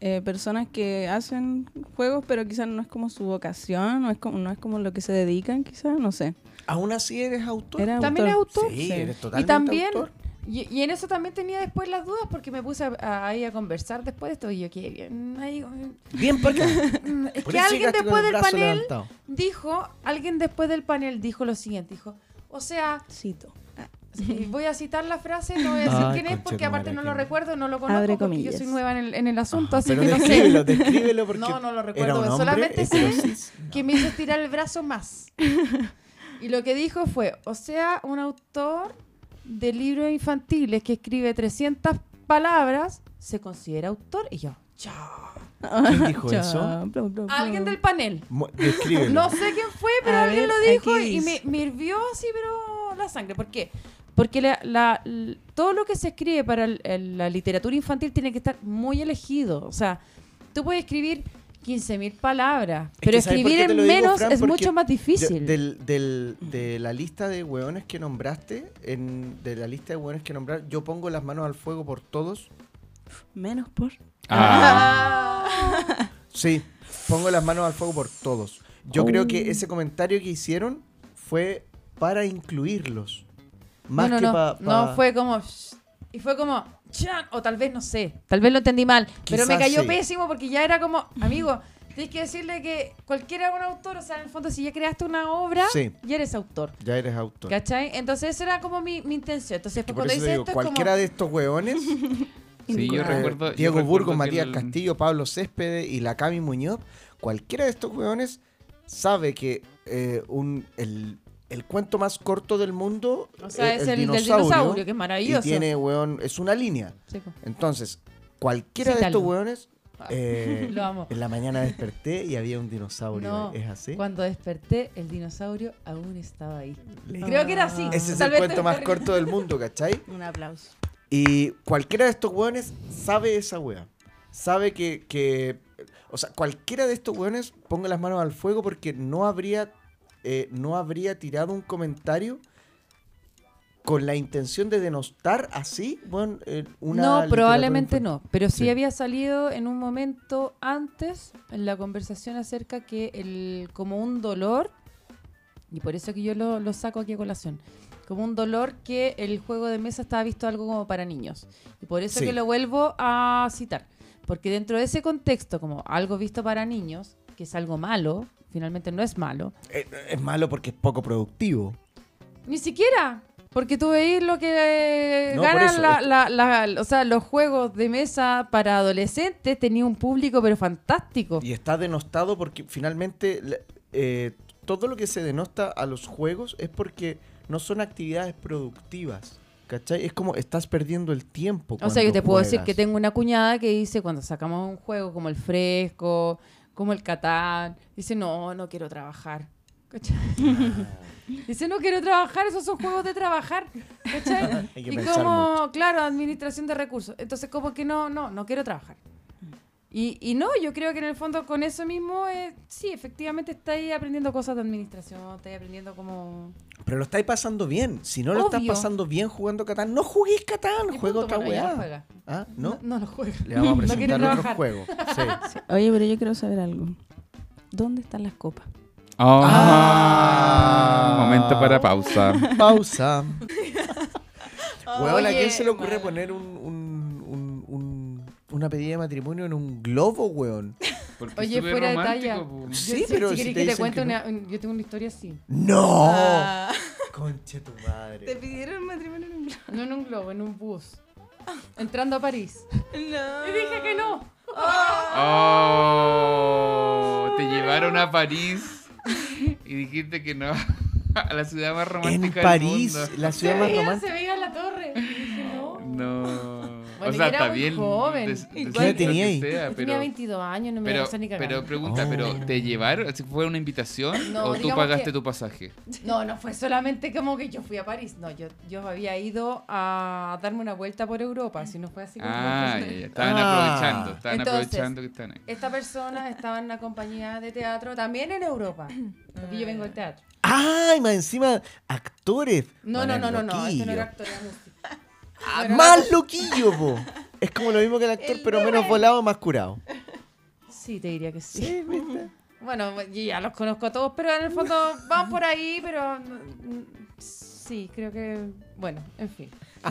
[SPEAKER 1] eh, personas que hacen juegos, pero quizás no es como su vocación, no es como, no es como lo que se dedican, quizás, no sé.
[SPEAKER 2] Aún así eres autor.
[SPEAKER 1] Era
[SPEAKER 4] También es
[SPEAKER 1] autor.
[SPEAKER 4] autor.
[SPEAKER 2] Sí,
[SPEAKER 1] Sí.
[SPEAKER 2] eres
[SPEAKER 4] Y
[SPEAKER 2] totalmente
[SPEAKER 4] también,
[SPEAKER 2] autor.
[SPEAKER 4] Y, y en eso también tenía después las dudas porque me puse a, a- ahí a conversar después de esto y yo qué bien. ahí,
[SPEAKER 2] Bien acá.
[SPEAKER 4] es
[SPEAKER 2] Por
[SPEAKER 4] que alguien después
[SPEAKER 2] el
[SPEAKER 4] del panel
[SPEAKER 2] levantado.
[SPEAKER 4] dijo, alguien después del panel dijo lo siguiente, dijo, o sea,
[SPEAKER 1] Cito.
[SPEAKER 4] y voy a citar la frase, no voy a decir
[SPEAKER 2] Ay,
[SPEAKER 4] quién es porque aparte no lo recuerdo, no lo conozco
[SPEAKER 1] Abre
[SPEAKER 4] porque yo soy nueva en el, en el asunto, así
[SPEAKER 2] Pero
[SPEAKER 4] que no sé.
[SPEAKER 2] descríbelo, descríbelo porque
[SPEAKER 4] No, no lo recuerdo,
[SPEAKER 2] hombre
[SPEAKER 4] solamente sé que me hizo estirar el brazo más. Y lo que dijo fue, o sea, un autor de libros infantiles que escribe 300 palabras se considera autor. Y yo, chao.
[SPEAKER 2] ¿Quién dijo
[SPEAKER 1] Chao,
[SPEAKER 2] eso?
[SPEAKER 4] Alguien del panel.
[SPEAKER 2] Mu- Descríbelo.
[SPEAKER 4] No sé quién fue, pero
[SPEAKER 1] A
[SPEAKER 4] alguien
[SPEAKER 1] ver,
[SPEAKER 4] lo dijo
[SPEAKER 1] aquí
[SPEAKER 4] y me,
[SPEAKER 1] dice.
[SPEAKER 4] me hirvió así, pero la sangre. ¿Por qué? Porque la- la- l- todo lo que se escribe para el- el- la literatura infantil tiene que estar muy elegido. O sea, tú puedes escribir 15.000 palabras.
[SPEAKER 2] Es
[SPEAKER 4] Pero
[SPEAKER 2] que ¿sabes por
[SPEAKER 4] escribir en
[SPEAKER 2] digo,
[SPEAKER 4] menos
[SPEAKER 2] Fran?
[SPEAKER 4] es mucho más
[SPEAKER 2] De,
[SPEAKER 4] difícil.
[SPEAKER 2] del- del- de la lista de hueones que nombraste, en, de la lista de hueones que nombrar, yo pongo las manos al fuego por todos.
[SPEAKER 1] Menos por.
[SPEAKER 3] Ah.
[SPEAKER 2] Sí, pongo las manos al fuego por todos. Yo creo
[SPEAKER 4] Oh.
[SPEAKER 2] que ese comentario que hicieron fue para incluirlos. Más
[SPEAKER 4] no, no,
[SPEAKER 2] que
[SPEAKER 4] no.
[SPEAKER 2] para...
[SPEAKER 4] No, fue como. "Shh", Y fue como. "Chan", O tal vez no sé. Tal vez lo entendí mal. pero me cayó
[SPEAKER 2] sí.
[SPEAKER 4] pésimo porque ya era como. Amigo, tienes que decirle que cualquiera es un autor. O sea, en el fondo, si ya creaste una obra,
[SPEAKER 2] Sí.
[SPEAKER 4] ya eres autor.
[SPEAKER 2] Ya eres autor.
[SPEAKER 4] ¿Cachai? Entonces, esa era como mi, mi intención. Entonces, pues,
[SPEAKER 2] por
[SPEAKER 4] cuando dice
[SPEAKER 2] digo,
[SPEAKER 4] esto, es
[SPEAKER 2] cualquiera
[SPEAKER 4] como.
[SPEAKER 2] de estos hueones,
[SPEAKER 3] Sí, yo recuerdo. yo
[SPEAKER 2] Diego
[SPEAKER 3] recuerdo
[SPEAKER 2] Burgos,
[SPEAKER 3] que
[SPEAKER 2] Matías
[SPEAKER 3] el-
[SPEAKER 2] Castillo, Pablo Céspedes y la Cami Muñoz, cualquiera de estos hueones sabe que eh, un, el, el cuento más corto del mundo
[SPEAKER 4] O sea, es el, del dinosaurio, que es
[SPEAKER 2] y
[SPEAKER 4] maravilloso.
[SPEAKER 2] tiene, hueón, es una línea.
[SPEAKER 4] Sí, pues.
[SPEAKER 2] Entonces, cualquiera de estos hueones, eh,
[SPEAKER 4] Lo amo.
[SPEAKER 2] en la mañana desperté y había un dinosaurio.
[SPEAKER 4] No,
[SPEAKER 2] ¿Es así?
[SPEAKER 4] Cuando desperté, el dinosaurio aún estaba ahí.
[SPEAKER 2] Le-
[SPEAKER 4] Creo que era así.
[SPEAKER 2] Ese es
[SPEAKER 4] Tal
[SPEAKER 2] el cuento más corto del mundo, ¿cachai?
[SPEAKER 1] Un aplauso.
[SPEAKER 2] Y cualquiera de estos hueones sabe esa wea. Sabe que, que- O sea, cualquiera de estos hueones ponga las manos al fuego porque no habría. Eh, no habría tirado un comentario con la intención de denostar así, bueno, eh, una.
[SPEAKER 4] No, probablemente
[SPEAKER 2] infantil.
[SPEAKER 4] no. Pero sí,
[SPEAKER 2] Sí.
[SPEAKER 4] había salido en un momento antes en la conversación acerca que el como un dolor, y por eso que yo lo, lo saco aquí a colación, como un dolor que el juego de mesa estaba visto algo como para niños. Y por eso
[SPEAKER 2] Sí.
[SPEAKER 4] que lo vuelvo a citar. Porque dentro de ese contexto, como algo visto para niños, que es algo malo, finalmente no es malo,
[SPEAKER 2] Eh, es malo porque es poco productivo.
[SPEAKER 4] Ni siquiera. Porque tú veis lo que eh,
[SPEAKER 2] No,
[SPEAKER 4] ganan
[SPEAKER 2] eso,
[SPEAKER 4] la- la- la- o sea, los juegos de mesa para adolescentes. Tenía un público, pero fantástico.
[SPEAKER 2] Y está denostado porque finalmente eh, todo lo que se denosta a los juegos es porque no son actividades productivas. ¿Cachai? Es como estás perdiendo el tiempo.
[SPEAKER 4] O sea, yo te puedo decir que tengo una cuñada que dice cuando sacamos un juego como el Fresco, como el Catán, dice, no, no quiero trabajar. ¿Cachai? dice, no quiero trabajar, esos son juegos de trabajar. ¿Cachai? Y como, claro, administración de recursos. Entonces, como que no, no, no quiero trabajar. Y, y no, yo creo que en el fondo con eso mismo, eh, sí, efectivamente estáis aprendiendo cosas de administración, estáis aprendiendo como...
[SPEAKER 2] Pero lo estáis pasando bien. Si no lo estás pasando bien jugando Catán, no juguéis Catán, juega otra
[SPEAKER 4] bueno,
[SPEAKER 2] weá.
[SPEAKER 4] no juega.
[SPEAKER 2] ¿Ah? ¿No?
[SPEAKER 4] No, lo juega.
[SPEAKER 2] Le vamos a
[SPEAKER 4] No
[SPEAKER 2] presentar otro
[SPEAKER 4] trabajar.
[SPEAKER 2] juego. Sí.
[SPEAKER 1] Oye, pero yo quiero saber algo. ¿Dónde están las copas?
[SPEAKER 3] Ah,
[SPEAKER 2] Ah.
[SPEAKER 3] Momento para pausa.
[SPEAKER 2] Pausa. Weón, ¿a quién se le ocurre poner un, un- un- un- una pedida de matrimonio en un globo, weón?
[SPEAKER 3] Porque
[SPEAKER 4] Oye, fuera de talla. Yo
[SPEAKER 2] Sí, pero
[SPEAKER 4] si
[SPEAKER 2] si te
[SPEAKER 4] que te
[SPEAKER 2] dicen
[SPEAKER 4] cuente
[SPEAKER 2] que
[SPEAKER 4] una, un- yo tengo una historia así.
[SPEAKER 2] ¡No!
[SPEAKER 1] Ah.
[SPEAKER 2] Conche tu madre.
[SPEAKER 1] pidieron matrimonio en un globo?
[SPEAKER 4] No en un globo, en un bus. Entrando a París.
[SPEAKER 1] No.
[SPEAKER 4] Y dije que no.
[SPEAKER 3] Oh, te llevaron a París y dijiste que no. A la ciudad más romántica
[SPEAKER 2] En
[SPEAKER 3] del
[SPEAKER 2] París,
[SPEAKER 3] mundo.
[SPEAKER 2] la
[SPEAKER 4] Se
[SPEAKER 2] ciudad más
[SPEAKER 4] veía, se
[SPEAKER 2] romántica.
[SPEAKER 4] veía la torre. Y dije no.
[SPEAKER 3] No. O sea,
[SPEAKER 4] yo era
[SPEAKER 3] está
[SPEAKER 4] muy
[SPEAKER 3] bien.
[SPEAKER 4] joven.
[SPEAKER 3] des-
[SPEAKER 4] ¿Y
[SPEAKER 3] decir
[SPEAKER 2] cuál
[SPEAKER 3] lo que
[SPEAKER 2] tenía ahí?
[SPEAKER 3] sea,
[SPEAKER 4] Yo
[SPEAKER 3] pero,
[SPEAKER 4] tenía 22 años, no me
[SPEAKER 3] pero,
[SPEAKER 4] iba a ni cagando.
[SPEAKER 3] pero pregunta,
[SPEAKER 2] Oh.
[SPEAKER 3] ¿pero te llevaron? ¿Si ¿Fue una invitación
[SPEAKER 4] No,
[SPEAKER 3] o tú pagaste
[SPEAKER 4] que-
[SPEAKER 3] tu pasaje?
[SPEAKER 4] No, no fue solamente como que yo fui a París. No, yo, yo había ido a darme una vuelta por Europa. Si no fue así como.
[SPEAKER 3] Ah, ya, ya, estaban
[SPEAKER 2] Ah.
[SPEAKER 3] aprovechando. Estaban
[SPEAKER 4] Entonces,
[SPEAKER 3] aprovechando que están ahí.
[SPEAKER 4] Esta persona estaba en una compañía de teatro también en Europa. Porque yo vengo del teatro.
[SPEAKER 2] ¡Ay, más encima! Actores.
[SPEAKER 4] No, no, no, no, no. Este no era actor, era música.
[SPEAKER 2] Ah, más loquillo, po. Es como lo mismo que el actor,
[SPEAKER 4] El
[SPEAKER 2] pero menos volado, más curado.
[SPEAKER 4] Sí, te diría que sí.
[SPEAKER 2] Sí, ¿viste?
[SPEAKER 4] Bueno, yo ya los conozco a todos, pero en el fondo van por ahí, pero sí, creo que, bueno, en fin.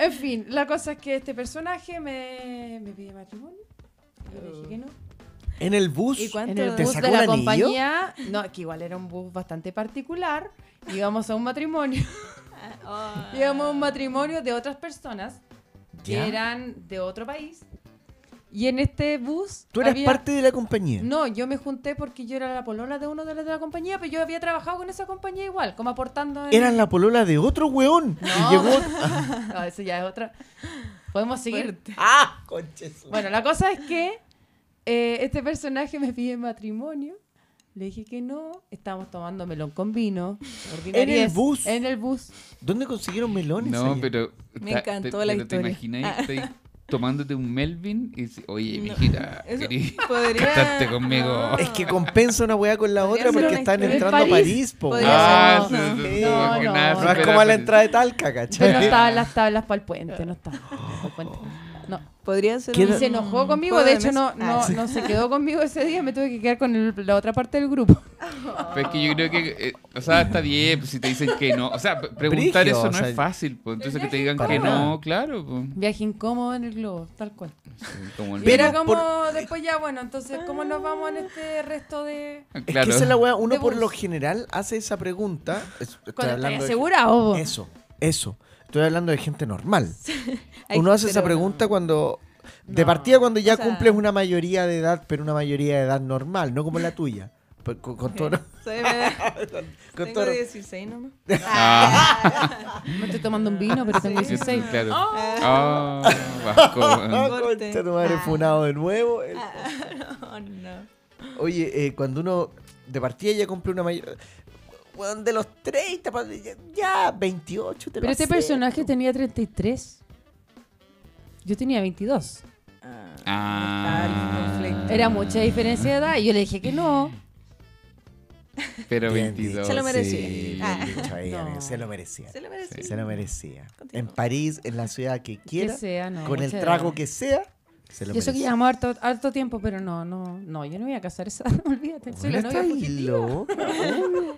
[SPEAKER 4] En fin, la cosa es que este personaje me, me pide matrimonio. Y yo le dije que no.
[SPEAKER 2] En el bus.
[SPEAKER 1] ¿Y cuánto?
[SPEAKER 4] En el
[SPEAKER 2] ¿Te
[SPEAKER 4] bus
[SPEAKER 2] sacó
[SPEAKER 4] de la compañía, no, que igual era un bus bastante particular. Íbamos a un matrimonio. Íbamos a un matrimonio de otras personas que
[SPEAKER 2] ¿Ya?
[SPEAKER 4] eran de otro país. Y en este bus.
[SPEAKER 2] Tú eras
[SPEAKER 4] había-
[SPEAKER 2] parte de la compañía.
[SPEAKER 4] No, yo me junté porque yo era la polola de uno de los de la compañía, pero yo había trabajado con esa compañía igual, como aportando. en-
[SPEAKER 2] Eras la polola de otro weón.
[SPEAKER 4] No.
[SPEAKER 2] Y llegó.
[SPEAKER 4] No, eso ya es otra. Podemos seguir.
[SPEAKER 2] ¡Ah! Conches.
[SPEAKER 4] Bueno, la cosa es que eh, este personaje me pide matrimonio. Le dije que no. Estábamos tomando melón con vino. ordinariez,
[SPEAKER 2] bus?
[SPEAKER 4] En el bus.
[SPEAKER 2] ¿Dónde consiguieron melones?
[SPEAKER 3] No,
[SPEAKER 2] allá?
[SPEAKER 3] pero.
[SPEAKER 1] Me
[SPEAKER 3] ta-
[SPEAKER 1] encantó
[SPEAKER 3] te-
[SPEAKER 1] la
[SPEAKER 3] pero
[SPEAKER 1] historia.
[SPEAKER 3] ¿Te imagináis?
[SPEAKER 1] Ah.
[SPEAKER 3] Tomándote un Melvin y dices, oye,
[SPEAKER 1] No,
[SPEAKER 3] mijita, querí
[SPEAKER 1] podría-
[SPEAKER 3] casarte conmigo.
[SPEAKER 1] no.
[SPEAKER 2] Es que compensa una weá con la otra porque están entrando a
[SPEAKER 4] ¿En París?
[SPEAKER 2] Po.
[SPEAKER 3] Ah,
[SPEAKER 1] no.
[SPEAKER 2] es como a la entrada de Talca,
[SPEAKER 4] Pero no
[SPEAKER 2] ¿cachai?
[SPEAKER 4] estaban las tablas para el puente, no estaban. No.
[SPEAKER 1] Podría ser
[SPEAKER 2] ¿Qué
[SPEAKER 4] Y
[SPEAKER 1] un
[SPEAKER 4] se enojó conmigo, de hecho no, no,
[SPEAKER 1] Ah,
[SPEAKER 4] no se quedó conmigo ese día, me tuve que quedar con el- la otra parte del grupo.
[SPEAKER 3] Pero es que yo creo que, eh, o sea, está bien pues, si te dicen que no. O sea, p- preguntar
[SPEAKER 2] Brigio,
[SPEAKER 3] eso
[SPEAKER 2] o
[SPEAKER 3] no
[SPEAKER 2] sea,
[SPEAKER 3] es fácil, pues. Entonces que te digan que no, claro, pues.
[SPEAKER 4] Viaje incómodo en el globo, tal cual.
[SPEAKER 3] Sí, como el-
[SPEAKER 4] Y era
[SPEAKER 2] Pero
[SPEAKER 4] como,
[SPEAKER 2] por-
[SPEAKER 4] después ya, bueno, entonces, ¿cómo nos vamos en este resto de...?
[SPEAKER 2] Es
[SPEAKER 3] Claro.
[SPEAKER 2] que esa es la weá. Uno
[SPEAKER 4] De
[SPEAKER 2] por
[SPEAKER 4] bus.
[SPEAKER 2] lo general hace esa pregunta. es- Estoy
[SPEAKER 4] Cuando estás
[SPEAKER 2] hablando de-
[SPEAKER 4] asegurado.
[SPEAKER 2] Eso, eso. Estoy hablando de gente normal. Uno hace esa pregunta
[SPEAKER 1] no.
[SPEAKER 2] cuando. De
[SPEAKER 4] No,
[SPEAKER 2] partida cuando ya
[SPEAKER 1] o sea-
[SPEAKER 2] cumples una mayoría de edad, pero una mayoría de edad normal, no como la tuya. Pues Con, con todo. Con- con
[SPEAKER 1] Tengo
[SPEAKER 2] todo-
[SPEAKER 1] 16 nomás.
[SPEAKER 3] Ah,
[SPEAKER 4] Me estoy tomando un vino, pero tengo
[SPEAKER 3] sí,
[SPEAKER 4] 16.
[SPEAKER 3] claro. Ah, Vasco.
[SPEAKER 2] Ah,
[SPEAKER 1] Corte.
[SPEAKER 2] concha tu madre, funado de nuevo. El-
[SPEAKER 1] Oh, no.
[SPEAKER 2] Oye, eh, cuando uno de partida ya cumple una mayoría. Weón, de los 30, pa- ya, ya 28 te
[SPEAKER 4] Pero
[SPEAKER 2] lo
[SPEAKER 4] este
[SPEAKER 2] acepto.
[SPEAKER 4] personaje tenía 33. Yo tenía 22.
[SPEAKER 3] Ah.
[SPEAKER 1] Conflicto.
[SPEAKER 4] Era mucha diferencia de edad y yo le dije que no.
[SPEAKER 3] Pero
[SPEAKER 2] Bien
[SPEAKER 3] 22.
[SPEAKER 2] dicho,
[SPEAKER 1] Se lo merecía.
[SPEAKER 2] sí,
[SPEAKER 1] Ah.
[SPEAKER 2] dicho ahí,
[SPEAKER 4] No.
[SPEAKER 2] amigo, se lo merecía.
[SPEAKER 1] Se lo merecía.
[SPEAKER 2] Se lo merecía. En París, en la ciudad que quiera,
[SPEAKER 4] Que sea, no.
[SPEAKER 2] con el trago
[SPEAKER 4] edad.
[SPEAKER 2] que sea, se lo
[SPEAKER 4] Y eso que llevamos harto, harto tiempo, pero no, no, no, yo no voy a casar esa olvídate. Soy la novia.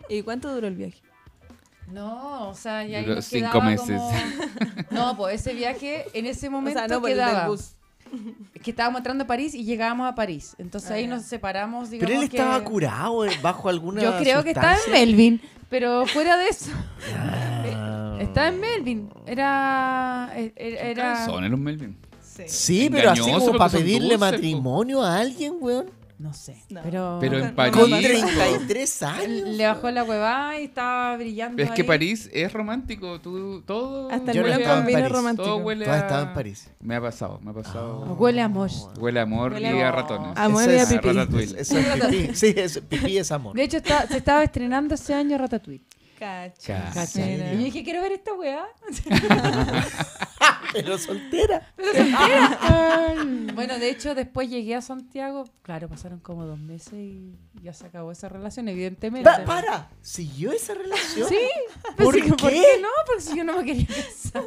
[SPEAKER 1] ¿Y cuánto duró el viaje?
[SPEAKER 4] No, o sea, ya ahí
[SPEAKER 3] Duró
[SPEAKER 4] nos
[SPEAKER 3] cinco
[SPEAKER 4] quedaba
[SPEAKER 3] meses.
[SPEAKER 4] como- No, pues ese viaje en ese
[SPEAKER 1] O
[SPEAKER 4] momento
[SPEAKER 1] sea, no
[SPEAKER 4] quedaba.
[SPEAKER 1] bus.
[SPEAKER 4] Que estábamos entrando a París y llegábamos a París. Entonces
[SPEAKER 1] Ah,
[SPEAKER 4] ahí
[SPEAKER 1] ya.
[SPEAKER 4] nos separamos, digamos
[SPEAKER 2] Pero él
[SPEAKER 4] que-
[SPEAKER 2] estaba curado eh, bajo alguna
[SPEAKER 4] Yo creo que estaba en. Melvin, pero fuera de eso.
[SPEAKER 2] Ah.
[SPEAKER 4] Estaba en Melvin. Era. e- e- Era.
[SPEAKER 3] Son los Melvin.
[SPEAKER 1] Sí.
[SPEAKER 2] Sí, pero así como para pedirle
[SPEAKER 3] dulces, po.
[SPEAKER 2] matrimonio a alguien, weón.
[SPEAKER 4] No sé.
[SPEAKER 1] No.
[SPEAKER 4] Pero.
[SPEAKER 3] Pero en
[SPEAKER 1] no,
[SPEAKER 3] París.
[SPEAKER 2] Con
[SPEAKER 1] no,
[SPEAKER 2] 33 años.
[SPEAKER 4] Le bajó la hueva y estaba brillando.
[SPEAKER 3] Es que
[SPEAKER 4] ahí.
[SPEAKER 3] París es romántico. Tú, todo.
[SPEAKER 1] Hasta el
[SPEAKER 2] no estaba en
[SPEAKER 1] vino
[SPEAKER 2] París.
[SPEAKER 1] romántico.
[SPEAKER 3] Todo huele a.
[SPEAKER 2] has estado en París.
[SPEAKER 3] Me ha pasado, me ha pasado.
[SPEAKER 4] Huele a mosh.
[SPEAKER 3] Huele a amor
[SPEAKER 1] Huele
[SPEAKER 3] y
[SPEAKER 4] a-
[SPEAKER 3] a ratones.
[SPEAKER 1] Amor y a
[SPEAKER 2] es-
[SPEAKER 1] pipí.
[SPEAKER 3] Ratatouille.
[SPEAKER 2] Eso es pipí. Sí, es, pipí es amor.
[SPEAKER 4] De hecho, está- se estaba estrenando ese año Ratatouille.
[SPEAKER 1] Cacha.
[SPEAKER 4] Y yo dije, quiero ver esta weá.
[SPEAKER 2] Pero soltera.
[SPEAKER 4] bueno, de hecho, después llegué a Santiago. Claro, pasaron como dos meses y ya se acabó esa relación, evidentemente.
[SPEAKER 2] Pa- para, ¿siguió esa relación?
[SPEAKER 4] Sí.
[SPEAKER 2] ¿Por
[SPEAKER 4] sí, ¿Por
[SPEAKER 2] qué?
[SPEAKER 4] qué no? Porque si yo no me quería casar.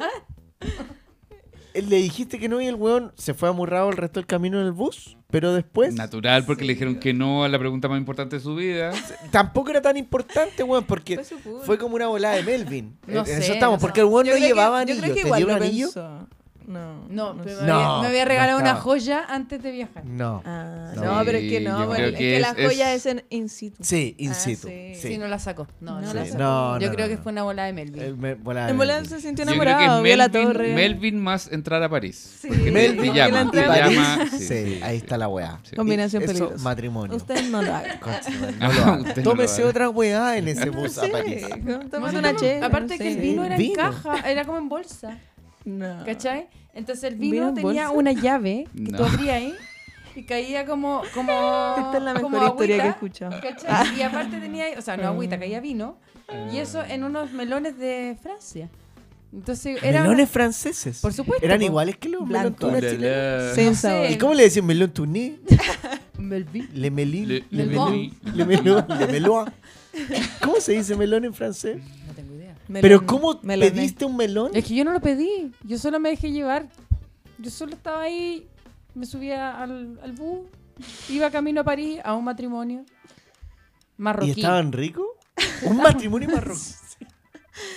[SPEAKER 2] Eh, Le dijiste que no y el weón se fue amurrado el resto del camino en el bus, pero después
[SPEAKER 3] Natural, porque le dijeron que no a la pregunta más importante de su vida.
[SPEAKER 2] tampoco era tan importante, weón, porque
[SPEAKER 1] Fue
[SPEAKER 2] como una volada de Melvin.
[SPEAKER 4] No
[SPEAKER 2] en
[SPEAKER 4] sé,
[SPEAKER 2] eso estamos,
[SPEAKER 4] no
[SPEAKER 2] porque el weón no
[SPEAKER 1] creo que-
[SPEAKER 2] llevaba
[SPEAKER 1] yo
[SPEAKER 2] anillo.
[SPEAKER 1] creo que
[SPEAKER 2] ¿Te
[SPEAKER 1] igual
[SPEAKER 2] dio un
[SPEAKER 1] lo
[SPEAKER 2] anillo?
[SPEAKER 1] pensó. No,
[SPEAKER 4] No, pero
[SPEAKER 1] sé.
[SPEAKER 4] me, había,
[SPEAKER 2] No,
[SPEAKER 4] me había
[SPEAKER 2] no
[SPEAKER 4] regalado una
[SPEAKER 2] estaba.
[SPEAKER 4] joya antes de viajar.
[SPEAKER 2] No.
[SPEAKER 1] Ah,
[SPEAKER 2] No.
[SPEAKER 1] no, pero es que no,
[SPEAKER 3] yo
[SPEAKER 1] bueno,
[SPEAKER 3] creo
[SPEAKER 1] es que,
[SPEAKER 3] que
[SPEAKER 1] la
[SPEAKER 3] es-
[SPEAKER 1] joya
[SPEAKER 3] es-
[SPEAKER 1] es en in situ.
[SPEAKER 2] Sí, in
[SPEAKER 1] Ah,
[SPEAKER 2] situ.
[SPEAKER 1] sí.
[SPEAKER 2] sí.
[SPEAKER 4] Sí, no la sacó. No, no,
[SPEAKER 1] Sí.
[SPEAKER 4] la sacó.
[SPEAKER 2] no,
[SPEAKER 4] Yo
[SPEAKER 2] no,
[SPEAKER 4] creo
[SPEAKER 2] no,
[SPEAKER 4] que
[SPEAKER 2] no.
[SPEAKER 4] fue una bola de Melvin.
[SPEAKER 2] El me- volada de
[SPEAKER 1] En
[SPEAKER 2] Melvin.
[SPEAKER 1] se sintió
[SPEAKER 3] Yo creo que
[SPEAKER 1] enamorado, vio la
[SPEAKER 3] Melvin,
[SPEAKER 1] torre.
[SPEAKER 3] Melvin más entrar a París.
[SPEAKER 1] Sí.
[SPEAKER 3] Porque
[SPEAKER 2] Melvin
[SPEAKER 3] te
[SPEAKER 2] y
[SPEAKER 3] llama, te llama.
[SPEAKER 2] Sí,
[SPEAKER 3] sí.
[SPEAKER 2] ahí está la weá.
[SPEAKER 3] Sí.
[SPEAKER 1] Combinación
[SPEAKER 2] Eso,
[SPEAKER 1] peligrosa.
[SPEAKER 2] matrimonio.
[SPEAKER 1] Usted no lo haga.
[SPEAKER 2] Concha, no
[SPEAKER 3] Ah,
[SPEAKER 2] lo haga.
[SPEAKER 3] usted no
[SPEAKER 2] Tómese
[SPEAKER 3] haga.
[SPEAKER 2] otra weá en ese bus a París.
[SPEAKER 1] tómate una chela.
[SPEAKER 4] Aparte
[SPEAKER 1] no
[SPEAKER 4] que el vino era
[SPEAKER 2] Vino.
[SPEAKER 4] en caja, era como en bolsa.
[SPEAKER 1] No.
[SPEAKER 4] ¿Cachai? Entonces el
[SPEAKER 1] ¿Vino
[SPEAKER 4] vino
[SPEAKER 1] en
[SPEAKER 4] tenía
[SPEAKER 1] bolsa?
[SPEAKER 4] una llave que
[SPEAKER 3] No.
[SPEAKER 4] tú abrías ahí y caía como. como
[SPEAKER 1] Esta es la
[SPEAKER 4] como
[SPEAKER 1] mejor historia que he
[SPEAKER 4] agüita,
[SPEAKER 1] escuchado.
[SPEAKER 4] ¿cachai? Y aparte tenía, o sea, no agüita, caía vino. Y eso en unos melones de Francia. Entonces era.
[SPEAKER 2] Melones franceses.
[SPEAKER 4] Por supuesto,
[SPEAKER 2] Eran iguales que los melón
[SPEAKER 1] Blanco.
[SPEAKER 2] tunas chilenos. ¿Y cómo le decían melón tuní?
[SPEAKER 4] Melvin.
[SPEAKER 2] Le melín.
[SPEAKER 3] Le-
[SPEAKER 2] Le
[SPEAKER 4] Melon.
[SPEAKER 2] Le melón. Le meloa. ¿Cómo se dice melón en francés?
[SPEAKER 1] Melón-
[SPEAKER 2] Pero ¿cómo
[SPEAKER 1] meloné.
[SPEAKER 2] pediste un melón?
[SPEAKER 4] Es que yo no lo pedí, yo solo me dejé llevar. Yo solo estaba ahí, me subía al, al bus, iba camino a París a un matrimonio marroquí.
[SPEAKER 2] ¿Y estaban ricos? Un matrimonio marroquí.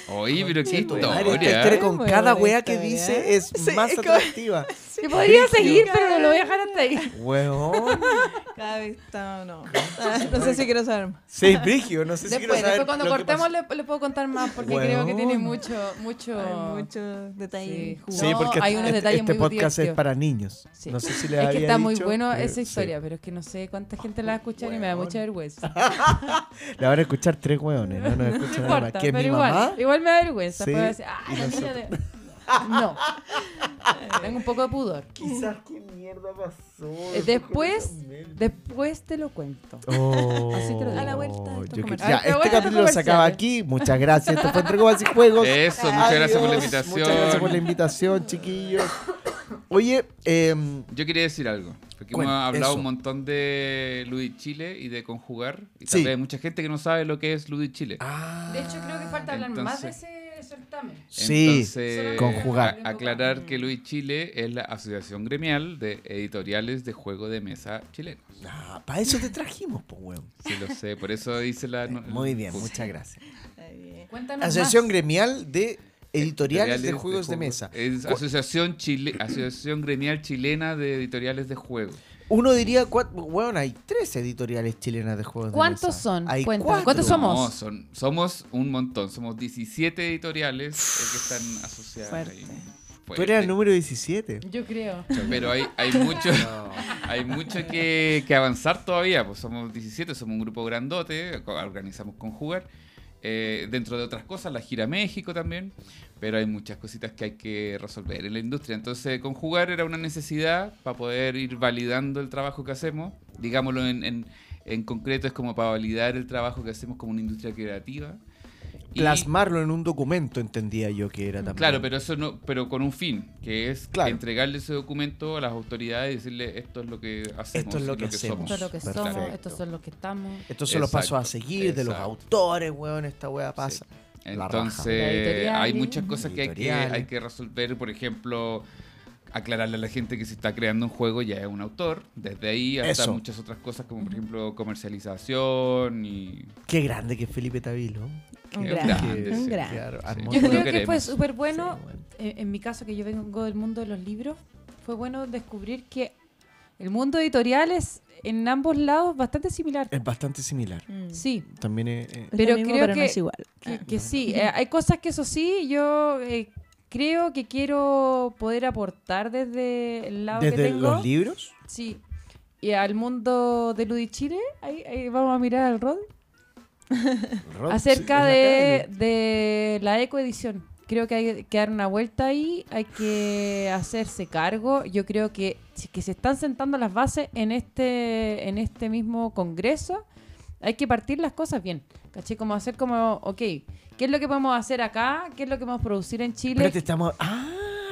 [SPEAKER 3] Oye, pero qué
[SPEAKER 2] esta
[SPEAKER 3] historia.
[SPEAKER 2] historia con
[SPEAKER 1] Muy
[SPEAKER 2] cada wea que dice es más atractiva.
[SPEAKER 4] Yo podría seguir, pero no lo voy a dejar hasta ahí.
[SPEAKER 2] Weón.
[SPEAKER 1] Cada vez está, no. No sé si quiero saber más.
[SPEAKER 2] Sí, Brigio, no sé si quiero
[SPEAKER 4] Después,
[SPEAKER 2] saber
[SPEAKER 4] después cuando
[SPEAKER 2] lo que
[SPEAKER 4] cortemos le, le puedo contar más porque creo que tiene
[SPEAKER 2] Weón.
[SPEAKER 4] mucho, mucho,
[SPEAKER 1] Hay muchos detalles.
[SPEAKER 4] Sí.
[SPEAKER 2] Sí,
[SPEAKER 4] No,
[SPEAKER 2] porque
[SPEAKER 4] hay unos
[SPEAKER 2] este,
[SPEAKER 4] detalles
[SPEAKER 2] este
[SPEAKER 4] muy
[SPEAKER 2] podcast es
[SPEAKER 4] divertidos.
[SPEAKER 2] para niños.
[SPEAKER 4] Sí.
[SPEAKER 2] No sé si les
[SPEAKER 4] Es que
[SPEAKER 2] había
[SPEAKER 4] está muy
[SPEAKER 2] dicho,
[SPEAKER 4] bueno
[SPEAKER 2] pero
[SPEAKER 4] esa
[SPEAKER 2] sí.
[SPEAKER 4] historia, pero es que no sé cuánta gente la va a escuchar y me da
[SPEAKER 2] Weón.
[SPEAKER 4] mucha vergüenza.
[SPEAKER 2] La van a escuchar tres weones, no nos
[SPEAKER 4] No
[SPEAKER 2] escuchan nada más.
[SPEAKER 4] importa,
[SPEAKER 2] Que
[SPEAKER 4] pero
[SPEAKER 2] mi
[SPEAKER 4] igual,
[SPEAKER 2] mamá.
[SPEAKER 4] igual me da vergüenza.
[SPEAKER 2] Sí,
[SPEAKER 4] puedo decir, ah,
[SPEAKER 2] y
[SPEAKER 4] la niña
[SPEAKER 2] nosotros.
[SPEAKER 4] de... No. Tengo un poco de pudor.
[SPEAKER 2] Quizás qué mierda pasó.
[SPEAKER 4] Eh, Después, después te lo cuento.
[SPEAKER 2] Oh,
[SPEAKER 4] Así te lo digo.
[SPEAKER 1] A la vuelta de estos
[SPEAKER 2] ya, este
[SPEAKER 4] vuelta
[SPEAKER 2] capítulo se acaba aquí. Muchas gracias. Esto fue Entre Comas y Juegos.
[SPEAKER 3] Eso, muchas gracias por la
[SPEAKER 2] Adiós.
[SPEAKER 3] invitación.
[SPEAKER 2] Muchas gracias por la invitación, chiquillos. Oye, em,
[SPEAKER 3] Yo quería decir algo. Porque
[SPEAKER 2] Bueno,
[SPEAKER 3] hemos hablado
[SPEAKER 2] eso.
[SPEAKER 3] un montón de Ludit Chile y de conjugar. Y
[SPEAKER 2] Sí.
[SPEAKER 3] tal vez hay mucha gente que no sabe lo que es Ludit Chile.
[SPEAKER 2] ah,
[SPEAKER 4] De hecho, creo que falta hablar más de
[SPEAKER 3] entonces-
[SPEAKER 4] ese certamen.
[SPEAKER 2] Sí,
[SPEAKER 3] Entonces,
[SPEAKER 2] conjugar.
[SPEAKER 3] a- aclarar que Ludit Chile es la asociación gremial de editoriales de juego de mesa chilenos.
[SPEAKER 2] ah, para eso te trajimos, pues, weón.
[SPEAKER 3] Sí, lo sé. Por eso hice la. no-
[SPEAKER 2] Muy bien, muchas gracias.
[SPEAKER 4] Cuéntanos
[SPEAKER 2] Asociación
[SPEAKER 4] más.
[SPEAKER 2] gremial de editoriales de juegos de
[SPEAKER 3] juegos.
[SPEAKER 2] mesa.
[SPEAKER 3] Es asociación, Chile, asociación Gremial Chilena de Editoriales de Juegos.
[SPEAKER 2] Uno diría, bueno, hay tres editoriales chilenas de juegos de
[SPEAKER 4] ¿Cuántos
[SPEAKER 2] mesa.
[SPEAKER 4] son?
[SPEAKER 2] Hay cuatro.
[SPEAKER 4] ¿cuántos somos?
[SPEAKER 3] No, son, somos un montón. Somos 17 editoriales eh, que están asociadas.
[SPEAKER 1] Fuerte.
[SPEAKER 3] ahí.
[SPEAKER 2] Tú
[SPEAKER 3] Fuerte.
[SPEAKER 2] eras el número 17.
[SPEAKER 4] Yo creo.
[SPEAKER 3] Pero hay, hay mucho, hay mucho que, que avanzar todavía. Pues somos 17, somos un grupo grandote, organizamos con jugar. Eh, dentro de otras cosas, la gira México también. Pero hay muchas cositas que hay que resolver en la industria. Entonces, con jugar era una necesidad para poder ir validando el trabajo que hacemos. Digámoslo en, en, en concreto, es como para validar el trabajo que hacemos como una industria creativa. Y-
[SPEAKER 2] Plasmarlo en un documento, entendía yo que era también.
[SPEAKER 3] Claro, pero eso no, pero con un fin, que es
[SPEAKER 2] Claro.
[SPEAKER 3] entregarle ese documento a las autoridades y decirle esto es lo que hacemos,
[SPEAKER 2] Esto es lo que hacemos.
[SPEAKER 4] Esto es lo que
[SPEAKER 2] Perfecto.
[SPEAKER 4] somos, estos son los que estamos.
[SPEAKER 2] Estos son los pasos a
[SPEAKER 3] Exacto,
[SPEAKER 2] seguir de los
[SPEAKER 3] exacto.
[SPEAKER 2] autores, weón, esta weá pasa.
[SPEAKER 3] Entonces, hay muchas cosas que hay, que
[SPEAKER 2] Editoriales.
[SPEAKER 3] hay que resolver. Por ejemplo, aclararle a la gente que se está creando un juego ya es un autor. Desde ahí hasta
[SPEAKER 2] Eso.
[SPEAKER 3] muchas otras cosas, como por ejemplo comercialización y.
[SPEAKER 2] Qué grande que es Felipe Tavilo.
[SPEAKER 1] Un
[SPEAKER 3] Qué
[SPEAKER 1] grande, un.
[SPEAKER 2] Claro,
[SPEAKER 3] Sí.
[SPEAKER 2] armó
[SPEAKER 4] Yo creo que fue súper bueno,
[SPEAKER 2] Sí, bueno.
[SPEAKER 4] en, en mi caso que yo vengo del mundo de los libros, fue bueno descubrir que el mundo editorial es en ambos lados bastante similar.
[SPEAKER 2] Es bastante similar.
[SPEAKER 1] Mm.
[SPEAKER 4] Sí,
[SPEAKER 2] También es... eh,
[SPEAKER 1] Es
[SPEAKER 4] Pero
[SPEAKER 1] mismo,
[SPEAKER 4] creo
[SPEAKER 1] pero no
[SPEAKER 4] que-
[SPEAKER 1] es igual.
[SPEAKER 4] que, que sí. Eh, hay cosas que eso sí, yo eh, creo que quiero poder aportar desde el lado que
[SPEAKER 2] Desde
[SPEAKER 4] tengo.
[SPEAKER 2] los libros.
[SPEAKER 4] Sí. Y al mundo de Ludichile, ahí, ahí vamos a mirar al Rod.
[SPEAKER 2] Rob,
[SPEAKER 4] acerca
[SPEAKER 2] sí,
[SPEAKER 4] de, de la ecoedición. Creo que hay que dar una vuelta ahí, hay que hacerse cargo. Yo creo que, que se están sentando las bases en este, en este mismo congreso. Hay que partir las cosas bien. ¿Caché? Como hacer como, ok, ¿qué es lo que podemos hacer acá? ¿Qué es lo que podemos producir en Chile?
[SPEAKER 2] Estamos... Ah,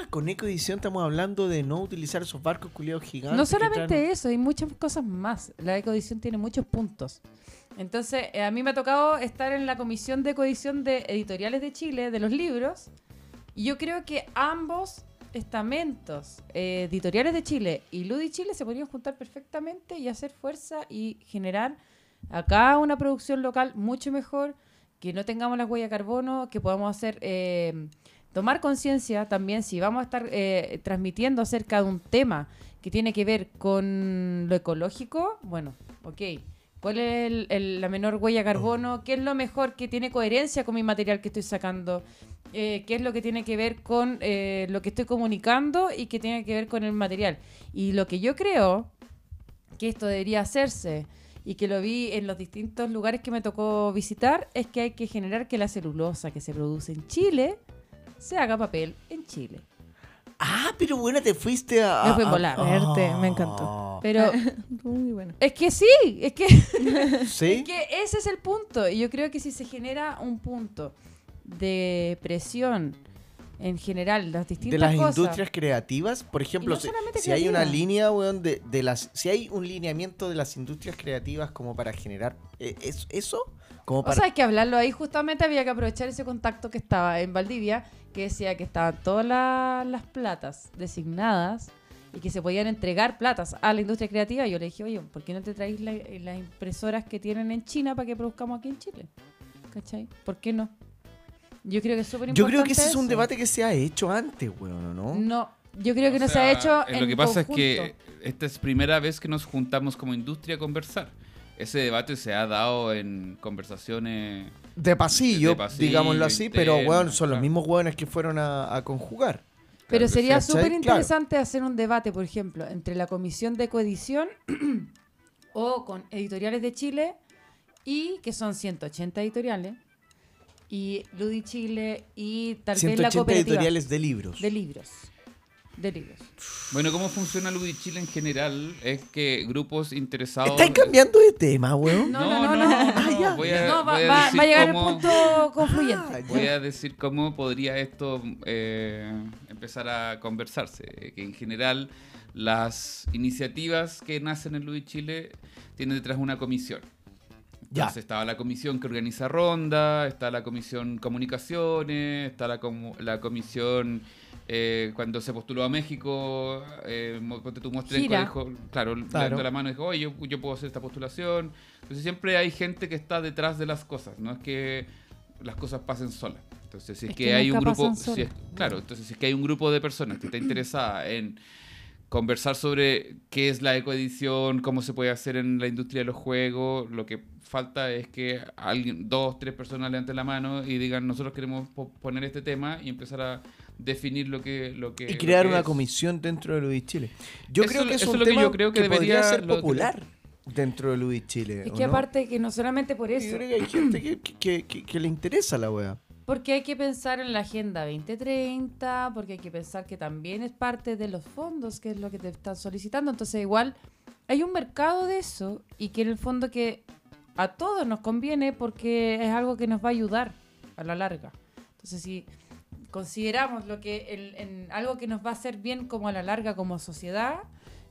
[SPEAKER 2] con Ecoedición estamos hablando de no utilizar esos barcos culiados gigantes.
[SPEAKER 4] No solamente
[SPEAKER 2] traen-
[SPEAKER 4] eso, hay muchas cosas más. La ecoedición tiene muchos puntos. Entonces, eh, a mí me ha tocado estar en la comisión de ecoedición de editoriales de Chile, de los libros, y yo creo que ambos estamentos, eh, editoriales de Chile y Ludi Chile, se podrían juntar perfectamente y hacer fuerza y generar acá una producción local mucho mejor, que no tengamos la huella de carbono, que podamos hacer... eh, tomar conciencia también si vamos a estar eh, transmitiendo acerca de un tema que tiene que ver con lo ecológico, bueno, ok. ¿Cuál es el- el- la menor huella de carbono? ¿Qué es lo mejor que tiene coherencia con mi material que estoy sacando? Eh, ¿Qué es lo que tiene que ver con eh, lo que estoy comunicando y que tiene que ver con el material? Y lo que yo creo que esto debería hacerse y que lo vi en los distintos lugares que me tocó visitar es que hay que generar que la celulosa que se produce en Chile se haga papel en Chile.
[SPEAKER 2] Ah, pero bueno, te fuiste a...
[SPEAKER 4] Me fui en
[SPEAKER 2] a-
[SPEAKER 4] volar.
[SPEAKER 1] Verte, me
[SPEAKER 2] Ah.
[SPEAKER 1] encantó.
[SPEAKER 4] Pero
[SPEAKER 1] Muy bueno.
[SPEAKER 4] es que sí, es que,
[SPEAKER 2] ¿Sí?
[SPEAKER 4] es que ese es el punto. Y yo creo que si se genera un punto de presión en general, las distintas
[SPEAKER 2] de las
[SPEAKER 4] cosas.
[SPEAKER 2] industrias creativas, por ejemplo,
[SPEAKER 4] no
[SPEAKER 2] si, hay una línea, weón, de, de las, si hay un lineamiento de las industrias creativas como para generar eh, es- eso, como
[SPEAKER 4] O
[SPEAKER 2] para
[SPEAKER 4] sea, hay que hablarlo ahí. Justamente había que aprovechar ese contacto que estaba en Valdivia, que decía que estaban todas la- las platas designadas y que se podían entregar platas a la industria creativa. Y yo le dije, oye, ¿por qué no te traéis la- las impresoras que tienen en China para que produzcamos aquí en Chile? ¿Cachai? ¿Por qué no? Yo creo que es súper
[SPEAKER 2] Yo
[SPEAKER 4] importante.
[SPEAKER 2] creo que ese es un debate que se ha hecho antes, weón, ¿o ¿no?
[SPEAKER 4] No, yo creo que
[SPEAKER 3] O
[SPEAKER 4] no se ha hecho.
[SPEAKER 3] eh,
[SPEAKER 4] en
[SPEAKER 3] Lo que pasa
[SPEAKER 4] conjunto.
[SPEAKER 3] es que esta es primera vez que nos juntamos como industria a conversar. Ese debate se ha dado en conversaciones.
[SPEAKER 2] De pasillo,
[SPEAKER 3] De pasillo,
[SPEAKER 2] digámoslo así, pero weón, son los mismos weones que fueron a, a conjugar.
[SPEAKER 4] Pero
[SPEAKER 3] Claro,
[SPEAKER 4] sería súper interesante hacer un debate, por ejemplo, entre la Comisión de Coedición o con Editoriales de Chile y que son 180 editoriales y Ludi Chile y tal vez la
[SPEAKER 2] 180
[SPEAKER 4] cooperativa
[SPEAKER 2] editoriales de libros.
[SPEAKER 4] de libros. De libros.
[SPEAKER 3] Bueno, ¿cómo funciona Ludichile en general? Es que grupos interesados...
[SPEAKER 2] ¿Estáis cambiando de tema, weón?
[SPEAKER 4] No, no, no, no.
[SPEAKER 2] Ah, ya.
[SPEAKER 3] Voy a,
[SPEAKER 4] No, va,
[SPEAKER 3] voy a
[SPEAKER 4] va-
[SPEAKER 3] decir
[SPEAKER 4] va a llegar
[SPEAKER 3] cómo-
[SPEAKER 4] el punto confluyente.
[SPEAKER 2] Ah, ya.
[SPEAKER 3] Voy a decir cómo podría esto eh, empezar a conversarse. Que en general las iniciativas que nacen en Luis Chile tienen detrás una comisión.
[SPEAKER 2] Ya.
[SPEAKER 3] Entonces estaba la comisión que organiza Ronda, está la comisión Comunicaciones, está la, comu- la comisión eh, cuando se postuló a México, eh, tu Mostrenco dijo, claro, levantó la mano y dijo, oye, yo, yo puedo hacer esta postulación. Entonces siempre hay gente que está detrás de las cosas, no es que las cosas pasen solas. Entonces, si es,
[SPEAKER 4] Es
[SPEAKER 3] que,
[SPEAKER 4] que
[SPEAKER 3] hay un grupo, si es- claro, entonces si es que hay un grupo de personas que está interesada en conversar sobre qué es la ecoedición, cómo se puede hacer en la industria de los juegos, lo que falta es que alguien, dos, tres personas levanten la mano y digan nosotros queremos po- poner este tema y empezar a definir lo que lo que
[SPEAKER 2] Y
[SPEAKER 3] lo
[SPEAKER 2] crear
[SPEAKER 3] que
[SPEAKER 2] una
[SPEAKER 3] es.
[SPEAKER 2] comisión dentro de Ludis Chile. Yo
[SPEAKER 3] Eso-
[SPEAKER 2] creo que es
[SPEAKER 3] eso
[SPEAKER 2] un
[SPEAKER 3] es lo que
[SPEAKER 2] tema
[SPEAKER 3] yo creo que
[SPEAKER 2] podría
[SPEAKER 3] debería-
[SPEAKER 2] ser
[SPEAKER 3] lo que-
[SPEAKER 2] popular dentro de Ludis Chile.
[SPEAKER 4] Es
[SPEAKER 2] ¿o
[SPEAKER 4] que
[SPEAKER 2] no?
[SPEAKER 4] aparte que no solamente por
[SPEAKER 2] Yo
[SPEAKER 4] eso,
[SPEAKER 2] creo que hay gente que, que- que- que le interesa la wea.
[SPEAKER 4] Porque hay que pensar en la Agenda 2030, porque hay que pensar que también es parte de los fondos, que es lo que te están solicitando. Entonces igual hay un mercado de eso y que en el fondo que a todos nos conviene porque es algo que nos va a ayudar a la larga. Entonces si consideramos lo que el- en algo que nos va a hacer bien como a la larga como sociedad,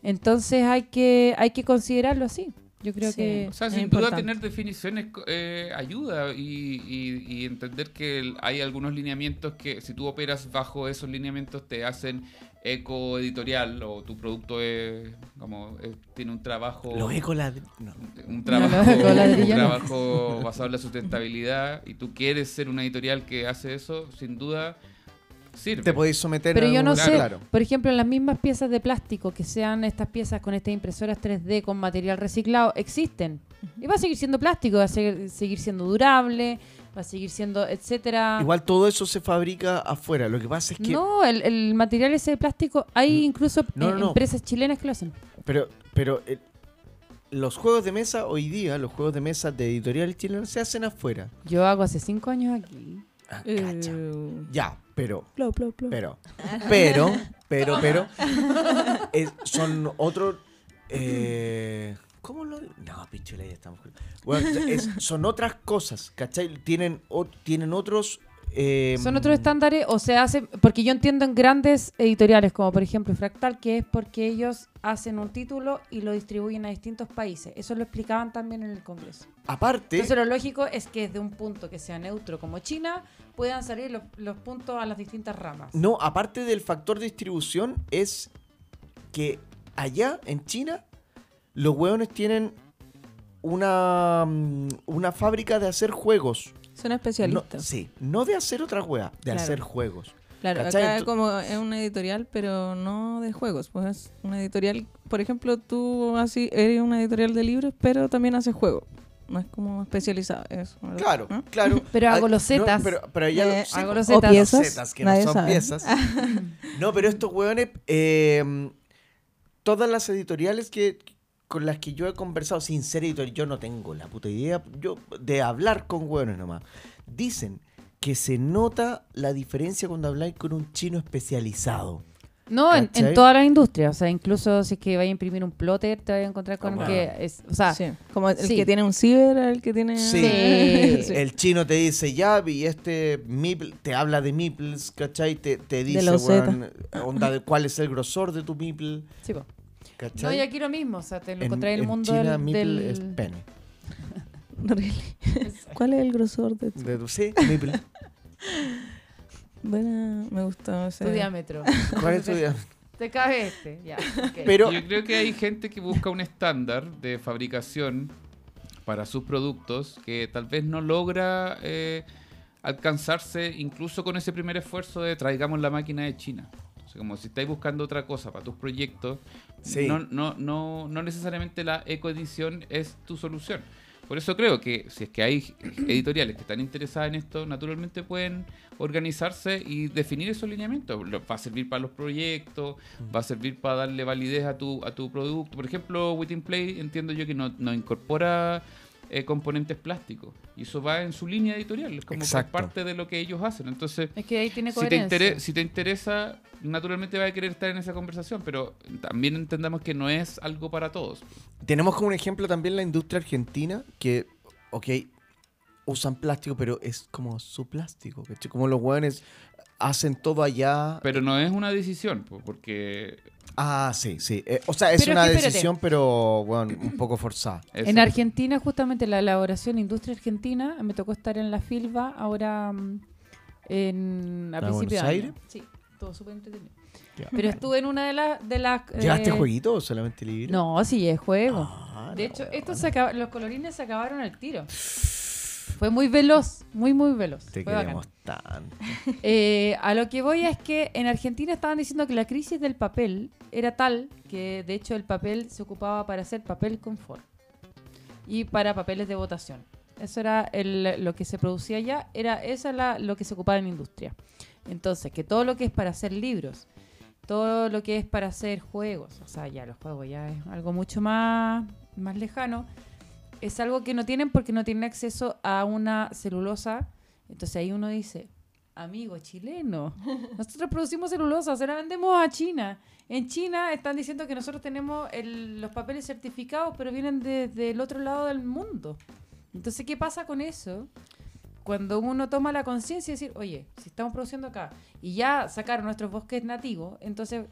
[SPEAKER 4] entonces hay que hay que considerarlo así. Yo creo
[SPEAKER 1] Sí.
[SPEAKER 4] que
[SPEAKER 3] O sea,
[SPEAKER 1] Es
[SPEAKER 3] sin duda
[SPEAKER 1] importante.
[SPEAKER 3] tener definiciones eh, ayuda y, y- y entender que hay algunos lineamientos que si tú operas bajo esos lineamientos te hacen eco editorial o tu producto es como es- tiene un trabajo
[SPEAKER 2] Los ecolad... No.
[SPEAKER 3] un
[SPEAKER 4] No,
[SPEAKER 3] trabajo,
[SPEAKER 4] los
[SPEAKER 3] un trabajo basado en la sustentabilidad y tú quieres ser una editorial que hace eso, sin duda sirve.
[SPEAKER 2] Te podéis someter
[SPEAKER 4] Pero
[SPEAKER 2] a
[SPEAKER 4] yo no sé,
[SPEAKER 2] Claro.
[SPEAKER 4] por ejemplo, las mismas piezas de plástico que sean estas piezas con estas impresoras 3D con material reciclado, existen. Y va a seguir siendo plástico, va a seguir, seguir siendo durable, va a seguir siendo, etcétera.
[SPEAKER 2] Igual todo eso se fabrica afuera. Lo que pasa es que...
[SPEAKER 4] No, el, el material ese de plástico, hay incluso
[SPEAKER 2] No,
[SPEAKER 4] eh,
[SPEAKER 2] no, no.
[SPEAKER 4] empresas chilenas que lo hacen.
[SPEAKER 2] Pero, pero eh, los juegos de mesa hoy día, los juegos de mesa de editoriales chilenas se hacen afuera.
[SPEAKER 4] Yo hago hace cinco años aquí.
[SPEAKER 2] Ah,
[SPEAKER 1] Eh,
[SPEAKER 2] cacha. Ya, pero,
[SPEAKER 1] plo, plo, plo.
[SPEAKER 2] pero, pero, pero, pero, es- son otros. Eh, ¿Cómo lo.? No, pichula, ya estamos. Bueno, es- son otras cosas, ¿cachai? Tienen, o- tienen otros. Eh,
[SPEAKER 4] Son otros estándares o se hace, porque yo entiendo en grandes editoriales, como por ejemplo Fractal, que es porque ellos hacen un título y lo distribuyen a distintos países. Eso lo explicaban también en el Congreso.
[SPEAKER 2] Aparte,
[SPEAKER 4] Entonces lo lógico es que desde un punto que sea neutro como China puedan salir los, los puntos a las distintas ramas.
[SPEAKER 2] no, aparte del factor distribución, es que allá en China, los hueones tienen una, mm, una fábrica de hacer juegos.
[SPEAKER 1] Son
[SPEAKER 2] No, sí, no de hacer otra wea, de
[SPEAKER 1] Claro.
[SPEAKER 2] hacer juegos.
[SPEAKER 1] Claro,
[SPEAKER 2] ¿Cachai?
[SPEAKER 1] acá como es una editorial, pero no de juegos. Pues es una editorial, por ejemplo, tú así eres una editorial de libros, pero también haces juegos. No es como especializado. Eso, ¿verdad?
[SPEAKER 2] Claro,
[SPEAKER 1] ¿No?
[SPEAKER 2] claro.
[SPEAKER 4] Pero hago
[SPEAKER 2] Ah,
[SPEAKER 4] los zetas.
[SPEAKER 2] no, pero, pero allá
[SPEAKER 1] Eh,
[SPEAKER 2] lo-
[SPEAKER 4] hago
[SPEAKER 2] pues,
[SPEAKER 4] los
[SPEAKER 1] O
[SPEAKER 4] zetas.
[SPEAKER 1] piezas,
[SPEAKER 2] zetas, que
[SPEAKER 1] nadie
[SPEAKER 2] no son
[SPEAKER 1] sabe.
[SPEAKER 2] piezas. no, pero estos hueones, eh, todas las editoriales que con las que yo he conversado, sin ser editorial, yo no tengo la puta idea yo de hablar con hueones nomás. Dicen que se nota la diferencia cuando habláis con un chino especializado.
[SPEAKER 4] No, en, en todas las industrias. O sea, incluso si es que vaya a imprimir un plotter, te vaya a encontrar con
[SPEAKER 2] bueno.
[SPEAKER 4] que es, o sea,
[SPEAKER 1] Sí, como el
[SPEAKER 4] sí.
[SPEAKER 1] que tiene un ciber, el que tiene...
[SPEAKER 2] Sí.
[SPEAKER 4] Sí.
[SPEAKER 2] El chino te dice ya, y este Meeple, te habla de Meeples, ¿cachai? Te, te dice, weón, onda de cuál es el grosor de tu Meeple,
[SPEAKER 4] sí, po.
[SPEAKER 2] ¿Cachai?
[SPEAKER 4] No, y aquí lo mismo, o sea, te lo
[SPEAKER 2] En-
[SPEAKER 4] encontrás en el mundo
[SPEAKER 2] China,
[SPEAKER 4] del, del-
[SPEAKER 2] es pene.
[SPEAKER 1] Really. ¿Cuál es el grosor de tu...
[SPEAKER 2] De tu- sí.
[SPEAKER 1] Buena, me gustó ese...
[SPEAKER 4] tu diámetro.
[SPEAKER 2] ¿Cuál es tu día?
[SPEAKER 4] Te cabe este, ya.
[SPEAKER 2] Pero,
[SPEAKER 3] Yo creo que hay gente que busca un estándar de fabricación para sus productos que tal vez no logra eh, alcanzarse incluso con ese primer esfuerzo de traigamos la máquina de China. Como si estáis buscando otra cosa para tus proyectos,
[SPEAKER 2] Sí.
[SPEAKER 3] no, no, no, no necesariamente la ecoedición es tu solución. Por eso creo que si es que hay editoriales que están interesadas en esto, naturalmente pueden organizarse y definir esos lineamientos. Va a servir para los proyectos, va a servir para darle validez a tu, a tu producto. Por ejemplo, Within Play entiendo yo que no, no incorpora eh, componentes plásticos. Y eso va en su línea editorial, es como parte de lo que ellos hacen. Entonces,
[SPEAKER 4] Es que ahí tiene
[SPEAKER 3] si te,
[SPEAKER 4] coherencia.
[SPEAKER 3] intere- si te interesa, naturalmente vas a querer estar en esa conversación, pero también entendamos que no es algo para todos.
[SPEAKER 2] Tenemos como un ejemplo también la industria argentina que, ok, usan plástico, pero es como su plástico, ¿cachai? Como los hueones hacen todo allá.
[SPEAKER 3] Pero no es una decisión, po, porque...
[SPEAKER 2] Ah, sí, sí. Eh, o sea, es
[SPEAKER 4] Pero
[SPEAKER 2] una
[SPEAKER 4] es que espérate.
[SPEAKER 2] decisión, pero bueno, un poco forzada.
[SPEAKER 3] eso-
[SPEAKER 4] En Argentina, justamente la elaboración industria argentina, me tocó estar en la FILBA ahora mm, en, a
[SPEAKER 2] ¿En
[SPEAKER 4] principio de
[SPEAKER 2] Buenos
[SPEAKER 4] año.
[SPEAKER 2] Aires?
[SPEAKER 4] Sí, todo súper entretenido.
[SPEAKER 2] Ya.
[SPEAKER 4] Pero estuve en una de las... De las
[SPEAKER 2] ¿Llevaste
[SPEAKER 4] eh,
[SPEAKER 2] jueguito o solamente libre?
[SPEAKER 4] No, sí, es juego.
[SPEAKER 2] Ah,
[SPEAKER 4] de
[SPEAKER 2] no,
[SPEAKER 4] hecho, estos se acaba- los colorines se acabaron al tiro. Fue muy veloz, muy, muy veloz.
[SPEAKER 2] Te
[SPEAKER 4] Fue bacán.
[SPEAKER 2] queremos tanto.
[SPEAKER 4] Eh, a lo que voy es que en Argentina estaban diciendo que la crisis del papel era tal que de hecho el papel se ocupaba para hacer papel confort y para papeles de votación. Eso era el- lo que se producía allá, era eso era lo que se ocupaba en la industria. Entonces, que todo lo que es para hacer libros, todo lo que es para hacer juegos, o sea, ya los juegos ya es algo mucho más, más lejano, es algo que no tienen porque no tienen acceso a una celulosa. Entonces ahí uno dice, amigo chileno, nosotros producimos celulosa, se la vendemos a China. En China están diciendo que nosotros tenemos el- los papeles certificados, pero vienen de- del otro lado del mundo. Entonces, ¿qué pasa con eso? Cuando uno toma la conciencia de decir, oye, si estamos produciendo acá y ya sacaron nuestros bosques nativos, entonces,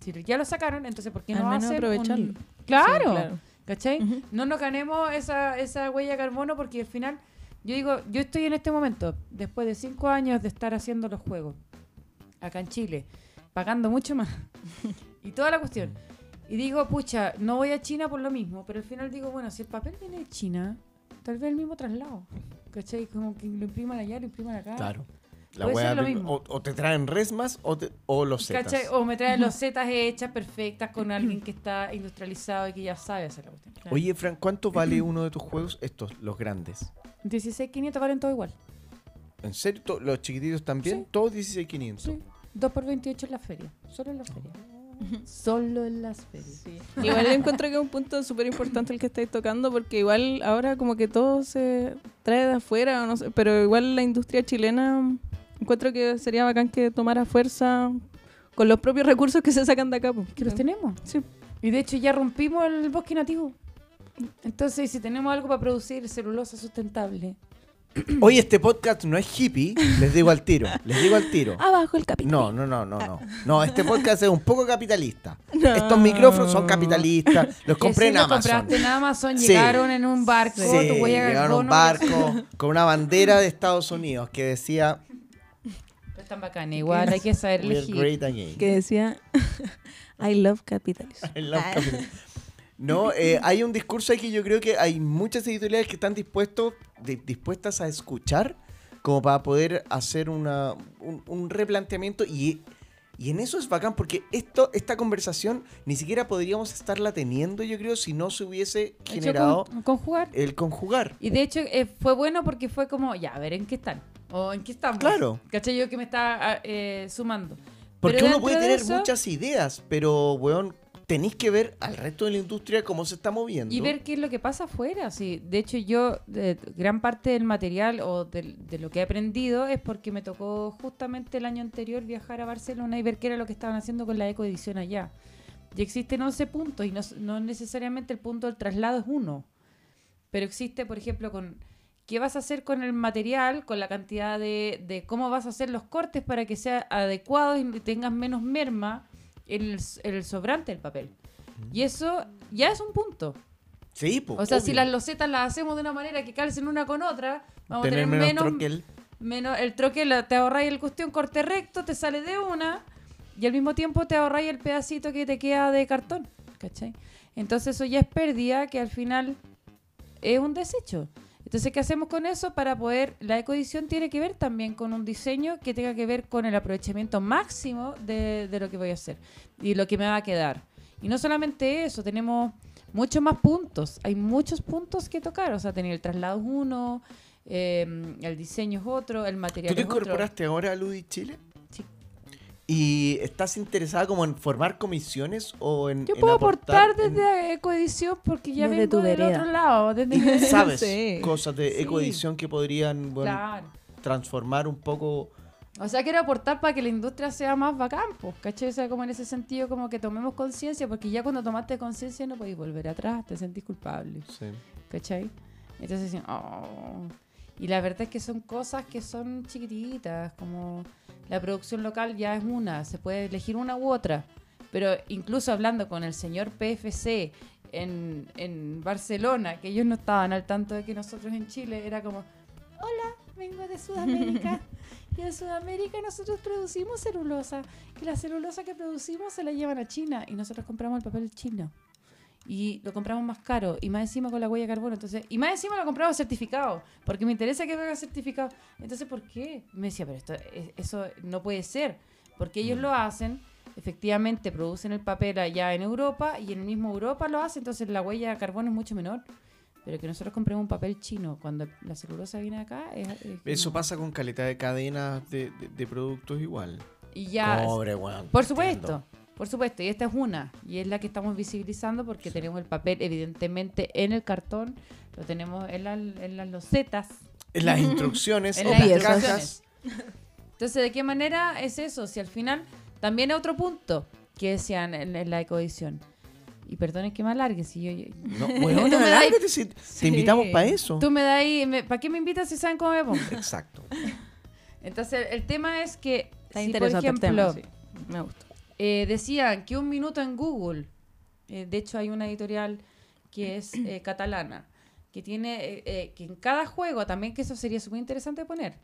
[SPEAKER 4] si ya lo sacaron, entonces, ¿por qué
[SPEAKER 1] Al
[SPEAKER 4] no
[SPEAKER 1] menos
[SPEAKER 4] hacen
[SPEAKER 1] aprovecharlo.
[SPEAKER 4] un- Claro,
[SPEAKER 1] Sí, claro.
[SPEAKER 4] ¿Cachai? No nos ganemos esa, esa huella de carbono porque al final, yo digo, yo estoy en este momento, después de cinco años de estar haciendo los juegos, acá en Chile, pagando mucho más, y toda la cuestión. Y digo, pucha, no voy a China por lo mismo, pero al final digo, bueno, si el papel viene de China, tal vez el mismo traslado. ¿Cachai? Como que lo impriman allá, lo impriman acá.
[SPEAKER 2] Claro. La
[SPEAKER 4] Puede
[SPEAKER 2] wea
[SPEAKER 4] ser lo
[SPEAKER 2] de-
[SPEAKER 4] mismo.
[SPEAKER 2] o, o te traen resmas o, te- o los zetas.
[SPEAKER 4] ¿Cachai? O me traen los zetas hechas, perfectas, con alguien que está industrializado y que ya sabe hacer la cuestión.
[SPEAKER 2] Oye, Fran, ¿cuánto vale uno de tus juegos? Estos, los grandes.
[SPEAKER 4] 16.500 valen todo igual.
[SPEAKER 2] ¿En serio? ¿To- ¿Los chiquititos también?
[SPEAKER 4] Sí.
[SPEAKER 2] Todos 16,500.
[SPEAKER 4] Sí. 2 por 28 en la feria. Solo en la feria. Solo en las ferias.
[SPEAKER 1] Igual encuentro que es un punto súper importante el que estáis tocando, porque igual ahora como que todo se trae de afuera, o no sé, pero igual la industria chilena encuentro que sería bacán que tomara fuerza con los propios recursos que se sacan de acá. pues.
[SPEAKER 4] Que los tenemos.
[SPEAKER 1] Sí.
[SPEAKER 4] Y de hecho ya rompimos el bosque nativo. Entonces, si tenemos algo para producir celulosa sustentable.
[SPEAKER 2] Oye, este podcast no es hippie, les digo al tiro. Les digo al tiro.
[SPEAKER 1] Abajo el capítulo.
[SPEAKER 2] No, no, no, no, no. No, este podcast es un poco capitalista.
[SPEAKER 1] No.
[SPEAKER 2] Estos micrófonos son capitalistas. Los compré
[SPEAKER 4] sí
[SPEAKER 2] en
[SPEAKER 4] lo
[SPEAKER 2] Amazon.
[SPEAKER 4] compraste en Amazon,
[SPEAKER 2] Sí.
[SPEAKER 4] llegaron en un barco,
[SPEAKER 2] Sí,
[SPEAKER 4] tu
[SPEAKER 2] llegaron a un barco con una bandera de Estados Unidos que decía
[SPEAKER 4] están bacanas, igual hay que saber elegir.
[SPEAKER 2] great again.
[SPEAKER 1] Que decía I love capitalism.
[SPEAKER 2] I love capitalism. No, eh, hay un discurso ahí que yo creo que hay muchas editoriales que están dispuestos, di- dispuestas a escuchar como para poder hacer una, un, un replanteamiento y, y en eso es bacán porque esto, esta conversación ni siquiera podríamos estarla teniendo yo creo si no se hubiese generado
[SPEAKER 4] con- conjugar.
[SPEAKER 2] el conjugar.
[SPEAKER 4] Y de hecho eh, fue bueno porque fue como, ya, a ver, ¿en qué están? O ¿en qué estamos?
[SPEAKER 2] Claro.
[SPEAKER 4] ¿Cachai? Yo que me está ah, eh, sumando.
[SPEAKER 2] Porque
[SPEAKER 4] Pero
[SPEAKER 2] uno puede
[SPEAKER 4] de
[SPEAKER 2] tener
[SPEAKER 4] eso-
[SPEAKER 2] muchas ideas, pero weón, tenéis que ver al resto de la industria cómo se está moviendo.
[SPEAKER 4] Y ver qué es lo que pasa afuera. Sí. De hecho, yo, de- gran parte del material o de, lo que he aprendido es porque me tocó justamente el año anterior viajar a Barcelona y ver qué era lo que estaban haciendo con la ecoedición allá. Y existen 11 puntos y no necesariamente el punto del traslado es uno. Pero existe, por ejemplo, con qué vas a hacer con el material, con la cantidad de, de cómo vas a hacer los cortes para que sea adecuado y tengas menos merma en el, en el sobrante del papel. Y eso ya es un punto.
[SPEAKER 2] Sí, po,
[SPEAKER 4] O sea, si
[SPEAKER 2] obvio.
[SPEAKER 4] las losetas las hacemos de una manera que calcen una con otra, vamos
[SPEAKER 2] tener
[SPEAKER 4] a tener
[SPEAKER 2] menos,
[SPEAKER 4] menos,
[SPEAKER 2] troquel.
[SPEAKER 4] menos el troquel, te ahorráis el cuestión corte recto, te sale de una, y al mismo tiempo te ahorráis el pedacito que te queda de cartón, ¿cachai? Entonces eso ya es pérdida que al final es un desecho. Entonces, ¿qué hacemos con eso? Para poder, la ecoedición tiene que ver también con un diseño que tenga que ver con el aprovechamiento máximo de, de lo que voy a hacer y lo que me va a quedar. Y no solamente eso, tenemos muchos más puntos. Hay muchos puntos que tocar. O sea, tener el traslado es uno, eh, el diseño es otro, el material
[SPEAKER 2] ¿Tú te
[SPEAKER 4] es otro.
[SPEAKER 2] incorporaste ahora a Ludi Chile? ¿Y estás interesada como en formar comisiones o en
[SPEAKER 4] Yo
[SPEAKER 2] en
[SPEAKER 4] puedo aportar
[SPEAKER 2] en-
[SPEAKER 4] desde Ecoedición porque ya
[SPEAKER 1] Desde
[SPEAKER 4] vengo
[SPEAKER 1] tu
[SPEAKER 4] del
[SPEAKER 1] vereda.
[SPEAKER 4] otro lado. Desde
[SPEAKER 2] ¿Sabes?
[SPEAKER 1] Sí.
[SPEAKER 2] Cosas de
[SPEAKER 4] Sí.
[SPEAKER 2] ecoedición que podrían bueno,
[SPEAKER 4] Claro.
[SPEAKER 2] transformar un poco...
[SPEAKER 4] O sea, quiero aportar para que la industria sea más bacán, pues, ¿cachai? O sea, como en ese sentido, como que tomemos conciencia, porque ya cuando tomaste conciencia no podéis volver atrás, te sentís culpable,
[SPEAKER 2] Sí.
[SPEAKER 4] ¿cachai? Entonces, sí, oh. Y la verdad es que son cosas que son chiquititas, como la producción local ya es una, se puede elegir una u otra. Pero incluso hablando con el señor PFC en, en Barcelona, que ellos no estaban al tanto de que nosotros en Chile era como, hola, vengo de Sudamérica. Y en Sudamérica nosotros producimos celulosa. Y la celulosa que producimos se la llevan a China. Y nosotros compramos el papel chino. Y lo compramos más caro. Y más encima con la huella de carbono. Entonces, y más encima lo compramos certificado. Porque me interesa que venga certificado. Entonces, ¿por qué? Me decía, pero esto, es- eso no puede ser. Porque ellos lo hacen. Efectivamente, producen el papel allá en Europa. Y en el mismo Europa lo hacen. Entonces, la huella de carbono es mucho menor. Pero que nosotros compremos un papel chino cuando la celulosa viene acá. es- es
[SPEAKER 2] Eso pasa con calidad de cadenas de, de- de productos igual.
[SPEAKER 4] Y ya.
[SPEAKER 2] Cobre, weón.
[SPEAKER 4] Por
[SPEAKER 2] entiendo.
[SPEAKER 4] supuesto, por supuesto. Y esta es una. Y es la que estamos visibilizando porque tenemos el papel, evidentemente, en el cartón. Lo tenemos en, la- en las losetas.
[SPEAKER 2] En las instrucciones,
[SPEAKER 4] En
[SPEAKER 2] en,
[SPEAKER 4] las instrucciones.
[SPEAKER 2] cajas.
[SPEAKER 4] Entonces, ¿de qué manera es eso? Si al final, también hay otro punto que decían en, en la ecoedición. Y perdonen que me alargue, si yo... yo-
[SPEAKER 2] No, weón,
[SPEAKER 4] Tú me
[SPEAKER 2] lárgate, si te invitamos para eso.
[SPEAKER 4] Tú me das ahí... me- ¿Para qué me invitas si saben cómo me pongo?
[SPEAKER 2] Exacto.
[SPEAKER 4] Entonces, el tema es que,
[SPEAKER 1] Está
[SPEAKER 4] si, por
[SPEAKER 1] interesante el
[SPEAKER 4] ejemplo,
[SPEAKER 1] tema, sí. Me gusta.
[SPEAKER 4] Eh, decían que un minuto en Google, eh, de hecho hay una editorial que es eh, catalana, que tiene eh, eh, que en cada juego también, que eso sería súper interesante poner.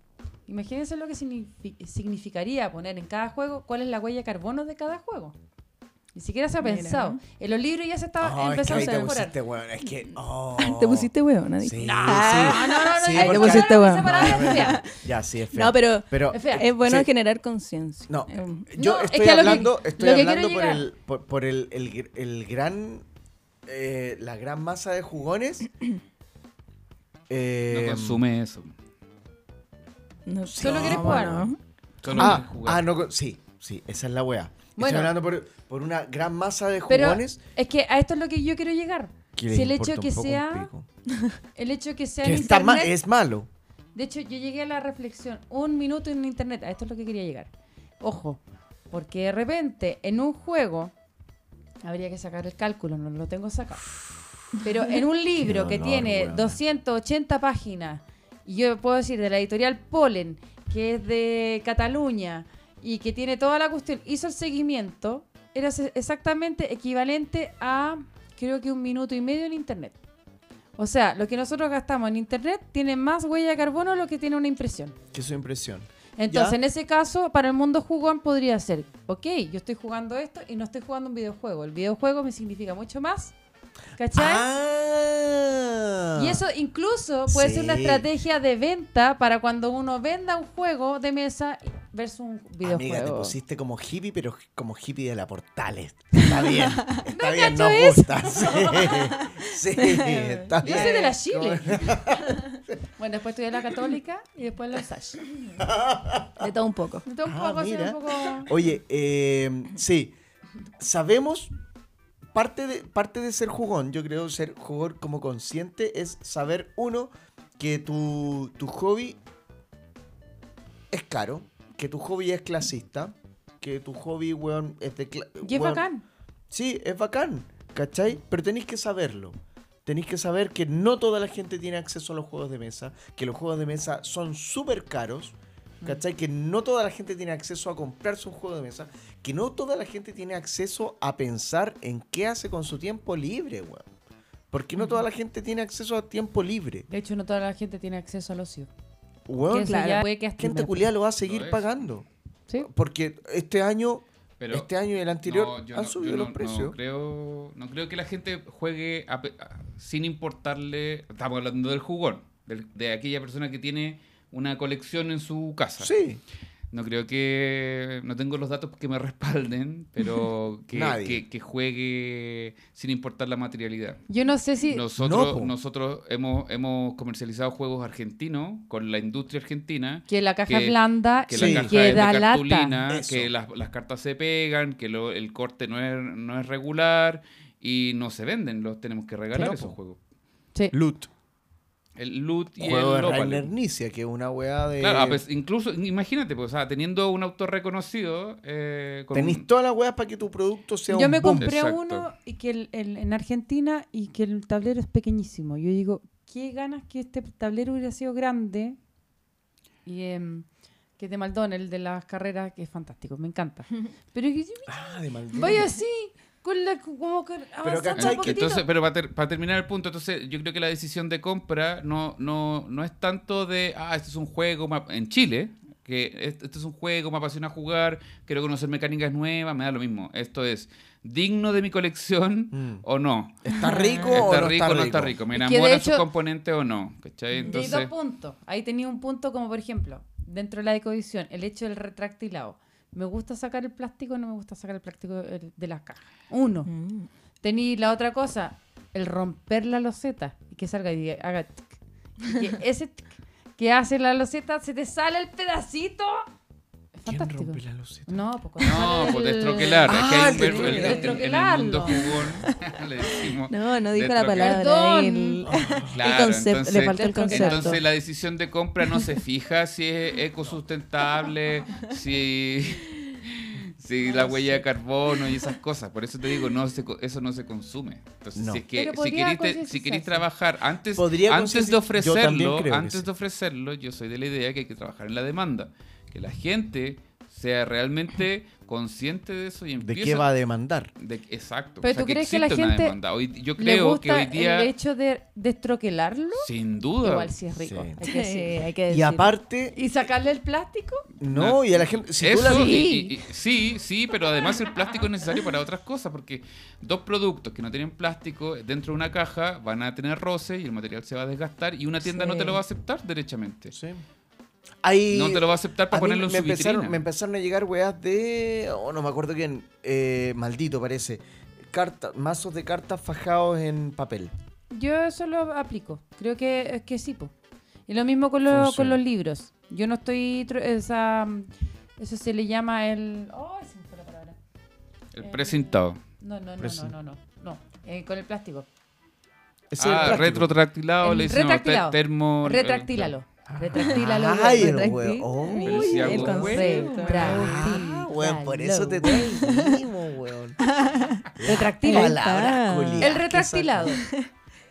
[SPEAKER 4] Imagínense lo que signifi- significaría poner en cada juego cuál es la huella de carbono de cada juego. Ni siquiera se ha
[SPEAKER 1] Mira.
[SPEAKER 4] pensado. En los libros ya se está
[SPEAKER 2] Oh, es que
[SPEAKER 4] empezando a
[SPEAKER 2] te
[SPEAKER 4] mejorar.
[SPEAKER 2] pusiste, weón. Es que. oh.
[SPEAKER 1] Te pusiste hueón, ¿no?
[SPEAKER 2] Sí,
[SPEAKER 4] Ah,
[SPEAKER 2] sí.
[SPEAKER 4] no, no, no,
[SPEAKER 2] Sí,
[SPEAKER 1] te pusiste
[SPEAKER 4] no, no, fea.
[SPEAKER 2] Ya, sí, es feo.
[SPEAKER 1] No, pero
[SPEAKER 2] Pero
[SPEAKER 4] Es fea.
[SPEAKER 1] es bueno
[SPEAKER 2] Sí.
[SPEAKER 1] generar conciencia.
[SPEAKER 2] No,
[SPEAKER 1] Eh,
[SPEAKER 2] yo
[SPEAKER 4] No, es
[SPEAKER 2] estoy
[SPEAKER 4] que que-
[SPEAKER 2] hablando, estoy hablando por
[SPEAKER 4] llegar-
[SPEAKER 2] el, por, por el, el gr- el gran, eh, la gran masa de jugones. Eh,
[SPEAKER 3] No consume eso.
[SPEAKER 1] no
[SPEAKER 4] Solo quieres jugar.
[SPEAKER 1] Bueno.
[SPEAKER 3] Solo
[SPEAKER 2] Ah,
[SPEAKER 3] quieres jugar.
[SPEAKER 2] ah, no, sí, sí, esa es la wea. Estoy
[SPEAKER 4] Bueno.
[SPEAKER 2] hablando por, por una gran masa de
[SPEAKER 4] Pero
[SPEAKER 2] jugones.
[SPEAKER 4] es que a esto es lo que yo quiero llegar. Si el hecho que sea, el hecho que sea
[SPEAKER 2] Que
[SPEAKER 4] en
[SPEAKER 2] está ma-
[SPEAKER 4] internet,
[SPEAKER 2] es malo.
[SPEAKER 4] De hecho, yo llegué a la reflexión, un minuto en internet, a esto es lo que quería llegar. Ojo, porque de repente en un juego, habría que sacar el cálculo, no lo tengo sacado. Pero en un libro que tiene
[SPEAKER 2] weona.
[SPEAKER 4] 280 páginas, y yo puedo decir de la editorial Polen, que es de Cataluña, y que tiene toda la cuestión, hizo el seguimiento, era exactamente equivalente a, creo que un minuto y medio en internet. O sea, lo que nosotros gastamos en internet tiene más huella de carbono de lo que tiene una impresión.
[SPEAKER 2] Que es su impresión.
[SPEAKER 4] Entonces,
[SPEAKER 2] ¿Ya?
[SPEAKER 4] en ese caso, para el mundo jugón podría ser, ok, yo estoy jugando esto y no estoy jugando un videojuego. El videojuego me significa mucho más, ¿cachai?
[SPEAKER 2] Ah.
[SPEAKER 4] Y eso incluso puede ser una estrategia de venta para cuando uno venda un juego de mesa versus un videojuego.
[SPEAKER 2] Amiga, te pusiste como hippie, pero como hippie de la Portales. Está bien, está bien,
[SPEAKER 4] cacho
[SPEAKER 2] nos
[SPEAKER 4] eso.
[SPEAKER 2] gusta. Sí, sí, está
[SPEAKER 4] Yo
[SPEAKER 2] bien.
[SPEAKER 4] soy de la Chile. bueno, después estudié la católica y después la USACH.
[SPEAKER 1] De todo un poco.
[SPEAKER 4] Entonces, un
[SPEAKER 2] Ah,
[SPEAKER 4] poco,
[SPEAKER 2] mira.
[SPEAKER 4] un poco...
[SPEAKER 2] Oye, eh, sí, sabemos, parte de, parte de ser jugón, yo creo ser jugador como consciente es saber, uno, que tu, tu hobby es caro, que tu hobby es clasista, que tu hobby, weón, es de...
[SPEAKER 4] Y es
[SPEAKER 2] weón,
[SPEAKER 4] bacán.
[SPEAKER 2] Sí, es bacán, ¿cachai? Pero tenéis que saberlo. Tenéis que saber que no toda la gente tiene acceso a los juegos de mesa, que los juegos de mesa son súper caros, ¿cachai? Que no toda la gente tiene acceso a comprarse un juego de mesa, que no toda la gente tiene acceso a pensar en qué hace con su tiempo libre, weón. Porque no toda la gente tiene acceso a tiempo libre.
[SPEAKER 4] De hecho, no toda la gente tiene acceso al ocio.
[SPEAKER 2] Weón,
[SPEAKER 1] claro.
[SPEAKER 4] puede que
[SPEAKER 2] gente culiada lo va a seguir pagando.
[SPEAKER 4] ¿Sí?
[SPEAKER 2] Porque este año,
[SPEAKER 3] Pero
[SPEAKER 2] este año y el anterior
[SPEAKER 3] no,
[SPEAKER 2] han
[SPEAKER 3] no-
[SPEAKER 2] subido
[SPEAKER 3] yo
[SPEAKER 2] los
[SPEAKER 3] no-
[SPEAKER 2] precios.
[SPEAKER 3] No creo, no creo que la gente juegue a pe- a- sin importarle. Estamos hablando del jugón, del- de aquella persona que tiene una colección en su casa.
[SPEAKER 2] Sí.
[SPEAKER 3] No creo que. No tengo los datos que me respalden, pero que,
[SPEAKER 2] Nadie.
[SPEAKER 3] que, que juegue sin importar la materialidad.
[SPEAKER 4] Yo no sé si...
[SPEAKER 3] Nosotros,
[SPEAKER 2] No,
[SPEAKER 3] nosotros hemos, hemos comercializado juegos argentinos con la industria argentina.
[SPEAKER 4] que la caja
[SPEAKER 3] que-
[SPEAKER 4] es blanda
[SPEAKER 3] Que
[SPEAKER 2] Sí.
[SPEAKER 3] la caja
[SPEAKER 4] que
[SPEAKER 3] es de
[SPEAKER 4] da lata.
[SPEAKER 3] cartulina, que las, las cartas se pegan, que lo- el corte no es, no es regular y no se venden. Los tenemos que regalar
[SPEAKER 2] Claro,
[SPEAKER 3] esos
[SPEAKER 2] po.
[SPEAKER 3] juegos.
[SPEAKER 4] Sí.
[SPEAKER 2] Loot.
[SPEAKER 3] El loot y
[SPEAKER 2] Juego de
[SPEAKER 3] el.
[SPEAKER 2] Rainer Nicia, que es una weá de.
[SPEAKER 3] Claro, ah, pues, incluso, imagínate, pues, o sea, teniendo un autor reconocido. Eh, con
[SPEAKER 2] Tenés
[SPEAKER 3] un-
[SPEAKER 2] todas las weas para que tu producto sea
[SPEAKER 4] Yo
[SPEAKER 2] un
[SPEAKER 4] me
[SPEAKER 2] boom.
[SPEAKER 4] compré
[SPEAKER 3] Exacto.
[SPEAKER 4] uno y que el, el- en Argentina y que el tablero es pequeñísimo. Yo digo, qué ganas que este tablero hubiera sido grande. Y em, que es de Maldón, el de las carreras, que es fantástico, me encanta. Pero que
[SPEAKER 2] Ah, de maldito.
[SPEAKER 4] vaya así, con la, como que avanzando
[SPEAKER 2] ¿cachai
[SPEAKER 4] un
[SPEAKER 2] que-
[SPEAKER 4] poquitito.
[SPEAKER 3] Entonces, pero para, ter- para terminar el punto, entonces yo creo que la decisión de compra no, no, no es tanto de, ah, este es un juego en Chile, que este, este es un juego, me apasiona jugar, quiero conocer mecánicas nuevas, me da lo mismo. Esto es digno de mi colección
[SPEAKER 2] Mm.
[SPEAKER 3] o no.
[SPEAKER 2] ¿Está rico o
[SPEAKER 3] ¿Está
[SPEAKER 2] no
[SPEAKER 3] rico
[SPEAKER 2] está
[SPEAKER 3] o no está rico? ¿Me enamoran sus componentes o no? ¿Cachai? Entonces,
[SPEAKER 4] dos puntos. Ahí tenía un punto como, por ejemplo, dentro de la ecodición, el hecho del retractilado. ¿Me gusta sacar el plástico no me gusta sacar el plástico el- de las cajas? Uno.
[SPEAKER 1] Mm.
[SPEAKER 4] Tení la otra cosa, el romper la loseta y que salga y haga tic. Y que ese tic que hace la loseta se te sale el pedacito.
[SPEAKER 2] ¿Quién
[SPEAKER 4] fantástico.
[SPEAKER 2] rompe la loseta?
[SPEAKER 4] No, pues
[SPEAKER 3] no, pues
[SPEAKER 4] el-
[SPEAKER 3] destroquelar. es que
[SPEAKER 2] Ah,
[SPEAKER 3] hay un verbo en, el mundo jugón. le decimos.
[SPEAKER 1] No, no dijo la palabra.
[SPEAKER 4] Perdón.
[SPEAKER 1] El,
[SPEAKER 3] Claro,
[SPEAKER 1] el concepto, le
[SPEAKER 3] entonces-
[SPEAKER 1] faltó el concepto.
[SPEAKER 3] Entonces la decisión de compra no se fija si es ecosustentable, si, si la huella de carbono y esas cosas. Por eso te digo, no se, co- eso no se consume. Entonces,
[SPEAKER 2] No.
[SPEAKER 3] si es que si te- si queréis trabajar antes, antes de ofrecerlo, antes
[SPEAKER 2] sí.
[SPEAKER 3] de ofrecerlo, yo soy de la idea que hay que trabajar en la demanda. Que la gente sea realmente consciente de eso y
[SPEAKER 2] ¿De
[SPEAKER 3] empiece
[SPEAKER 2] qué va a demandar?
[SPEAKER 3] de- exacto.
[SPEAKER 4] Pero
[SPEAKER 3] O sea,
[SPEAKER 4] tú crees que la
[SPEAKER 3] existe una
[SPEAKER 4] gente
[SPEAKER 3] demanda. Hoy, yo
[SPEAKER 4] ¿Le
[SPEAKER 3] creo
[SPEAKER 4] gusta
[SPEAKER 3] que hoy día,
[SPEAKER 4] el hecho de destroquelarlo?
[SPEAKER 3] sin duda,
[SPEAKER 4] Igual sí es rico.
[SPEAKER 2] Sí.
[SPEAKER 4] hay que
[SPEAKER 1] Sí, hay que
[SPEAKER 2] Y
[SPEAKER 1] decir.
[SPEAKER 2] aparte,
[SPEAKER 4] ¿Y sacarle el plástico?
[SPEAKER 2] no, y a la gente. Si tú
[SPEAKER 3] Eso,
[SPEAKER 2] la
[SPEAKER 3] y- y- y- sí, sí, pero además el plástico es necesario para otras cosas, porque dos productos que no tienen plástico dentro de una caja van a tener roce y el material se va a desgastar y una tienda no
[SPEAKER 1] Sí.
[SPEAKER 3] te lo va a aceptar derechamente.
[SPEAKER 2] Sí. Hay-
[SPEAKER 3] No te lo va a aceptar para ponerlo en
[SPEAKER 2] me
[SPEAKER 3] su
[SPEAKER 2] empezaron,
[SPEAKER 3] vitrina.
[SPEAKER 2] me empezaron a llegar weas de. Oh, no me acuerdo quién. eh, maldito parece. Carta, mazos de cartas fajados en papel.
[SPEAKER 4] Yo eso lo aplico. Creo que es que sí, po. Y lo mismo con, lo- con los libros. Yo no estoy... Esa, eso se le llama el... ¡Oh! Se me fue la palabra.
[SPEAKER 3] El precintado.
[SPEAKER 4] No, no, no, no, no, no. no. Eh, con el plástico.
[SPEAKER 2] El
[SPEAKER 3] Ah,
[SPEAKER 2] plástico.
[SPEAKER 3] retrotractilado,
[SPEAKER 4] El
[SPEAKER 3] le dicen
[SPEAKER 4] retractilado.
[SPEAKER 3] te- termo...
[SPEAKER 4] Retractílalo. Retractílalo.
[SPEAKER 2] Ay, el
[SPEAKER 1] Retractil-
[SPEAKER 2] oh.
[SPEAKER 3] Pero si hago
[SPEAKER 1] el
[SPEAKER 3] huevo.
[SPEAKER 1] concepto.
[SPEAKER 2] Ah, weón, por eso te
[SPEAKER 4] Retractílalo.
[SPEAKER 2] trajimos, weón. Palabras culiadas
[SPEAKER 4] El
[SPEAKER 2] que
[SPEAKER 4] retractilado.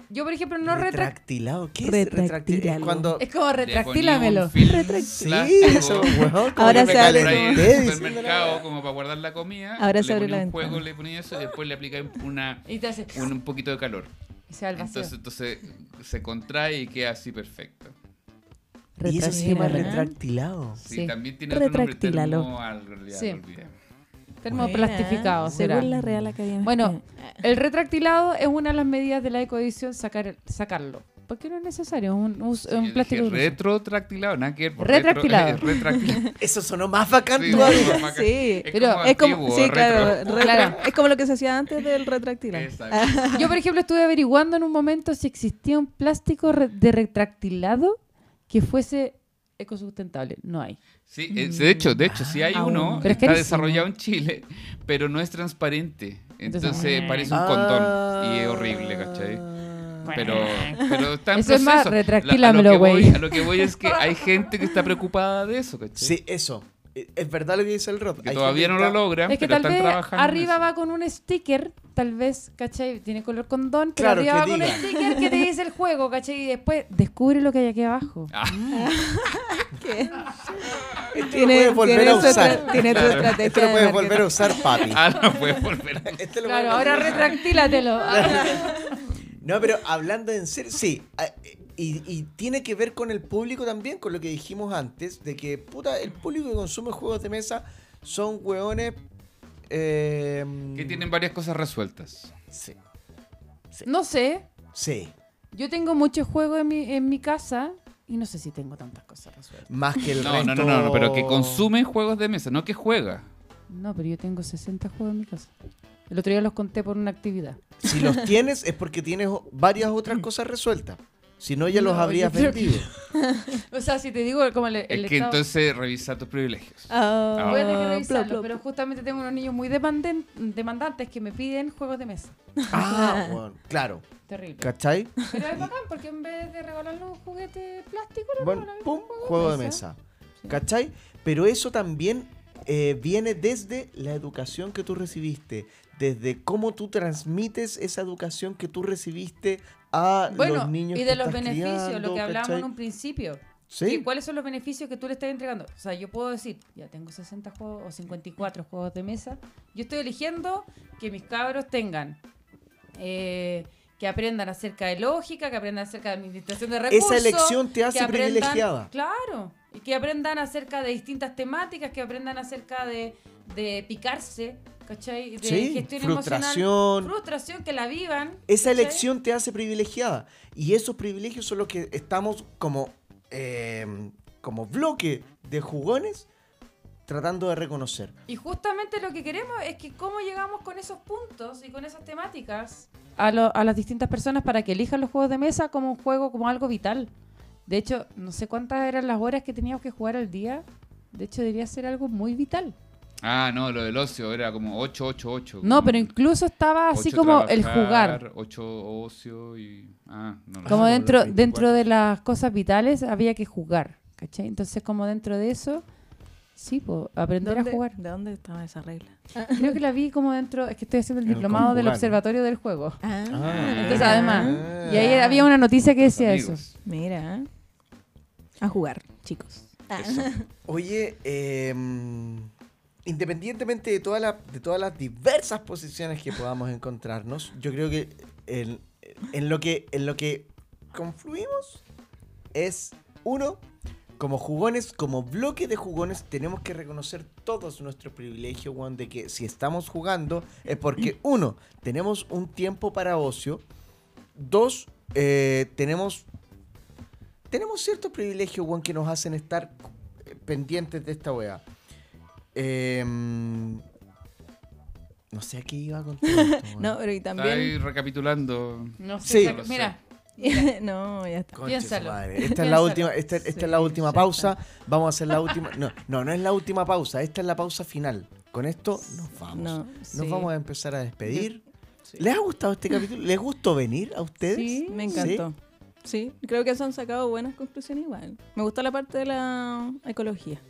[SPEAKER 4] Yo, por ejemplo, no retractilado.
[SPEAKER 2] Retractilado. ¿Qué es
[SPEAKER 1] Retractílalo.
[SPEAKER 2] retractilado? Es cuando.
[SPEAKER 4] Es como retractílamelo.
[SPEAKER 2] Sí, eso, weón. como
[SPEAKER 1] Ahora
[SPEAKER 2] que me
[SPEAKER 1] se abre
[SPEAKER 2] calenté
[SPEAKER 3] compráis en el
[SPEAKER 2] diciendo la
[SPEAKER 3] supermercado como para guardar la comida.
[SPEAKER 1] Ahora
[SPEAKER 3] le
[SPEAKER 1] se abre
[SPEAKER 3] ponía
[SPEAKER 1] la
[SPEAKER 3] un juego,
[SPEAKER 1] ventana.
[SPEAKER 3] le ponía eso y después le aplicáis una,
[SPEAKER 4] Y te hace...
[SPEAKER 3] un, un poquito de calor.
[SPEAKER 4] Y se va al vacío.
[SPEAKER 3] Entonces, entonces se contrae y queda así perfecto.
[SPEAKER 2] Y eso se llama
[SPEAKER 1] Retractilado.
[SPEAKER 3] Sí,
[SPEAKER 4] Sí.
[SPEAKER 3] también tiene otro nombre. Termo algo, ya
[SPEAKER 4] Sí. Termoplastificado será.
[SPEAKER 1] Según la Real Academia.
[SPEAKER 4] Bueno, el retractilado es una de las medidas de la ecodición sacar, sacarlo. Porque no es necesario, un, un,
[SPEAKER 3] Sí,
[SPEAKER 4] un plástico
[SPEAKER 3] retrotractilado, nada que ver. por
[SPEAKER 4] Retractilado.
[SPEAKER 3] retro- eh, retractilado.
[SPEAKER 2] Eso sonó más bacán
[SPEAKER 3] Sí,
[SPEAKER 2] todavía.
[SPEAKER 3] más bacán.
[SPEAKER 1] Sí,
[SPEAKER 3] es
[SPEAKER 4] pero
[SPEAKER 3] como
[SPEAKER 1] es como,
[SPEAKER 3] antiguo,
[SPEAKER 1] sí,
[SPEAKER 3] retro.
[SPEAKER 1] claro,
[SPEAKER 4] Claro.
[SPEAKER 1] es como lo que se hacía antes del retractilado.
[SPEAKER 3] Exacto.
[SPEAKER 4] Yo, por ejemplo, estuve averiguando en un momento si existía un plástico re- de retractilado que fuese ecosustentable. No hay.
[SPEAKER 3] Sí, eh, de hecho, de hecho, sí hay
[SPEAKER 1] Ah,
[SPEAKER 3] uno,
[SPEAKER 4] Pero es
[SPEAKER 3] está desarrollado en Chile, pero no es transparente. Entonces
[SPEAKER 4] Entonces,
[SPEAKER 3] parece un
[SPEAKER 2] Ah.
[SPEAKER 3] condón y es horrible, ¿cachai? Pero, pero está en
[SPEAKER 4] Eso es más,
[SPEAKER 3] proceso. La-
[SPEAKER 4] retractílamelo,
[SPEAKER 3] a, lo que voy,
[SPEAKER 4] güey.
[SPEAKER 3] a lo que voy es que hay gente que está preocupada de eso, ¿cachai?
[SPEAKER 2] Sí, eso. Eh, Es verdad lo que dice el Rod.
[SPEAKER 3] Que todavía no lo logran,
[SPEAKER 4] Es que
[SPEAKER 3] pero
[SPEAKER 4] tal
[SPEAKER 3] están
[SPEAKER 4] vez
[SPEAKER 3] trabajando
[SPEAKER 4] arriba va con un sticker, tal vez, ¿cachai? Tiene color condón, pero
[SPEAKER 2] Claro,
[SPEAKER 4] arriba
[SPEAKER 2] que
[SPEAKER 4] va con
[SPEAKER 2] diga.
[SPEAKER 4] un sticker que te dice el juego, ¿cachai? Y después descubre lo que hay aquí abajo.
[SPEAKER 3] Ah,
[SPEAKER 1] ¿Qué?
[SPEAKER 2] Esto
[SPEAKER 1] Tiene,
[SPEAKER 2] lo puedes volver a usar.
[SPEAKER 1] tiene tu estrategia.
[SPEAKER 2] Esto lo
[SPEAKER 1] de
[SPEAKER 2] puedes volver a usar, papi.
[SPEAKER 3] ah, no puede volver. a-
[SPEAKER 2] Este lo
[SPEAKER 4] Claro,
[SPEAKER 2] puedes
[SPEAKER 4] ahora
[SPEAKER 2] volver a usar.
[SPEAKER 4] retractílatelo.
[SPEAKER 2] No, pero hablando en serio, sí. Y, y tiene que ver con el público también, con lo que dijimos antes, de que, puta, el público que consume juegos de mesa son hueones... eh,
[SPEAKER 3] Que tienen varias cosas resueltas.
[SPEAKER 2] Sí,
[SPEAKER 4] No sé,
[SPEAKER 2] sí.
[SPEAKER 4] yo tengo muchos juegos en mi, en mi casa Y no sé si tengo tantas cosas resueltas.
[SPEAKER 2] Más que el
[SPEAKER 3] No,
[SPEAKER 2] resto.
[SPEAKER 3] no, no, no, no, pero que consume juegos de mesa, no que juega.
[SPEAKER 4] No, pero yo tengo 60 juegos en mi casa. El otro día los conté por una actividad.
[SPEAKER 2] Si los tienes es porque tienes varias otras cosas resueltas. Si no, ya los
[SPEAKER 4] No,
[SPEAKER 2] habrías
[SPEAKER 4] que-
[SPEAKER 2] vendido.
[SPEAKER 4] O sea, si te digo como el, el
[SPEAKER 3] es que
[SPEAKER 4] estado-
[SPEAKER 3] entonces revisa tus privilegios.
[SPEAKER 1] Ah,
[SPEAKER 4] Puede que
[SPEAKER 1] plop,
[SPEAKER 4] revisarlo,
[SPEAKER 1] plop.
[SPEAKER 4] pero justamente tengo unos niños muy demanden- demandantes que me piden juegos de mesa.
[SPEAKER 2] Ah, bueno, claro.
[SPEAKER 4] Terrible.
[SPEAKER 2] ¿Cachai?
[SPEAKER 4] Pero es bacán porque en vez de regalarle un juguete plástico, le
[SPEAKER 2] Bueno, pum,
[SPEAKER 4] un
[SPEAKER 2] juego de mesa. ¿Cachai? Pero eso también eh, viene desde la educación que tú recibiste, desde cómo tú transmites esa educación que tú recibiste a
[SPEAKER 4] Bueno,
[SPEAKER 2] los niños
[SPEAKER 4] y
[SPEAKER 2] que
[SPEAKER 4] de los
[SPEAKER 2] estás
[SPEAKER 4] beneficios,
[SPEAKER 2] criando,
[SPEAKER 4] lo que
[SPEAKER 2] ¿cachai?
[SPEAKER 4] en un principio.
[SPEAKER 2] Sí,
[SPEAKER 4] ¿Cuáles son los beneficios que tú le estás entregando? O sea, yo puedo decir, ya tengo 60 juegos o 54 juegos de mesa. Yo estoy eligiendo que mis cabros tengan, eh, que aprendan acerca de lógica, que aprendan acerca de administración de recursos.
[SPEAKER 2] esa elección te hace
[SPEAKER 4] aprendan-
[SPEAKER 2] privilegiada.
[SPEAKER 4] Claro, y que aprendan acerca de distintas temáticas, que aprendan acerca de, de picarse, ¿cachai? De
[SPEAKER 2] Sí,
[SPEAKER 4] gestión
[SPEAKER 2] frustración.
[SPEAKER 4] emocional. Frustración, que la vivan.
[SPEAKER 2] Esa elección te hace privilegiada. Y esos privilegios son los que estamos como, eh, como bloque de jugones tratando de reconocer.
[SPEAKER 4] Y justamente lo que queremos es que cómo llegamos con esos puntos y con esas temáticas a, lo- a las distintas personas para que elijan los juegos de mesa como un juego, como algo vital. De hecho, no sé cuántas eran las horas que teníamos que jugar al día. De hecho, debería ser algo muy vital.
[SPEAKER 3] Ah, no, lo del ocio era como 8, 8, 8.
[SPEAKER 4] No, pero incluso estaba así como el jugar.
[SPEAKER 3] 8 ocio y... Ah, no, no
[SPEAKER 4] Como
[SPEAKER 2] Ah,
[SPEAKER 3] sé.
[SPEAKER 4] dentro,
[SPEAKER 2] los 24.
[SPEAKER 4] dentro de las cosas vitales había que jugar. ¿Cachai? Entonces, como dentro de eso, sí, pues, aprender
[SPEAKER 1] ¿Dónde-
[SPEAKER 4] a jugar.
[SPEAKER 1] ¿De dónde estaba esa regla?
[SPEAKER 4] Creo que la vi como dentro, es que estoy haciendo el
[SPEAKER 2] En el
[SPEAKER 4] diplomado del observatorio del juego.
[SPEAKER 1] Ah,
[SPEAKER 2] Ah.
[SPEAKER 4] Entonces, además,
[SPEAKER 2] Ah.
[SPEAKER 4] y ahí había una noticia que decía
[SPEAKER 3] Amigos.
[SPEAKER 4] eso.
[SPEAKER 1] Mira. A jugar, chicos.
[SPEAKER 2] Oye, eh, independientemente de, toda la- de todas las diversas posiciones que podamos encontrarnos, yo creo que en, en lo que en lo que confluimos es uno como jugones, como bloque de jugones, tenemos que reconocer todos nuestros privilegios, weón, de que si estamos jugando es porque, uno, tenemos un tiempo para ocio, dos, eh, tenemos, tenemos ciertos privilegios, weón, que nos hacen estar pendientes de esta wea. Em, no sé a qué iba con todo esto.
[SPEAKER 1] No, pero y
[SPEAKER 3] Está ahí
[SPEAKER 1] también.
[SPEAKER 3] recapitulando.
[SPEAKER 4] No
[SPEAKER 2] Sí.
[SPEAKER 4] sé,
[SPEAKER 3] No sé.
[SPEAKER 4] mira,
[SPEAKER 1] no, ya está.
[SPEAKER 4] Piénsalo.
[SPEAKER 2] madre. Esta es la
[SPEAKER 4] Piénsalo.
[SPEAKER 2] última, esta, esta es
[SPEAKER 1] Sí,
[SPEAKER 2] la última pausa. Vamos a hacer la última. No, no, no es la última pausa. Esta es la pausa final. Con esto nos vamos.
[SPEAKER 1] No,
[SPEAKER 2] Nos
[SPEAKER 1] sí.
[SPEAKER 2] vamos a empezar a despedir.
[SPEAKER 1] Sí.
[SPEAKER 2] ¿Les ha gustado este capítulo? ¿Les gustó venir a ustedes?
[SPEAKER 1] Sí, me encantó. Sí, creo que se han sacado buenas conclusiones igual. Me gustó la parte de la ecología.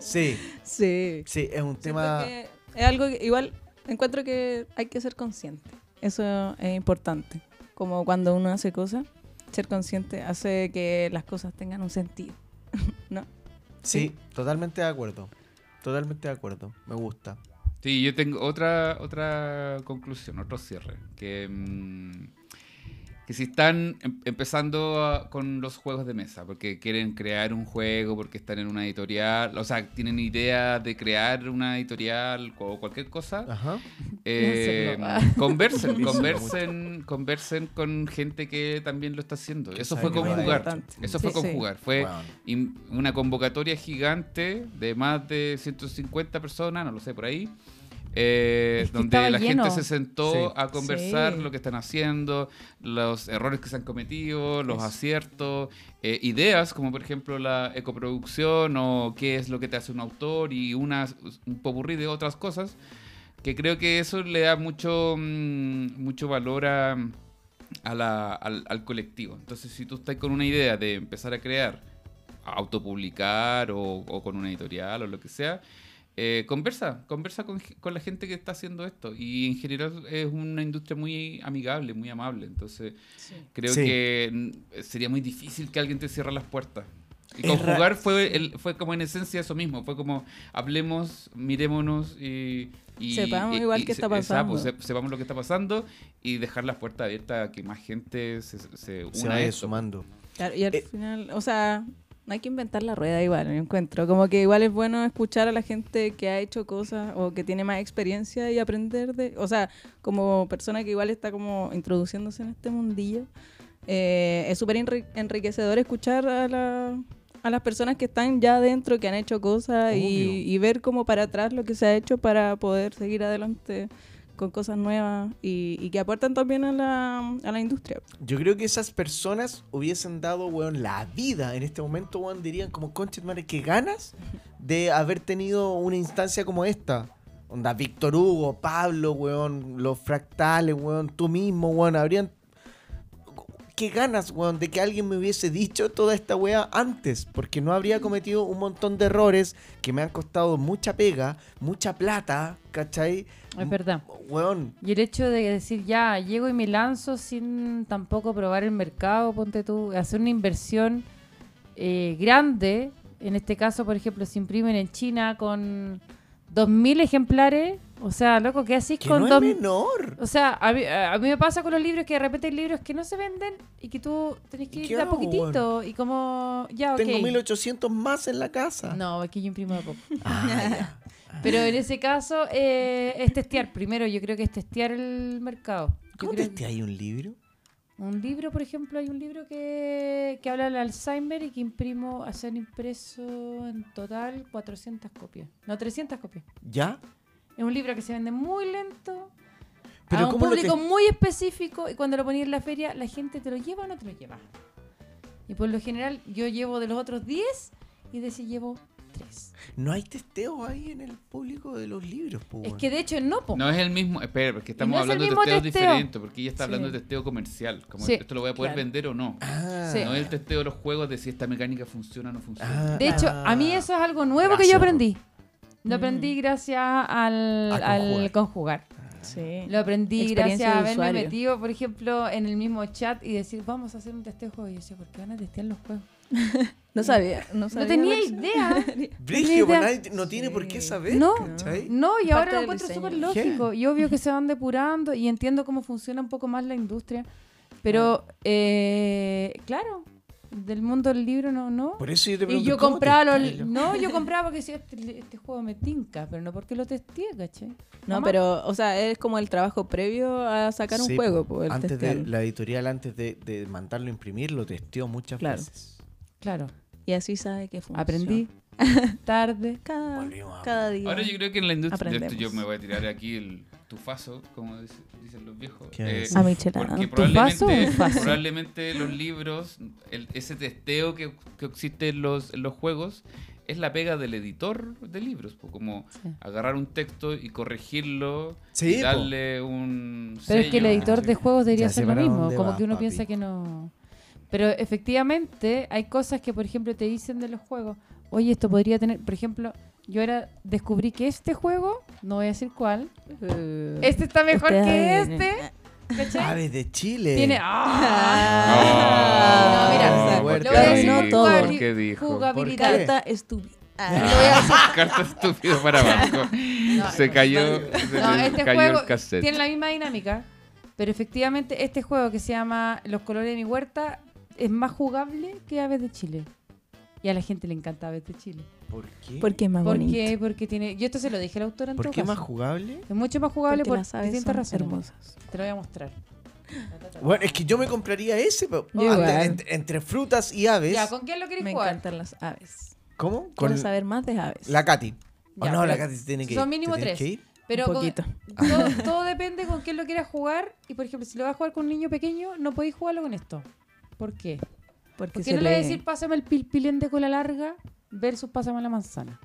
[SPEAKER 2] Sí,
[SPEAKER 1] Sí.
[SPEAKER 2] sí, es un tema.
[SPEAKER 1] es algo que igual encuentro que hay que ser consciente. Eso es importante. Como cuando uno hace cosas, ser consciente hace que las cosas tengan un sentido. ¿No?
[SPEAKER 2] Sí, totalmente de acuerdo. Totalmente de acuerdo. Me gusta.
[SPEAKER 3] Sí, yo tengo otra otra conclusión, otro cierre. Que, mm, que si están em- empezando a- con los juegos de mesa, porque quieren crear un juego, porque están en una editorial, o sea, tienen idea de crear una editorial o cualquier cosa,
[SPEAKER 2] Ajá.
[SPEAKER 3] eh, conversen, conversen, conversen con gente que también lo está haciendo. Eso fue
[SPEAKER 2] que
[SPEAKER 3] con
[SPEAKER 2] va de
[SPEAKER 3] jugar.
[SPEAKER 1] importante.
[SPEAKER 3] Eso
[SPEAKER 1] Sí,
[SPEAKER 3] fue con
[SPEAKER 1] sí.
[SPEAKER 3] jugar. Fue una convocatoria gigante de más de 150 personas, no lo sé, por ahí, eh,
[SPEAKER 4] Es que
[SPEAKER 3] donde la
[SPEAKER 4] lleno.
[SPEAKER 3] gente se sentó
[SPEAKER 2] Sí.
[SPEAKER 3] a conversar
[SPEAKER 1] Sí.
[SPEAKER 3] lo que están haciendo, los errores que se han cometido, los
[SPEAKER 1] Eso.
[SPEAKER 3] aciertos, eh, ideas como por ejemplo la ecoproducción o qué es lo que te hace un autor y una, un popurrí de otras cosas, que creo que eso le da mucho, mm, mucho valor a, a la- al, al colectivo. Entonces, si tú estás con una idea de empezar a crear, a autopublicar o, o con una editorial o lo que sea, eh, conversa, conversa con, la gente que está haciendo esto. Y en general es una industria muy amigable, muy amable. Entonces, creo
[SPEAKER 2] Sí.
[SPEAKER 3] que mm, sería muy difícil que alguien te cierre las puertas. Y
[SPEAKER 2] Es
[SPEAKER 3] con
[SPEAKER 2] ra-
[SPEAKER 3] jugar fue, el, fue como en esencia eso mismo. Fue como hablemos, mirémonos y. y-
[SPEAKER 1] Sepamos
[SPEAKER 3] y-
[SPEAKER 1] igual
[SPEAKER 3] y
[SPEAKER 1] qué
[SPEAKER 3] se-
[SPEAKER 1] está
[SPEAKER 3] exacto,
[SPEAKER 1] pasando.
[SPEAKER 3] se- sepamos lo que está pasando y dejar las puertas abiertas a que más gente se, se una
[SPEAKER 2] se
[SPEAKER 3] a
[SPEAKER 2] vaya
[SPEAKER 3] esto.
[SPEAKER 2] sumando.
[SPEAKER 1] Claro, y al
[SPEAKER 2] Eh.
[SPEAKER 1] final, o sea, no hay que inventar la rueda igual, me encuentro. Como que igual es bueno escuchar a la gente que ha hecho cosas o que tiene más experiencia y aprender de... O sea, como persona que igual está como introduciéndose en este mundillo, eh, es súper enri- enriquecedor escuchar a, la- a las personas que están ya adentro, que han hecho cosas y, y ver como para atrás lo que se ha hecho para poder seguir adelante con cosas nuevas y, que aportan también a la, a la industria.
[SPEAKER 2] Yo creo que esas personas hubiesen dado, weón, la vida en este momento, weón, dirían como, concha de madre, qué ganas de haber tenido una instancia como esta. Onda, Víctor Hugo, Pablo, weón, los fractales, weón, tú mismo, weón, habrían... Qué ganas, weón, de que alguien me hubiese dicho toda esta weá antes, porque no habría cometido un montón de errores que me han costado mucha pega, mucha plata, ¿cachai?
[SPEAKER 4] Es verdad.
[SPEAKER 2] Weón,
[SPEAKER 4] Y el hecho de decir, ya, llego y me lanzo sin tampoco probar el mercado, ponte tú, hacer una inversión eh, grande, en este caso, por ejemplo, se imprimen en China con 2.000 ejemplares, o sea, loco, ¿qué haces
[SPEAKER 2] que
[SPEAKER 4] con
[SPEAKER 2] no
[SPEAKER 4] dos-
[SPEAKER 2] es menor.
[SPEAKER 4] O sea, a mí, a mí me pasa con los libros que de repente hay libros que no se venden y que tú tenés que
[SPEAKER 2] ¿Y
[SPEAKER 4] ir a poquitito y como, ya, ok.
[SPEAKER 2] Tengo 1800 más en la casa.
[SPEAKER 4] No, aquí yo imprimo de poco.
[SPEAKER 2] Ah.
[SPEAKER 4] Pero en ese caso eh, es testear. Primero yo creo que es testear el mercado. Yo
[SPEAKER 2] ¿Cómo
[SPEAKER 4] creo
[SPEAKER 2] te hay un libro?
[SPEAKER 4] Un libro, por ejemplo, hay un libro que, que habla del Alzheimer y que imprimo, hacer impreso en total 400 copias. No, 300 copias.
[SPEAKER 2] ¿Ya?
[SPEAKER 4] Es un libro que se vende muy lento,
[SPEAKER 2] Pero
[SPEAKER 4] a un
[SPEAKER 2] ¿cómo lo
[SPEAKER 4] público muy específico y cuando lo ponía en la feria, la gente te lo lleva o no te lo lleva. Y por lo general, yo llevo de los otros 10 y de ese llevo 3.
[SPEAKER 2] No hay testeos ahí en el público de los libros, po,
[SPEAKER 4] Es que de hecho no, po.
[SPEAKER 3] No es el mismo, espera, porque estamos
[SPEAKER 4] no es el
[SPEAKER 3] hablando de testeos
[SPEAKER 4] testeo.
[SPEAKER 3] diferentes, porque ella está hablando
[SPEAKER 4] Sí.
[SPEAKER 3] de testeo comercial, como
[SPEAKER 4] Sí,
[SPEAKER 3] esto lo voy a poder
[SPEAKER 4] claro.
[SPEAKER 3] vender o no.
[SPEAKER 2] Ah,
[SPEAKER 4] Sí.
[SPEAKER 3] No es el testeo de los juegos de si esta mecánica funciona o no funciona.
[SPEAKER 2] ah,
[SPEAKER 4] De hecho, a mí
[SPEAKER 2] ah.
[SPEAKER 4] eso es algo nuevo que yo aprendí.
[SPEAKER 1] Mm.
[SPEAKER 4] Lo aprendí gracias al,
[SPEAKER 2] A
[SPEAKER 4] al
[SPEAKER 2] conjugar.
[SPEAKER 4] conjugar.
[SPEAKER 1] Sí.
[SPEAKER 4] Lo aprendí gracias a haberme metido, por ejemplo, en el mismo chat y decir, vamos a hacer un testeo de. Y yo decía, ¿por qué van a testear los juegos?
[SPEAKER 1] No sabía. No,
[SPEAKER 4] No
[SPEAKER 1] sabía
[SPEAKER 4] tenía
[SPEAKER 1] Alexa.
[SPEAKER 4] idea.
[SPEAKER 2] Brigio, pues nadie no tiene por qué saber,
[SPEAKER 4] No.
[SPEAKER 2] ¿cachai?
[SPEAKER 4] No, y
[SPEAKER 1] Parte
[SPEAKER 4] ahora lo encuentro súper lógico. Y obvio que se van depurando y entiendo cómo funciona un poco más la industria. Pero, eh, claro, del mundo del libro no, no.
[SPEAKER 2] Por eso yo te
[SPEAKER 4] Y
[SPEAKER 2] pregunto,
[SPEAKER 4] yo
[SPEAKER 2] ¿cómo
[SPEAKER 4] compraba los... No, yo compraba porque decía, este, este juego me tinca, pero no porque lo testé, ¿cachai?
[SPEAKER 1] No, pero, o sea, es como el trabajo previo a sacar un juego,
[SPEAKER 2] antes de, la editorial, antes de, de mandarlo a imprimir, lo testeó muchas
[SPEAKER 1] Claro.
[SPEAKER 2] veces.
[SPEAKER 4] Claro,
[SPEAKER 1] Y así sabe que funciona.
[SPEAKER 4] aprendí tarde.
[SPEAKER 1] Cada, cada día.
[SPEAKER 3] Ahora yo creo que en la industria, esto
[SPEAKER 1] Aprendemos.
[SPEAKER 3] yo me voy a tirar aquí el tufazo, como dice- dicen los viejos.
[SPEAKER 2] ¿Qué es?
[SPEAKER 1] A michelada.
[SPEAKER 3] Porque
[SPEAKER 4] ¿Tufazo o
[SPEAKER 3] probablemente, probablemente los libros, el- ese testeo que, que existe en los, en los juegos, es la pega del editor de libros. po, como
[SPEAKER 4] Sí.
[SPEAKER 3] agarrar un texto y corregirlo
[SPEAKER 2] Sí,
[SPEAKER 3] y
[SPEAKER 2] po.
[SPEAKER 3] darle un.
[SPEAKER 4] Pero es que el
[SPEAKER 3] sello,
[SPEAKER 4] editor de juegos debería hacer lo mismo, como
[SPEAKER 2] vas,
[SPEAKER 4] que uno
[SPEAKER 2] papi.
[SPEAKER 4] piensa que no. Pero efectivamente hay cosas que, por ejemplo, te dicen de los juegos. Oye, esto podría tener, por ejemplo, yo ahora descubrí que este juego, no voy a decir cuál,
[SPEAKER 1] Uh,
[SPEAKER 4] este está mejor que este, ¿cachai?
[SPEAKER 2] Aves de Chile.
[SPEAKER 4] Tiene.
[SPEAKER 3] Ah.
[SPEAKER 4] No, mira,
[SPEAKER 2] Fuerte.
[SPEAKER 4] lo voy a decir
[SPEAKER 1] No
[SPEAKER 4] por
[SPEAKER 1] todo.
[SPEAKER 4] jugabil-
[SPEAKER 3] ¿Qué dijo?
[SPEAKER 4] jugabilidad.
[SPEAKER 2] ¿Por qué?
[SPEAKER 1] Carta estúpida.
[SPEAKER 4] Lo voy a decir-
[SPEAKER 3] Carta estúpido para abajo. se cayó, se
[SPEAKER 4] No, este
[SPEAKER 3] cayó
[SPEAKER 4] juego
[SPEAKER 3] el cassette.
[SPEAKER 4] tiene la misma dinámica, pero efectivamente este juego que se llama Los colores de mi huerta es más jugable que Aves de Chile. Y a la gente le encanta Aves de Chile.
[SPEAKER 2] ¿Por qué?
[SPEAKER 1] Porque es más
[SPEAKER 4] ¿Por
[SPEAKER 1] bonito.
[SPEAKER 4] qué? Porque tiene. Yo esto se lo dije al autor en
[SPEAKER 2] ¿Por
[SPEAKER 4] todo
[SPEAKER 2] qué más
[SPEAKER 4] caso.
[SPEAKER 2] jugable?
[SPEAKER 4] Es mucho más jugable
[SPEAKER 1] Porque
[SPEAKER 4] por
[SPEAKER 1] las aves
[SPEAKER 4] distintas
[SPEAKER 1] son
[SPEAKER 4] razones.
[SPEAKER 1] hermosas.
[SPEAKER 4] Te lo voy a mostrar.
[SPEAKER 2] Bueno, es que yo me compraría ese. pero-
[SPEAKER 1] Yo
[SPEAKER 2] ante-
[SPEAKER 1] igual.
[SPEAKER 2] entre, entre frutas y aves.
[SPEAKER 4] Ya, ¿con quién lo queréis
[SPEAKER 1] Me
[SPEAKER 4] jugar?
[SPEAKER 1] encantan las aves.
[SPEAKER 2] ¿Cómo?
[SPEAKER 1] Quiero
[SPEAKER 2] Con
[SPEAKER 1] saber más de aves.
[SPEAKER 2] la Katy. Oh,
[SPEAKER 4] Ya,
[SPEAKER 2] no, la Katy se tiene que ir.
[SPEAKER 4] son mínimo
[SPEAKER 2] ¿Te tienes
[SPEAKER 4] tres.
[SPEAKER 2] que ir?
[SPEAKER 4] Pero
[SPEAKER 1] Un
[SPEAKER 4] con-
[SPEAKER 1] poquito.
[SPEAKER 4] todo, todo depende con quién lo quieras jugar. Y por ejemplo, si lo vas a jugar con un niño pequeño, no podéis jugarlo con esto. ¿Por qué?
[SPEAKER 1] Porque
[SPEAKER 4] ¿Por qué no le voy a decir pásame el pilpilén de cola larga versus pásame la manzana?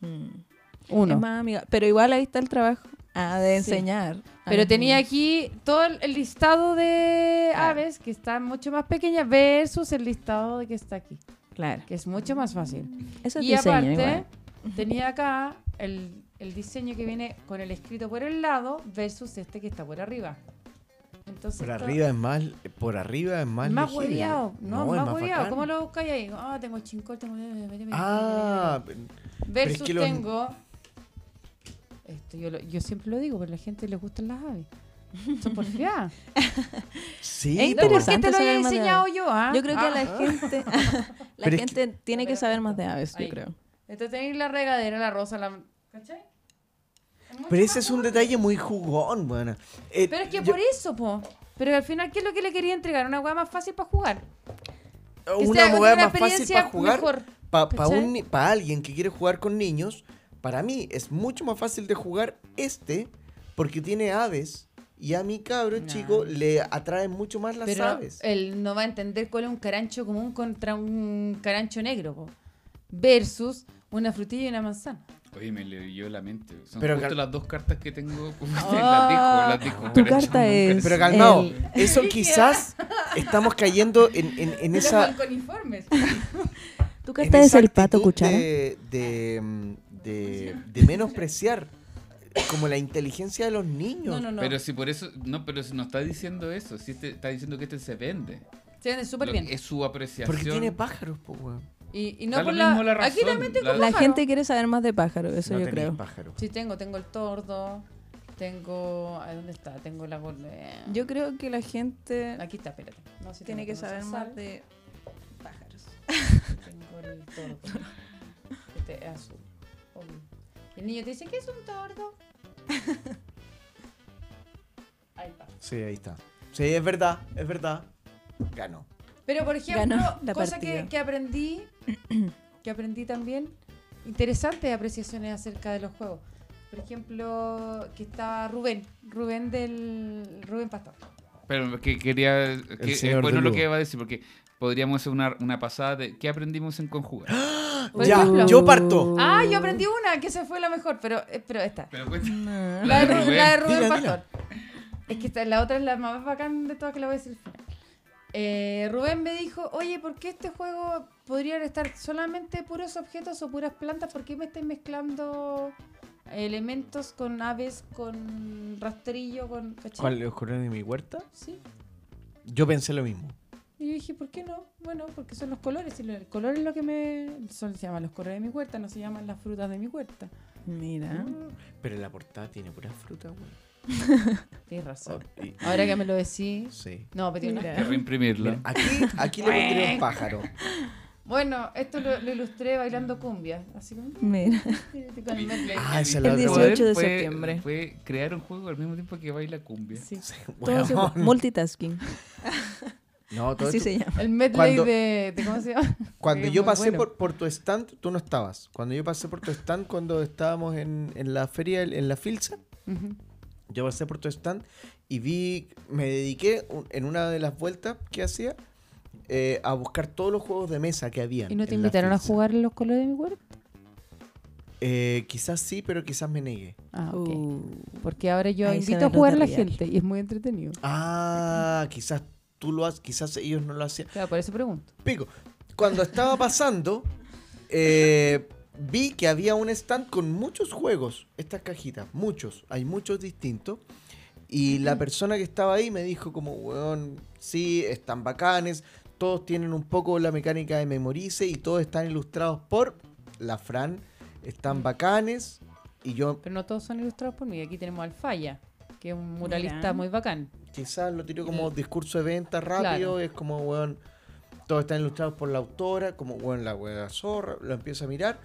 [SPEAKER 1] Mm.
[SPEAKER 4] Uno.
[SPEAKER 1] Es más amiga. Pero igual ahí está el trabajo ah, de
[SPEAKER 4] Sí.
[SPEAKER 1] enseñar. a
[SPEAKER 4] Pero tenía aquí todo el listado de aves que están mucho más pequeñas versus el listado de que está aquí,
[SPEAKER 1] Claro.
[SPEAKER 4] que es mucho más fácil.
[SPEAKER 1] Eso es
[SPEAKER 4] y
[SPEAKER 1] diseño
[SPEAKER 4] aparte,
[SPEAKER 1] igual.
[SPEAKER 4] tenía acá el, el diseño que viene con el escrito por el lado versus este que está por arriba. Entonces,
[SPEAKER 2] Por arriba es más, por arriba es más
[SPEAKER 4] más hueveado, no, más hueveado.
[SPEAKER 2] bacán.
[SPEAKER 4] ¿Cómo lo buscáis ahí? Ah, tengo chincol, tengo...
[SPEAKER 2] Ah,
[SPEAKER 4] Versus
[SPEAKER 2] es que
[SPEAKER 4] tengo... Esto yo, lo- yo siempre lo digo, pero a la gente le gustan las aves. Son porfiadas.
[SPEAKER 2] sí,
[SPEAKER 1] Es
[SPEAKER 2] po.
[SPEAKER 4] ¿Por qué te
[SPEAKER 1] Interesante
[SPEAKER 4] lo había enseñado yo? ah?
[SPEAKER 1] Yo creo que
[SPEAKER 4] Ah.
[SPEAKER 1] la gente, la
[SPEAKER 2] Pero es
[SPEAKER 1] gente tiene que saber más de aves, yo creo.
[SPEAKER 4] Entonces tenéis la regadera, la rosa, la... ¿Cachai? Mucho
[SPEAKER 2] Pero
[SPEAKER 4] más
[SPEAKER 2] ese es un detalle muy jugón, bueno. Eh,
[SPEAKER 4] Pero es que
[SPEAKER 2] yo-
[SPEAKER 4] por eso, po. Pero al final, ¿qué es lo que le quería entregar? Una hueá más fácil para jugar. Que
[SPEAKER 2] Una
[SPEAKER 4] sea
[SPEAKER 2] moda
[SPEAKER 4] una
[SPEAKER 2] más fácil
[SPEAKER 4] experiencia
[SPEAKER 2] para jugar.
[SPEAKER 4] mejor,
[SPEAKER 2] Para
[SPEAKER 4] ¿cachai?
[SPEAKER 2] alguien que quiere jugar con niños, para mí es mucho más fácil de jugar este porque tiene aves y a mi cabro
[SPEAKER 4] No.
[SPEAKER 2] chico le atraen mucho más las
[SPEAKER 4] Pero
[SPEAKER 2] aves.
[SPEAKER 4] él no va a entender cuál es un carancho común contra un carancho negro. po. Versus una frutilla y una manzana.
[SPEAKER 3] Oye, me leyó la mente. Son
[SPEAKER 2] Pero
[SPEAKER 3] justo las dos cartas que tengo.
[SPEAKER 4] Ah.
[SPEAKER 3] las dijo, las dijo.
[SPEAKER 1] Tu
[SPEAKER 3] Pero
[SPEAKER 1] carta
[SPEAKER 3] nunca-
[SPEAKER 1] es-
[SPEAKER 2] Pero calmado,
[SPEAKER 1] el-
[SPEAKER 2] eso quizás estamos cayendo en, en- en esa,
[SPEAKER 4] Con informes.
[SPEAKER 1] Tu carta es el pato cuchara.
[SPEAKER 2] de, de, de- de menospreciar como la inteligencia de los niños.
[SPEAKER 4] No, no, no.
[SPEAKER 3] Pero si por eso. No, pero si no está diciendo eso. Si este, está diciendo que este se vende.
[SPEAKER 4] Se vende súper bien.
[SPEAKER 3] Es su apreciación.
[SPEAKER 2] Porque tiene pájaros, po, weón.
[SPEAKER 4] Y, y no por la, Aquí
[SPEAKER 3] razón,
[SPEAKER 4] también tengo
[SPEAKER 3] la-
[SPEAKER 1] La
[SPEAKER 4] pájaro.
[SPEAKER 1] gente quiere saber más de pájaros, eso
[SPEAKER 2] No
[SPEAKER 1] yo creo.
[SPEAKER 2] pájaros.
[SPEAKER 4] Sí, tengo. Tengo el tordo. Tengo... ¿a ¿Dónde está? Tengo la... golea.
[SPEAKER 1] Yo creo que la gente
[SPEAKER 4] Aquí está, espérate. No, sí
[SPEAKER 1] tiene que saber más de pájaros.
[SPEAKER 4] Tengo el tordo. Este es azul. obvio. Y el niño te dice, ¿qué es un tordo? Ahí está.
[SPEAKER 2] Sí, ahí está. Sí, es verdad, es verdad. Ganó.
[SPEAKER 4] Pero por ejemplo,
[SPEAKER 1] Ganó la
[SPEAKER 4] cosa que, que aprendí, que aprendí también, interesantes apreciaciones acerca de los juegos. Por ejemplo, que está Rubén, Rubén del Rubén Pastor.
[SPEAKER 3] Pero que quería. Que, es
[SPEAKER 2] señor
[SPEAKER 3] bueno lo que iba a decir, porque podríamos hacer una, una pasada de qué aprendimos en conjugar.
[SPEAKER 4] Por
[SPEAKER 2] ya,
[SPEAKER 4] ejemplo.
[SPEAKER 2] yo parto.
[SPEAKER 4] Ah, yo aprendí una, que esa fue la mejor, pero, eh, pero esta.
[SPEAKER 3] Pero cuenta-
[SPEAKER 1] No.
[SPEAKER 4] La de,
[SPEAKER 3] de
[SPEAKER 4] Ru-
[SPEAKER 3] Rubén.
[SPEAKER 4] la de Rubén
[SPEAKER 2] Dila,
[SPEAKER 4] Pastor. Es que esta- la otra es la más bacán de todas que la voy a decir al final. Eh, Rubén me dijo, oye, ¿por qué este juego podrían estar solamente puros objetos o puras plantas? ¿Por qué me estáis mezclando elementos con aves, con rastrillo, con... ¿cachai?
[SPEAKER 2] ¿Cuál los colores de mi huerta?
[SPEAKER 4] Sí.
[SPEAKER 2] Yo pensé lo mismo.
[SPEAKER 4] Y yo dije, ¿por qué no? Bueno, porque son los colores. Y el color es lo que me... Son, se llaman los colores de mi huerta, no se llaman las frutas de mi huerta.
[SPEAKER 1] Mira.
[SPEAKER 2] Pero la portada tiene puras frutas, weón.
[SPEAKER 4] Tienes razón.
[SPEAKER 2] Y-
[SPEAKER 4] Ahora que me lo decís...
[SPEAKER 2] Sí.
[SPEAKER 4] No, pero tiene
[SPEAKER 3] que reimprimirlo.
[SPEAKER 2] Mira, aquí, aquí le pondría un pájaro.
[SPEAKER 4] Bueno, esto lo, lo ilustré bailando cumbia. Así como...
[SPEAKER 1] Mira.
[SPEAKER 2] Ah, esa
[SPEAKER 1] El
[SPEAKER 2] la otra
[SPEAKER 1] 18
[SPEAKER 2] weá.
[SPEAKER 1] de
[SPEAKER 3] Fue-
[SPEAKER 1] septiembre.
[SPEAKER 3] Fue crear un juego al mismo tiempo que baila cumbia.
[SPEAKER 4] Sí.
[SPEAKER 1] Todo se-
[SPEAKER 2] Weón.
[SPEAKER 1] multitasking.
[SPEAKER 2] No, todo
[SPEAKER 1] Así
[SPEAKER 2] esto-
[SPEAKER 1] se llama.
[SPEAKER 4] El medley
[SPEAKER 2] Cuando-
[SPEAKER 4] de, de- ¿Cómo se llama?
[SPEAKER 2] Cuando
[SPEAKER 4] Sí,
[SPEAKER 2] yo pasé
[SPEAKER 4] bueno.
[SPEAKER 2] por, por tu stand, tú no estabas. Cuando yo pasé por tu stand, cuando estábamos en, en la feria, en la Filsa,
[SPEAKER 4] Ujú.
[SPEAKER 2] Yo pasé por tu stand y vi, me dediqué en una de las vueltas que hacía eh, a buscar todos los juegos de mesa que habían.
[SPEAKER 4] ¿Y no te invitaron a jugar en los colores de mi huerta?
[SPEAKER 2] Eh, quizás sí, pero quizás me negué.
[SPEAKER 4] Ah, ok.
[SPEAKER 1] Uh,
[SPEAKER 4] Porque ahora yo invito a jugar a la gente y es muy entretenido.
[SPEAKER 2] Ah, quizás tú lo haces, quizás ellos no lo hacían.
[SPEAKER 4] Claro, por eso pregunto.
[SPEAKER 2] Pico. Cuando estaba pasando, eh, vi que había un stand con muchos juegos. Estas cajitas, muchos. Hay muchos distintos. Y la persona que estaba ahí me dijo como, weón, sí, están bacanes. Todos tienen un poco la mecánica de memorice y todos están ilustrados por la Fran. Están bacanes. Y yo
[SPEAKER 4] Pero no todos son ilustrados por mí. Aquí tenemos al Falla, que es un muralista
[SPEAKER 1] Mira.
[SPEAKER 4] muy bacán.
[SPEAKER 2] quizás lo tiro como discurso de venta rápido.
[SPEAKER 4] Claro.
[SPEAKER 2] Es como, weón, todos están ilustrados por la autora. Como, weón, la weá zorra. Lo empiezo a mirar.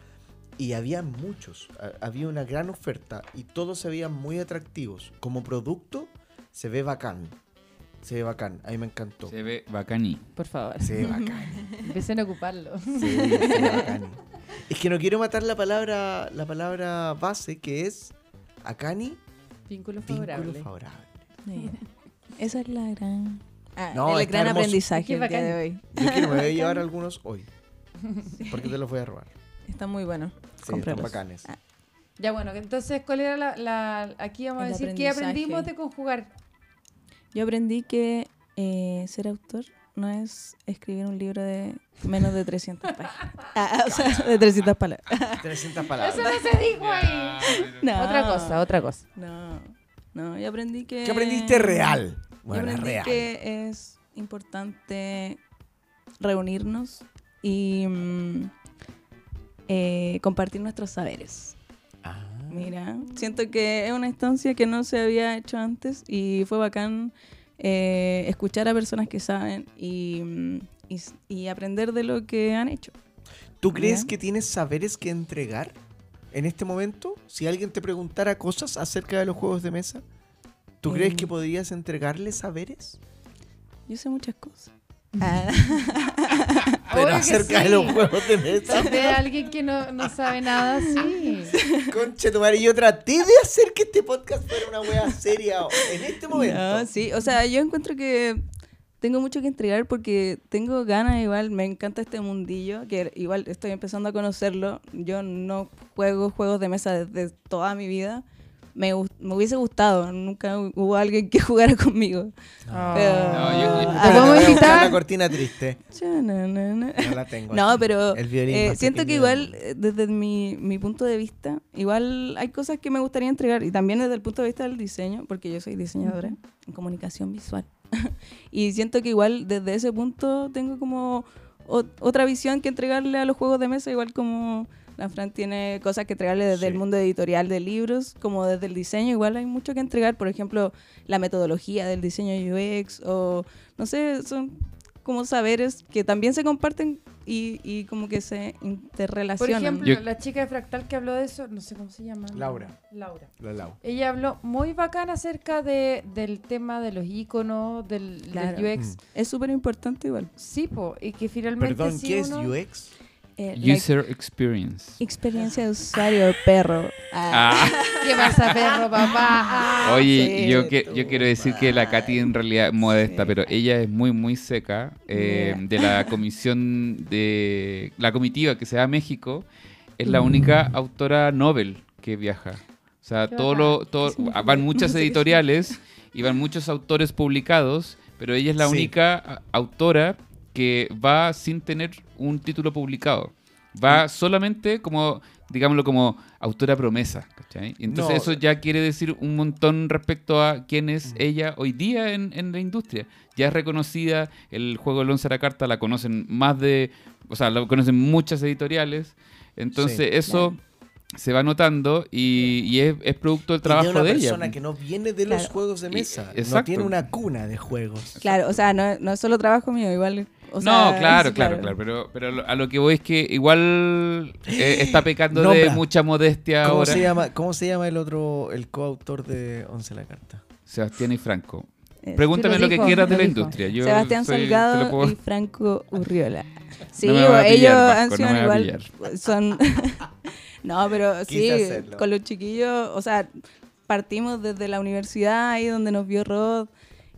[SPEAKER 2] Y había muchos. ha- Había una gran oferta. Y todos se veían muy atractivos. Como producto, se ve bacán. Se ve bacán. A mí me encantó.
[SPEAKER 3] Se ve bacaní.
[SPEAKER 4] Por favor.
[SPEAKER 2] Se ve bacán.
[SPEAKER 4] Empiecen a ocuparlo.
[SPEAKER 2] Sí, se ve bacán. Es que no quiero matar la palabra, la palabra base que es Akani,
[SPEAKER 4] Vínculo
[SPEAKER 2] vínculo
[SPEAKER 4] favorable.
[SPEAKER 2] favorable.
[SPEAKER 1] mira. Esa es la gran. Ah,
[SPEAKER 2] No,
[SPEAKER 1] el gran
[SPEAKER 2] hermoso.
[SPEAKER 1] aprendizaje el día de hoy.
[SPEAKER 2] Yo quiero me voy a llevar algunos hoy. Porque te los voy a robar.
[SPEAKER 1] Está muy bueno.
[SPEAKER 2] Sí, están bacanes.
[SPEAKER 1] Ah.
[SPEAKER 4] Ya bueno, entonces, ¿cuál era la, la- Aquí vamos a decir qué aprendimos de conjugar.
[SPEAKER 1] Yo aprendí que eh, ser autor no es escribir un libro de menos de 300 páginas. Ah, o sea, de 300 palabras.
[SPEAKER 2] 300 palabras.
[SPEAKER 4] Eso no se dijo ahí.
[SPEAKER 1] No.
[SPEAKER 4] Otra cosa, otra cosa.
[SPEAKER 1] No, no, yo aprendí que...
[SPEAKER 2] ¿Qué aprendiste real?
[SPEAKER 1] Yo
[SPEAKER 2] Bueno,
[SPEAKER 1] aprendí
[SPEAKER 2] real.
[SPEAKER 1] que es importante reunirnos y mm, eh, compartir nuestros saberes.
[SPEAKER 2] Ah.
[SPEAKER 1] Mira, siento que es una instancia que no se había hecho antes y fue bacán eh, escuchar a personas que saben y, mm, y aprender de lo que han hecho.
[SPEAKER 2] ¿Tú crees que tienes saberes que entregar en este momento? Si alguien te preguntara cosas acerca de los juegos de mesa. ¿Tú crees
[SPEAKER 1] Eh,
[SPEAKER 2] que podrías entregarle saberes?
[SPEAKER 1] Yo sé muchas cosas. Ah,
[SPEAKER 2] Pero
[SPEAKER 4] Obvio
[SPEAKER 2] acerca de los juegos de mesa.
[SPEAKER 4] De alguien que no, no sabe nada, sí.
[SPEAKER 2] Conche tu madre, yo traté de hacer que este podcast fuera una wea seria en este momento.
[SPEAKER 1] no, sí, o sea, yo encuentro que tengo mucho que entregar porque tengo ganas igual, me encanta este mundillo, que igual estoy empezando a conocerlo. Yo no juego juegos de mesa desde toda mi vida. Me, me hubiese gustado, nunca hubo alguien que jugara conmigo.
[SPEAKER 4] Ah.
[SPEAKER 1] Pero-
[SPEAKER 3] No, yo- yo-
[SPEAKER 2] a buscar
[SPEAKER 4] invitar?
[SPEAKER 2] la cortina triste.
[SPEAKER 1] Chananana.
[SPEAKER 2] No la tengo.
[SPEAKER 1] No,
[SPEAKER 2] aquí.
[SPEAKER 1] pero
[SPEAKER 2] El violín
[SPEAKER 1] eh, siento que igual, eh, desde mi, mi punto de vista, igual hay cosas que me gustaría entregar y también desde el punto de vista del diseño, porque yo soy diseñadora en comunicación visual. y siento que igual desde ese punto tengo como o- otra visión que entregarle a los juegos de mesa, igual como la Fran tiene cosas que entregarle desde el
[SPEAKER 2] Sí.
[SPEAKER 1] mundo editorial de libros, como desde el diseño, igual hay mucho que entregar, por ejemplo, la metodología del diseño UX o no sé, son como saberes que también se comparten y, y como que se
[SPEAKER 4] Por
[SPEAKER 1] interrelacionan.
[SPEAKER 4] ejemplo,
[SPEAKER 3] Yo-
[SPEAKER 4] la chica de Fractal que habló de eso, no sé cómo se llama.
[SPEAKER 2] Laura.
[SPEAKER 4] Laura.
[SPEAKER 2] La Lau.
[SPEAKER 4] Ella habló muy bacán acerca de, del tema de los iconos, del, del
[SPEAKER 1] Claro.
[SPEAKER 4] UX.
[SPEAKER 1] es súper importante igual.
[SPEAKER 4] Sí, po, y que finalmente
[SPEAKER 2] Perdón,
[SPEAKER 4] si
[SPEAKER 2] ¿qué es
[SPEAKER 4] uno-
[SPEAKER 2] UX?
[SPEAKER 1] Eh, la
[SPEAKER 3] User Experience.
[SPEAKER 1] experiencia de usuario, perro. Ah.
[SPEAKER 3] Ah.
[SPEAKER 4] ¿Qué pasa, perro, papá? Ah.
[SPEAKER 3] Oye,
[SPEAKER 1] sí,
[SPEAKER 3] yo, que, yo quiero decir que la Katy en realidad es modesta,
[SPEAKER 1] Sí.
[SPEAKER 3] pero ella es muy, muy seca eh,
[SPEAKER 1] Yeah.
[SPEAKER 3] de la comisión de la comitiva que se va a México. Es la
[SPEAKER 1] Mm.
[SPEAKER 3] única autora Nobel que viaja. O sea,
[SPEAKER 4] Qué
[SPEAKER 3] todo
[SPEAKER 4] bacán.
[SPEAKER 3] lo, todo,
[SPEAKER 1] ¿Qué significa?
[SPEAKER 3] van muchas editoriales y van muchos autores publicados, pero ella es la
[SPEAKER 2] Sí.
[SPEAKER 3] única autora que va sin tener un título publicado. Va solamente como, digámoslo, como autora promesa. ¿cachai? Y Entonces
[SPEAKER 2] No.
[SPEAKER 3] eso ya quiere decir un montón respecto a quién es ella hoy día en, en la industria. Ya es reconocida, el juego del once a la carta la conocen más de, o sea, lo conocen muchas editoriales. Entonces
[SPEAKER 2] Sí.
[SPEAKER 3] eso se va notando y, y es, es producto del
[SPEAKER 2] Y de
[SPEAKER 3] trabajo
[SPEAKER 2] una
[SPEAKER 3] de ella.
[SPEAKER 2] persona que no viene de los
[SPEAKER 1] Claro.
[SPEAKER 2] juegos de
[SPEAKER 3] Y-
[SPEAKER 2] mesa. No
[SPEAKER 3] exacto.
[SPEAKER 2] tiene una cuna de juegos.
[SPEAKER 1] Claro, o sea, no, no es solo trabajo mío, igual. O
[SPEAKER 3] no, claro,
[SPEAKER 1] sí,
[SPEAKER 3] claro, claro, pero, pero lo- a lo que voy es que igual eh, está pecando de mucha modestia
[SPEAKER 2] ¿Cómo
[SPEAKER 3] ahora.
[SPEAKER 2] se, llama, ¿Cómo se llama el otro, el coautor de Once la Carta?
[SPEAKER 3] Sebastián y Franco.
[SPEAKER 1] Eh,
[SPEAKER 3] Pregúntame lo,
[SPEAKER 4] lo
[SPEAKER 3] que
[SPEAKER 4] dijo,
[SPEAKER 3] quieras de la
[SPEAKER 4] dijo.
[SPEAKER 3] industria. Yo
[SPEAKER 1] Sebastián
[SPEAKER 3] soy-
[SPEAKER 1] Salgado
[SPEAKER 3] puedo-
[SPEAKER 1] y Franco Urriola. Sí,
[SPEAKER 3] No
[SPEAKER 1] ellos han sido
[SPEAKER 3] no
[SPEAKER 1] igual. Son. no, pero sí, con los chiquillos, o sea, partimos desde la universidad, ahí donde nos vio Rod.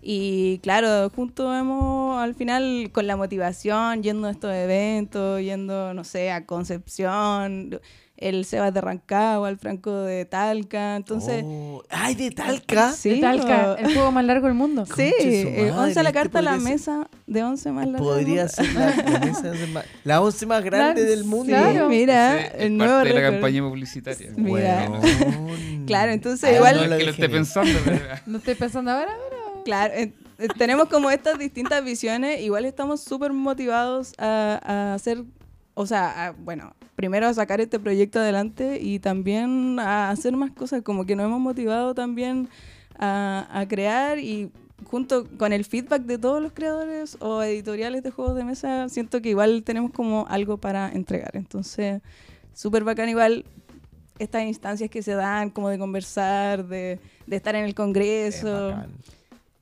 [SPEAKER 1] Y claro, juntos hemos, al final, con la motivación, yendo a estos eventos, yendo, no sé, a Concepción, el Sebas de Rancagua, el Franco de Talca. Entonces,
[SPEAKER 2] Oh, ¡Ay, de Talca!
[SPEAKER 1] sí,
[SPEAKER 4] De Talca,
[SPEAKER 1] o-
[SPEAKER 4] el juego más largo del mundo.
[SPEAKER 1] Sí, eh,
[SPEAKER 2] madre,
[SPEAKER 1] 11 a la carta, la
[SPEAKER 2] podría ser-
[SPEAKER 1] mesa de 11 más larga.
[SPEAKER 2] Podría ser la, la mesa de ma- la once más grande
[SPEAKER 4] Claro,
[SPEAKER 2] del mundo.
[SPEAKER 1] Sí,
[SPEAKER 4] Claro.
[SPEAKER 1] mira,
[SPEAKER 3] es
[SPEAKER 1] el nuevo
[SPEAKER 3] parte de la campaña publicitaria.
[SPEAKER 1] Mira.
[SPEAKER 2] Weón.
[SPEAKER 1] Claro, entonces
[SPEAKER 2] Ay,
[SPEAKER 1] igual-
[SPEAKER 3] No
[SPEAKER 2] lo
[SPEAKER 3] que lo
[SPEAKER 2] bien.
[SPEAKER 3] pensando, pero...
[SPEAKER 4] No estoy pensando ahora, pero...
[SPEAKER 1] Claro, eh, eh, tenemos como estas distintas visiones. Igual estamos súper motivados a, a hacer, o sea, a- bueno, primero a sacar este proyecto adelante y también a hacer más cosas, como que nos hemos motivado también a, a crear y junto con el feedback de todos los creadores o editoriales de juegos de mesa, siento que igual tenemos como algo para entregar. Entonces, súper bacán igual estas instancias que se dan, como de conversar, de, de estar en el
[SPEAKER 2] Es
[SPEAKER 1] Congreso.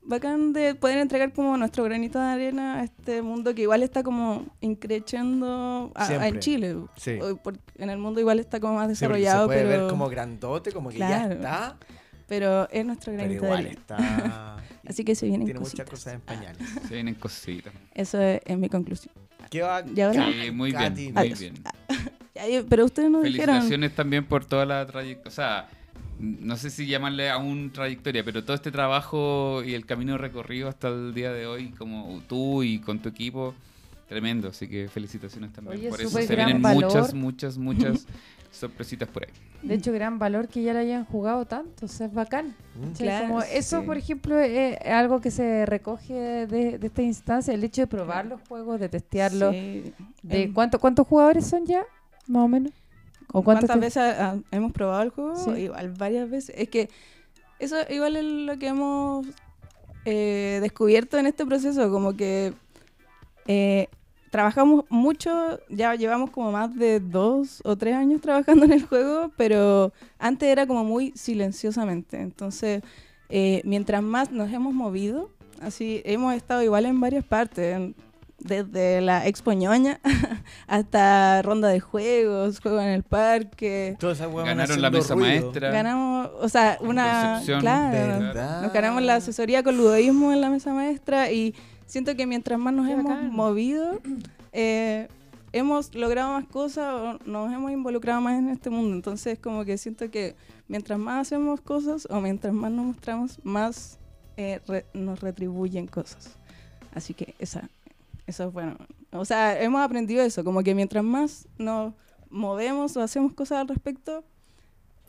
[SPEAKER 2] Bacán
[SPEAKER 1] de poder entregar como nuestro granito de arena a este mundo que igual está como increciendo en Chile.
[SPEAKER 2] Sí.
[SPEAKER 1] En el mundo igual está como más desarrollado,
[SPEAKER 2] se puede
[SPEAKER 1] pero,
[SPEAKER 2] ver como grandote, como que ya
[SPEAKER 1] Claro.
[SPEAKER 2] está,
[SPEAKER 1] pero es nuestro
[SPEAKER 2] pero
[SPEAKER 1] granito de
[SPEAKER 2] igual
[SPEAKER 1] arena.
[SPEAKER 2] está.
[SPEAKER 1] Así que se vienen
[SPEAKER 2] Tiene muchas
[SPEAKER 1] cositas.
[SPEAKER 2] cosas en pañales.
[SPEAKER 3] Se vienen cositas.
[SPEAKER 1] Eso es, es mi conclusión.
[SPEAKER 2] ¿Qué va?
[SPEAKER 1] ¿Y ahora?
[SPEAKER 3] Sí, muy bien,
[SPEAKER 2] Katy,
[SPEAKER 3] muy
[SPEAKER 1] Adiós.
[SPEAKER 3] bien.
[SPEAKER 1] Ya, Pero ustedes nos dijeron...
[SPEAKER 3] Felicitaciones también por toda la trayectoria. O sea, no sé si llamarle aún trayectoria, pero todo este trabajo y el camino recorrido hasta el día de hoy, como tú y con tu equipo, tremendo. Así que felicitaciones también.
[SPEAKER 4] Oye,
[SPEAKER 3] por eso se vienen
[SPEAKER 4] valor.
[SPEAKER 3] muchas, muchas, muchas sorpresitas por ahí.
[SPEAKER 4] De hecho, gran valor que ya la hayan jugado tanto, o sea, es bacán.
[SPEAKER 2] Mm.
[SPEAKER 1] Claro,
[SPEAKER 4] Como eso,
[SPEAKER 3] sí.
[SPEAKER 4] por ejemplo, es algo que se recoge de, de esta instancia, el hecho de probar los juegos, de testearlos.
[SPEAKER 1] Sí.
[SPEAKER 4] De
[SPEAKER 1] Em,
[SPEAKER 4] cuánto, ¿Cuántos jugadores son ya? Más o menos. ¿O cuántos
[SPEAKER 1] ¿Cuántas veces ah, hemos probado el juego?
[SPEAKER 4] Sí.
[SPEAKER 1] Igual, varias veces. Es que eso igual es lo que hemos eh, descubierto en este proceso, como que eh, trabajamos mucho, ya llevamos como más de dos o tres años trabajando en el juego, pero antes era como muy silenciosamente. Entonces, eh, mientras más nos hemos movido, así hemos estado igual en varias partes, en- desde la Expo Ñoña hasta ronda de juegos, juego en el parque.
[SPEAKER 3] Ganaron la mesa
[SPEAKER 2] ruido.
[SPEAKER 3] maestra.
[SPEAKER 1] Ganamos, o sea, una... Claro,
[SPEAKER 2] ¿Verdad?
[SPEAKER 1] nos ganamos la asesoría con ludoísmo en la mesa maestra y siento que mientras más nos
[SPEAKER 4] Qué
[SPEAKER 1] hemos
[SPEAKER 4] bacán.
[SPEAKER 1] movido, eh, hemos logrado más cosas o nos hemos involucrado más en este mundo. Entonces, como que siento que mientras más hacemos cosas o mientras más nos mostramos, más eh, re- nos retribuyen cosas. Así que esa, eso es bueno. O sea, hemos aprendido eso, como que mientras más nos movemos o hacemos cosas al respecto,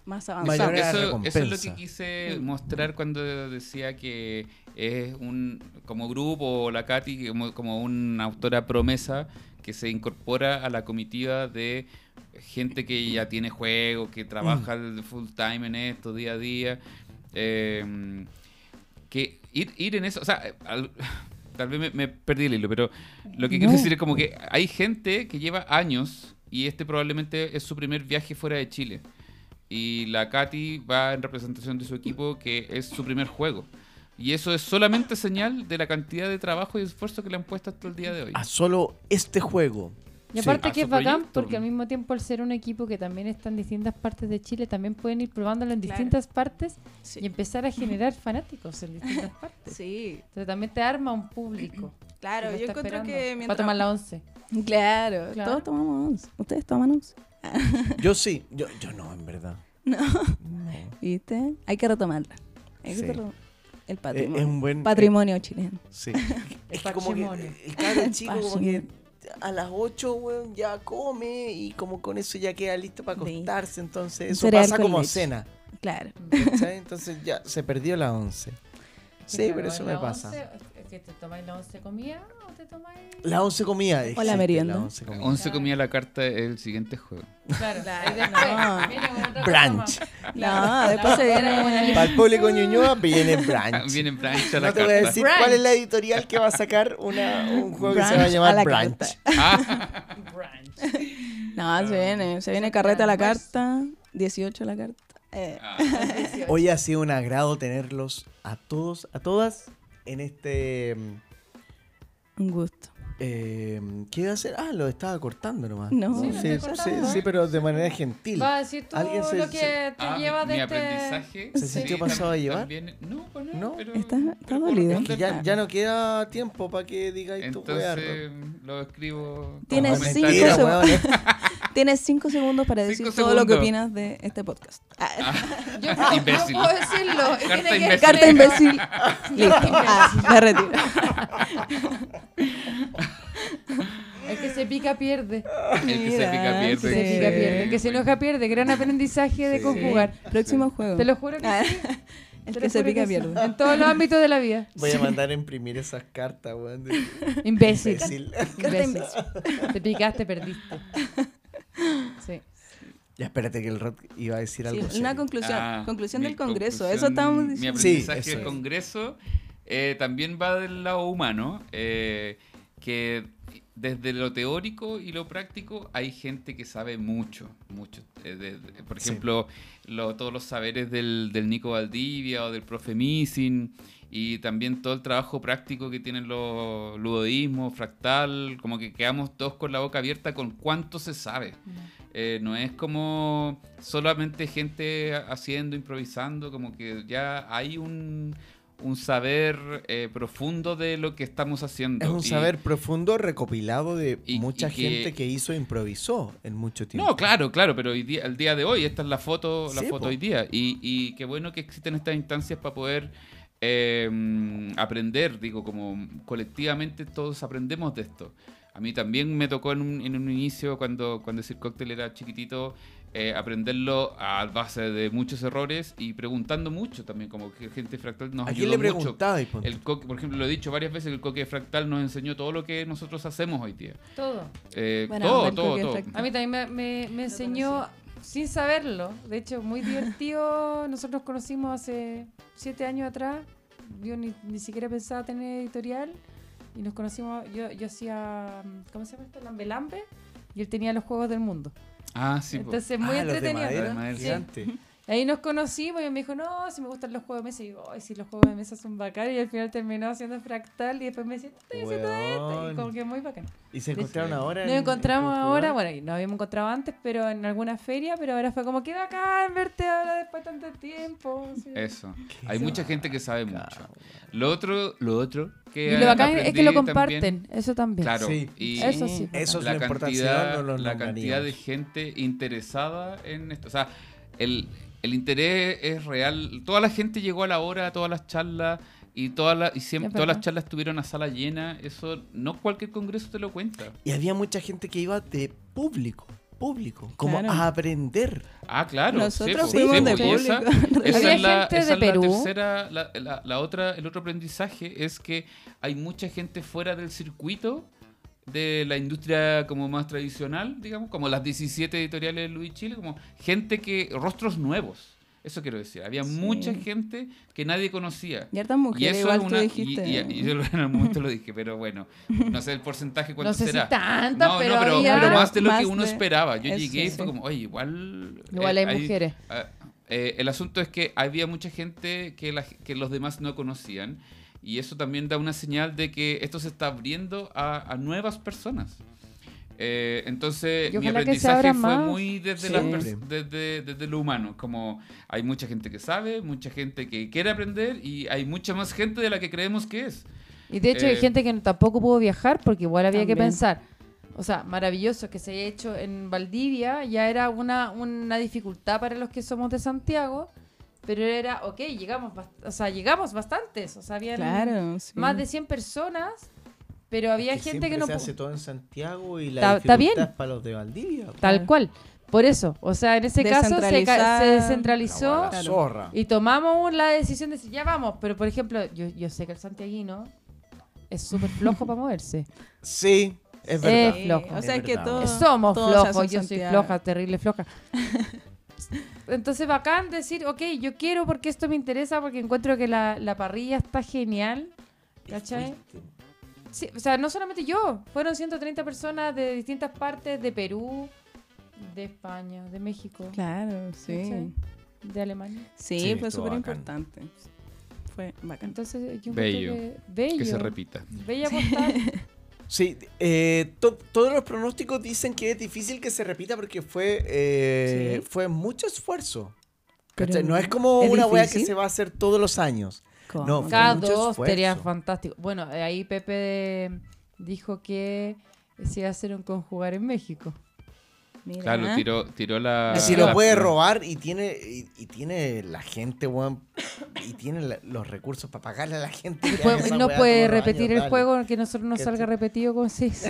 [SPEAKER 1] más avanzamos.
[SPEAKER 2] Mayor
[SPEAKER 3] Eso, es lo que quise mostrar cuando decía que es un como grupo o la Katy como, como una autora promesa que se incorpora a la comitiva de gente que ya tiene juegos, que trabaja full time en esto día a día. eh, que ir, ir en eso, o sea, al- tal vez me, me perdí el hilo, pero lo que quiero
[SPEAKER 1] No.
[SPEAKER 3] decir es como que hay gente que lleva años y este probablemente es su primer viaje fuera de Chile. Y la Katy va en representación de su equipo, que es su primer juego. Y eso es solamente señal de la cantidad de trabajo y esfuerzo que le han puesto hasta el día de hoy.
[SPEAKER 2] A solo este juego.
[SPEAKER 4] Y aparte que es bacán
[SPEAKER 3] proyecto.
[SPEAKER 4] porque al mismo tiempo al ser un equipo que también está en distintas partes de Chile, también pueden ir probándolo en
[SPEAKER 1] Claro.
[SPEAKER 4] distintas partes
[SPEAKER 1] Sí.
[SPEAKER 4] y empezar a generar fanáticos en distintas partes.
[SPEAKER 1] Sí,
[SPEAKER 4] Entonces también te arma un público.
[SPEAKER 1] claro, yo encuentro
[SPEAKER 4] esperando
[SPEAKER 1] que
[SPEAKER 4] Para
[SPEAKER 1] mientras...
[SPEAKER 4] tomar la once.
[SPEAKER 1] Claro,
[SPEAKER 4] Claro.
[SPEAKER 1] todos tomamos once. ¿Ustedes toman once?
[SPEAKER 2] Yo sí, yo, yo no, en verdad.
[SPEAKER 1] No.
[SPEAKER 2] No.
[SPEAKER 1] ¿Viste? Hay que retomarla. Hay que
[SPEAKER 2] Sí.
[SPEAKER 1] retom- El
[SPEAKER 2] Eh,
[SPEAKER 1] patrimonio.
[SPEAKER 2] es un buen.
[SPEAKER 1] Patrimonio chileno.
[SPEAKER 2] Sí. es que como que el cabro chico como que
[SPEAKER 1] Patrimonio.
[SPEAKER 2] A las 8, weón, ya come y como con eso ya queda listo para
[SPEAKER 1] Sí.
[SPEAKER 2] acostarse. Entonces eso
[SPEAKER 1] cereal
[SPEAKER 2] pasa como
[SPEAKER 1] leche.
[SPEAKER 2] cena.
[SPEAKER 1] Claro.
[SPEAKER 2] Entonces ya se perdió la 11. Sí, pero eso me pasa.
[SPEAKER 4] once, ¿es que te tomáis la once comida o te tomáis...?
[SPEAKER 2] La 11 comía.
[SPEAKER 1] O la
[SPEAKER 2] existe,
[SPEAKER 1] merienda.
[SPEAKER 2] La 11 comía.
[SPEAKER 3] 11 comía la carta el siguiente juego.
[SPEAKER 4] Claro,
[SPEAKER 1] Claro. No.
[SPEAKER 4] más.
[SPEAKER 1] No, después se viene...
[SPEAKER 2] Para el público ñuñoa viene Branch.
[SPEAKER 3] Viene en plancha la
[SPEAKER 2] No te voy a
[SPEAKER 3] carta.
[SPEAKER 2] decir
[SPEAKER 4] Branch.
[SPEAKER 2] cuál es la editorial que va a sacar una, un juego que se va a
[SPEAKER 1] Branch a
[SPEAKER 2] llamar
[SPEAKER 1] la
[SPEAKER 2] Branch.
[SPEAKER 1] carta.
[SPEAKER 3] Ah,
[SPEAKER 4] Brunch.
[SPEAKER 1] No, se viene. Se viene carreta a la carta. 18 a la carta. Eh,
[SPEAKER 3] ah.
[SPEAKER 2] Hoy ha sido un agrado tenerlos a todos, a todas en este. mm,
[SPEAKER 1] un gusto.
[SPEAKER 2] Eh, ¿Qué iba a hacer? Ah, lo estaba cortando nomás.
[SPEAKER 1] No.
[SPEAKER 4] Sí,
[SPEAKER 2] sí, sí, sí, pero de manera gentil.
[SPEAKER 4] Va a decir tú
[SPEAKER 2] Alguien se-
[SPEAKER 4] lo que
[SPEAKER 2] se-
[SPEAKER 4] te
[SPEAKER 3] Ah,
[SPEAKER 4] llevas
[SPEAKER 3] mi,
[SPEAKER 4] de
[SPEAKER 3] mi
[SPEAKER 4] este...
[SPEAKER 3] aprendizaje.
[SPEAKER 2] ¿Se sintió pasado a llevar?
[SPEAKER 3] también- no, pues no,
[SPEAKER 2] ¿No?
[SPEAKER 3] pero-
[SPEAKER 1] Está- está dolido.
[SPEAKER 3] responder.
[SPEAKER 2] Que ya, ya no queda tiempo para que digáis tu.
[SPEAKER 3] Entonces lo escribo.
[SPEAKER 1] Tienes
[SPEAKER 3] como
[SPEAKER 1] cinco segundos. Tienes 5 segundos para decir
[SPEAKER 3] Cinco
[SPEAKER 1] todo lo que opinas de este podcast. Ah,
[SPEAKER 4] Yo
[SPEAKER 3] Imbécil.
[SPEAKER 4] puedo decirlo.
[SPEAKER 3] Carta
[SPEAKER 4] tiene que-
[SPEAKER 3] imbécil.
[SPEAKER 1] Carta imbécil. Listo. Ah, me retiro.
[SPEAKER 4] El que se pica pierde.
[SPEAKER 3] El que se pica pierde.
[SPEAKER 4] Se
[SPEAKER 1] Sí.
[SPEAKER 4] pica pierde. El que se enoja pierde. Gran aprendizaje de
[SPEAKER 2] Sí.
[SPEAKER 4] conjugar.
[SPEAKER 1] Próximo juego.
[SPEAKER 4] Te lo juro que
[SPEAKER 1] Ah,
[SPEAKER 4] sí.
[SPEAKER 1] El que se pica
[SPEAKER 4] que
[SPEAKER 1] pierde.
[SPEAKER 4] En todos los ámbitos de la vida.
[SPEAKER 2] Voy a mandar a imprimir esas cartas, weón. de-
[SPEAKER 4] Imbécil.
[SPEAKER 2] imbécil.
[SPEAKER 1] Carta
[SPEAKER 4] Imbécil. Te picaste, perdiste. Sí.
[SPEAKER 2] Ya espérate que el Rod iba a decir
[SPEAKER 1] Sí,
[SPEAKER 2] algo.
[SPEAKER 1] una conclusión.
[SPEAKER 3] Ah,
[SPEAKER 1] conclusión
[SPEAKER 3] mi
[SPEAKER 1] del Congreso.
[SPEAKER 3] conclusión-
[SPEAKER 1] Eso estamos
[SPEAKER 3] Mi
[SPEAKER 1] diciendo.
[SPEAKER 2] Sí,
[SPEAKER 3] aprendizaje
[SPEAKER 2] eso
[SPEAKER 3] del
[SPEAKER 2] es.
[SPEAKER 3] Congreso eh, también va del lado humano, eh, que desde lo teórico y lo práctico hay gente que sabe mucho, mucho. Eh, de- de- por
[SPEAKER 2] Sí.
[SPEAKER 3] ejemplo, lo- todos los saberes del, del Nico Valdivia o del profe Missing y también todo el trabajo práctico que tienen los ludodismos, fractal, como que quedamos todos con la boca abierta con cuánto se sabe. Eh, no es como solamente gente haciendo, improvisando, como que ya hay un, un saber eh, profundo de lo que estamos haciendo.
[SPEAKER 2] Es un
[SPEAKER 3] Y-
[SPEAKER 2] saber profundo recopilado de
[SPEAKER 3] y-
[SPEAKER 2] mucha
[SPEAKER 3] y que-
[SPEAKER 2] gente que hizo e improvisó en mucho tiempo.
[SPEAKER 3] No, claro, claro, pero hoy día, el día de hoy, esta es la foto, la
[SPEAKER 2] Sí,
[SPEAKER 3] foto
[SPEAKER 2] po.
[SPEAKER 3] hoy día. Y, y qué bueno que existen estas instancias para poder eh, aprender, digo, como colectivamente todos aprendemos de esto. A mí también me tocó en un, en un inicio, cuando, cuando Sir Cocktail era chiquitito, eh, aprenderlo a base de muchos errores y preguntando mucho también, como que gente fractal nos
[SPEAKER 2] ¿A quién
[SPEAKER 3] ayudó
[SPEAKER 2] le
[SPEAKER 3] mucho.
[SPEAKER 2] ponte?
[SPEAKER 3] El coque, por ejemplo, lo he dicho varias veces, el coque fractal nos enseñó todo lo que nosotros hacemos hoy día.
[SPEAKER 4] Todo.
[SPEAKER 3] Eh,
[SPEAKER 1] Buena
[SPEAKER 3] todo, todo, todo.
[SPEAKER 1] fractal.
[SPEAKER 4] A mí también me, me- me enseñó sin saberlo. De hecho, muy divertido. Nosotros nos conocimos hace siete años atrás. Yo ni, ni siquiera pensaba tener editorial. Y nos conocimos. Yo, yo hacía. ¿Cómo se llama esto? Lambe Lambe. Y él tenía los juegos del mundo.
[SPEAKER 3] Ah, sí.
[SPEAKER 4] Entonces, muy
[SPEAKER 2] Ah, los de
[SPEAKER 4] entretenido.
[SPEAKER 2] madera,
[SPEAKER 4] ¿no?
[SPEAKER 3] madera
[SPEAKER 4] Sí. Ahí nos conocimos y me dijo, no, si me gustan los juegos de mesa. Y yo, ay, si los juegos de mesa son bacanos. Y al final terminó haciendo fractal y después me decía, estoy haciendo esto. Y como que muy bacán.
[SPEAKER 2] Y se encontraron ahora.
[SPEAKER 4] Nos
[SPEAKER 2] en-
[SPEAKER 4] encontramos
[SPEAKER 2] en
[SPEAKER 4] ahora, bueno, y nos habíamos encontrado antes, pero en alguna feria, pero ahora fue como que bacán verte ahora después de tanto tiempo. sí.
[SPEAKER 3] Eso. Hay mucha gente que sabe mucho. Lo otro, lo otro que
[SPEAKER 4] Y lo bacán es que lo
[SPEAKER 3] también-
[SPEAKER 4] comparten, eso también.
[SPEAKER 3] Claro.
[SPEAKER 2] Sí.
[SPEAKER 3] Y
[SPEAKER 4] Eso sí.
[SPEAKER 2] Eso es
[SPEAKER 3] la
[SPEAKER 2] importante,
[SPEAKER 3] cantidad,
[SPEAKER 2] no,
[SPEAKER 3] la cantidad de gente interesada en esto. O sea, el, el interés es real. Toda la gente llegó a la hora, a todas las charlas y, todas las y siempre, todas las charlas tuvieron a sala llena. Eso no cualquier congreso te lo cuenta.
[SPEAKER 2] Y había mucha gente que iba de público, público, como
[SPEAKER 1] Claro.
[SPEAKER 2] a aprender.
[SPEAKER 3] Ah, claro.
[SPEAKER 1] Nosotros
[SPEAKER 3] sí,
[SPEAKER 1] fuimos
[SPEAKER 3] sí,
[SPEAKER 1] de
[SPEAKER 3] y esa-
[SPEAKER 4] Había
[SPEAKER 3] es la,
[SPEAKER 4] gente
[SPEAKER 3] esa
[SPEAKER 4] de
[SPEAKER 3] es la
[SPEAKER 4] Perú.
[SPEAKER 3] tercera, la, la- la otra, el otro aprendizaje es que hay mucha gente fuera del circuito de la industria como más tradicional, digamos, como las 17 editoriales de Luis Chile, como gente que, rostros nuevos. Eso quiero decir. Había
[SPEAKER 1] Sí.
[SPEAKER 3] mucha gente que nadie conocía.
[SPEAKER 1] Y hartas mujeres, igual tú dijiste.
[SPEAKER 3] y- y yo en algún momento lo dije, pero bueno, no sé el porcentaje cuánto
[SPEAKER 4] No sé si
[SPEAKER 3] será.
[SPEAKER 4] tantas,
[SPEAKER 3] no,
[SPEAKER 4] pero
[SPEAKER 3] no, pero,
[SPEAKER 4] había-
[SPEAKER 3] pero más de lo
[SPEAKER 1] Más
[SPEAKER 3] que uno
[SPEAKER 1] de-
[SPEAKER 3] esperaba. Yo
[SPEAKER 1] eso,
[SPEAKER 3] llegué y fue
[SPEAKER 1] sí.
[SPEAKER 3] como, oye, igual.
[SPEAKER 4] Igual
[SPEAKER 3] eh,
[SPEAKER 4] hay mujeres.
[SPEAKER 3] Ah, eh, el asunto es que había mucha gente que, la- que los demás no conocían y eso también da una señal de que esto se está abriendo a, a nuevas personas. Eh, entonces mi
[SPEAKER 4] que
[SPEAKER 3] aprendizaje fue
[SPEAKER 4] más.
[SPEAKER 3] muy desde,
[SPEAKER 2] Sí.
[SPEAKER 3] las desde, desde lo humano, como hay mucha gente que sabe, mucha gente que quiere aprender y hay mucha más gente de la que creemos que es.
[SPEAKER 4] Y de hecho
[SPEAKER 3] Eh,
[SPEAKER 4] hay gente que tampoco pudo viajar porque igual había que
[SPEAKER 1] También.
[SPEAKER 4] pensar. O sea, maravilloso que se haya hecho en Valdivia, ya era una, una dificultad para los que somos de Santiago, pero era, ok, llegamos, bast- o sea, llegamos bastantes, o sea,
[SPEAKER 1] Claro, sí.
[SPEAKER 4] más de 100 personas, pero había
[SPEAKER 2] Que
[SPEAKER 4] gente que no
[SPEAKER 2] se hace todo en Santiago y la
[SPEAKER 4] bien.
[SPEAKER 2] es para los de Valdivia.
[SPEAKER 4] Tal
[SPEAKER 1] Claro.
[SPEAKER 4] cual. Por eso, o sea, en ese caso se, descentralizó y tomamos la decisión de decir, ya vamos, pero por ejemplo, yo, yo sé que el santiaguino es súper flojo para moverse.
[SPEAKER 2] Sí, es verdad.
[SPEAKER 4] flojo.
[SPEAKER 1] O sea,
[SPEAKER 2] Es
[SPEAKER 1] es que todos.
[SPEAKER 4] Somos
[SPEAKER 1] todos
[SPEAKER 4] flojos, yo soy floja, terrible floja. Entonces, bacán decir, ok, yo quiero porque esto me interesa, porque encuentro que la, la parrilla está genial. ¿Cachai? Sí, o sea, no solamente yo, fueron 130 personas de distintas partes, de Perú, de España, de México,
[SPEAKER 1] Claro, sí.
[SPEAKER 4] ¿Cachai? de Alemania.
[SPEAKER 1] Sí,
[SPEAKER 2] Sí,
[SPEAKER 1] fue súper importante. Fue bacán.
[SPEAKER 4] Entonces, yo
[SPEAKER 3] Bello.
[SPEAKER 4] que- bello.
[SPEAKER 3] Que se repita.
[SPEAKER 4] Bella postal.
[SPEAKER 2] Sí, eh, to- todos los pronósticos dicen que es difícil que se repita porque fue, eh,
[SPEAKER 1] Sí.
[SPEAKER 2] fue mucho esfuerzo. No es como
[SPEAKER 1] ¿es
[SPEAKER 2] una wea que se va a hacer todos los años.
[SPEAKER 1] ¿Cómo?
[SPEAKER 2] No, fue
[SPEAKER 4] Cada
[SPEAKER 2] mucho
[SPEAKER 4] dos
[SPEAKER 2] esfuerzo.
[SPEAKER 4] sería fantástico. Bueno, ahí Pepe dijo que se iba a hacer un conjugar en México.
[SPEAKER 1] Mira.
[SPEAKER 3] Claro, tiró, tiró la.
[SPEAKER 2] Y si lo puede robar y tiene y, y tiene la gente, weón, y tiene la- los recursos para pagarle a la gente.
[SPEAKER 4] Puede- no
[SPEAKER 2] weá
[SPEAKER 4] puede repetir
[SPEAKER 2] años,
[SPEAKER 4] el
[SPEAKER 2] dale.
[SPEAKER 4] juego, que nosotros nos
[SPEAKER 2] ¿Cachai?
[SPEAKER 4] salga repetido con seis.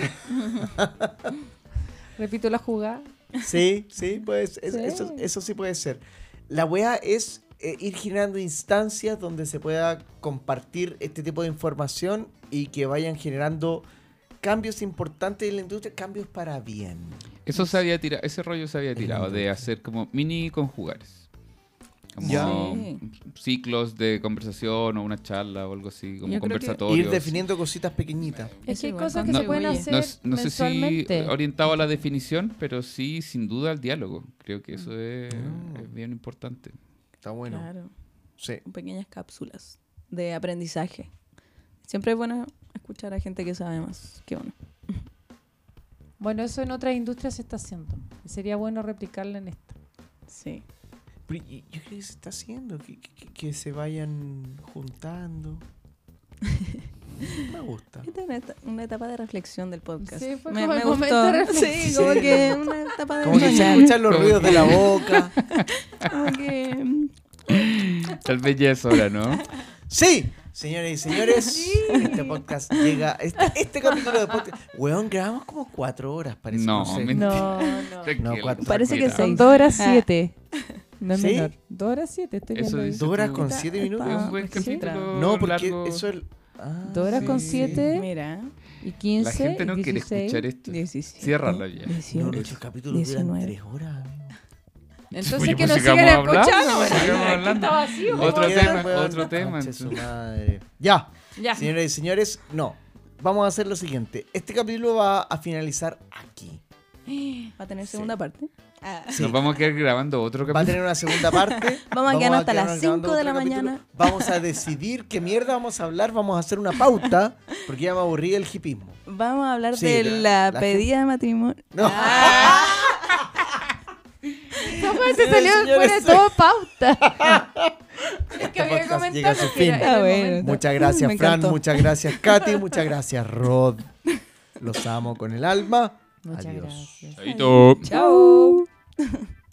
[SPEAKER 4] Repito la jugada.
[SPEAKER 2] Sí, sí, pues es-
[SPEAKER 4] Sí.
[SPEAKER 2] Eso, eso sí puede ser. La wea es eh, ir generando instancias donde se pueda compartir este tipo de información y que vayan generando cambios importantes en la industria, cambios para bien.
[SPEAKER 3] Eso se había tirado, ese rollo se había tirado de hacer como mini conjugares. Como
[SPEAKER 2] Ya.
[SPEAKER 3] Ciclos de conversación o una charla o algo así, como conversatorios.
[SPEAKER 2] Ir definiendo cositas pequeñitas.
[SPEAKER 4] Es que hay cosas que
[SPEAKER 1] cuando
[SPEAKER 4] se pueden hacer
[SPEAKER 3] No, no sé si orientado a la definición, pero sí, sin duda, al diálogo. Creo que eso es,
[SPEAKER 2] Mm.
[SPEAKER 3] es bien importante.
[SPEAKER 2] Está bueno.
[SPEAKER 1] Claro,
[SPEAKER 2] Sí.
[SPEAKER 1] pequeñas cápsulas de aprendizaje. Siempre es bueno escuchar a gente que sabe más que uno.
[SPEAKER 4] Bueno, eso en otras industrias se está haciendo. Y Sería bueno replicarlo en esta.
[SPEAKER 1] Sí.
[SPEAKER 2] Pero yo creo que se está haciendo, que, que- que se vayan juntando. Me gusta.
[SPEAKER 1] Esta es una, eta- una etapa de reflexión del podcast.
[SPEAKER 4] Sí, fue
[SPEAKER 1] me,
[SPEAKER 4] como
[SPEAKER 1] me
[SPEAKER 4] el momento
[SPEAKER 1] gustó.
[SPEAKER 4] de reflexión.
[SPEAKER 1] Sí, como
[SPEAKER 2] Sí.
[SPEAKER 1] que una etapa de
[SPEAKER 2] Como que se escuchan los ruidos de la boca.
[SPEAKER 1] Como que
[SPEAKER 3] Tal vez ya es hora, ¿no?
[SPEAKER 2] Sí, señores y señores, este podcast llega. Este, este capítulo de podcast. Weón, grabamos como cuatro horas, parece.
[SPEAKER 3] No,
[SPEAKER 2] sé.
[SPEAKER 3] mentira.
[SPEAKER 4] No, no.
[SPEAKER 2] No, cuatro-
[SPEAKER 1] Parece que.
[SPEAKER 4] Son
[SPEAKER 1] seis.
[SPEAKER 4] dos horas
[SPEAKER 1] Ah.
[SPEAKER 4] siete. No es
[SPEAKER 2] ¿Sí?
[SPEAKER 4] menor. Dos horas siete, estoy
[SPEAKER 3] Eso
[SPEAKER 4] viendo
[SPEAKER 3] dice
[SPEAKER 2] Dos horas con siete
[SPEAKER 1] está-
[SPEAKER 2] minutos.
[SPEAKER 3] Es un buen
[SPEAKER 1] Sí.
[SPEAKER 3] capítulo
[SPEAKER 2] No, porque
[SPEAKER 3] largo.
[SPEAKER 2] eso es. Ah,
[SPEAKER 4] Dos horas con siete.
[SPEAKER 1] Mira,
[SPEAKER 4] Y 15.
[SPEAKER 3] La gente no quiere
[SPEAKER 4] 16.
[SPEAKER 3] escuchar esto.
[SPEAKER 1] 17.
[SPEAKER 3] Ciérrala ya.
[SPEAKER 2] No,
[SPEAKER 1] 18.
[SPEAKER 2] nuestros capítulos duran
[SPEAKER 1] 19.
[SPEAKER 2] tres horas.
[SPEAKER 4] Entonces
[SPEAKER 3] Oye,
[SPEAKER 4] que
[SPEAKER 3] pues
[SPEAKER 4] nos
[SPEAKER 3] sigamos
[SPEAKER 4] sigan
[SPEAKER 3] hablando,
[SPEAKER 4] escuchando.
[SPEAKER 3] hablando.
[SPEAKER 4] vacío.
[SPEAKER 3] Otro
[SPEAKER 4] ¿cómo
[SPEAKER 2] Quedan,
[SPEAKER 3] tema, otro tema.
[SPEAKER 2] Ya,
[SPEAKER 4] Ya.
[SPEAKER 2] señores y señores, no. Vamos a hacer lo siguiente. Este capítulo va a finalizar aquí.
[SPEAKER 1] ¿Va a tener
[SPEAKER 2] Sí.
[SPEAKER 1] segunda parte? Ah.
[SPEAKER 2] Sí.
[SPEAKER 3] Nos vamos a quedar grabando otro
[SPEAKER 2] Va a
[SPEAKER 3] capítulo.
[SPEAKER 2] tener una segunda parte.
[SPEAKER 1] Vamos a quedarnos hasta las
[SPEAKER 2] grabando
[SPEAKER 1] 5 de la
[SPEAKER 2] capítulo.
[SPEAKER 1] mañana.
[SPEAKER 2] Vamos a decidir qué mierda vamos a hablar. Vamos a hacer una pauta. Porque ya me aburrí del hipismo.
[SPEAKER 1] Vamos a hablar
[SPEAKER 2] Sí,
[SPEAKER 1] de
[SPEAKER 2] la-
[SPEAKER 1] la,
[SPEAKER 2] la
[SPEAKER 1] pedida de matrimonio.
[SPEAKER 2] No.
[SPEAKER 4] ¿Cómo se salió fuera de todo pauta? es
[SPEAKER 2] Este
[SPEAKER 4] que había que
[SPEAKER 2] podcast llega a su fin.
[SPEAKER 4] era
[SPEAKER 1] Ah, bueno.
[SPEAKER 2] Muchas gracias,
[SPEAKER 1] Me
[SPEAKER 2] Fran.
[SPEAKER 1] encantó.
[SPEAKER 2] Muchas gracias, Katy. Muchas gracias, Rod. Los amo con el alma.
[SPEAKER 4] Muchas
[SPEAKER 2] Adiós.
[SPEAKER 4] gracias.
[SPEAKER 3] Chaito.
[SPEAKER 1] Chao.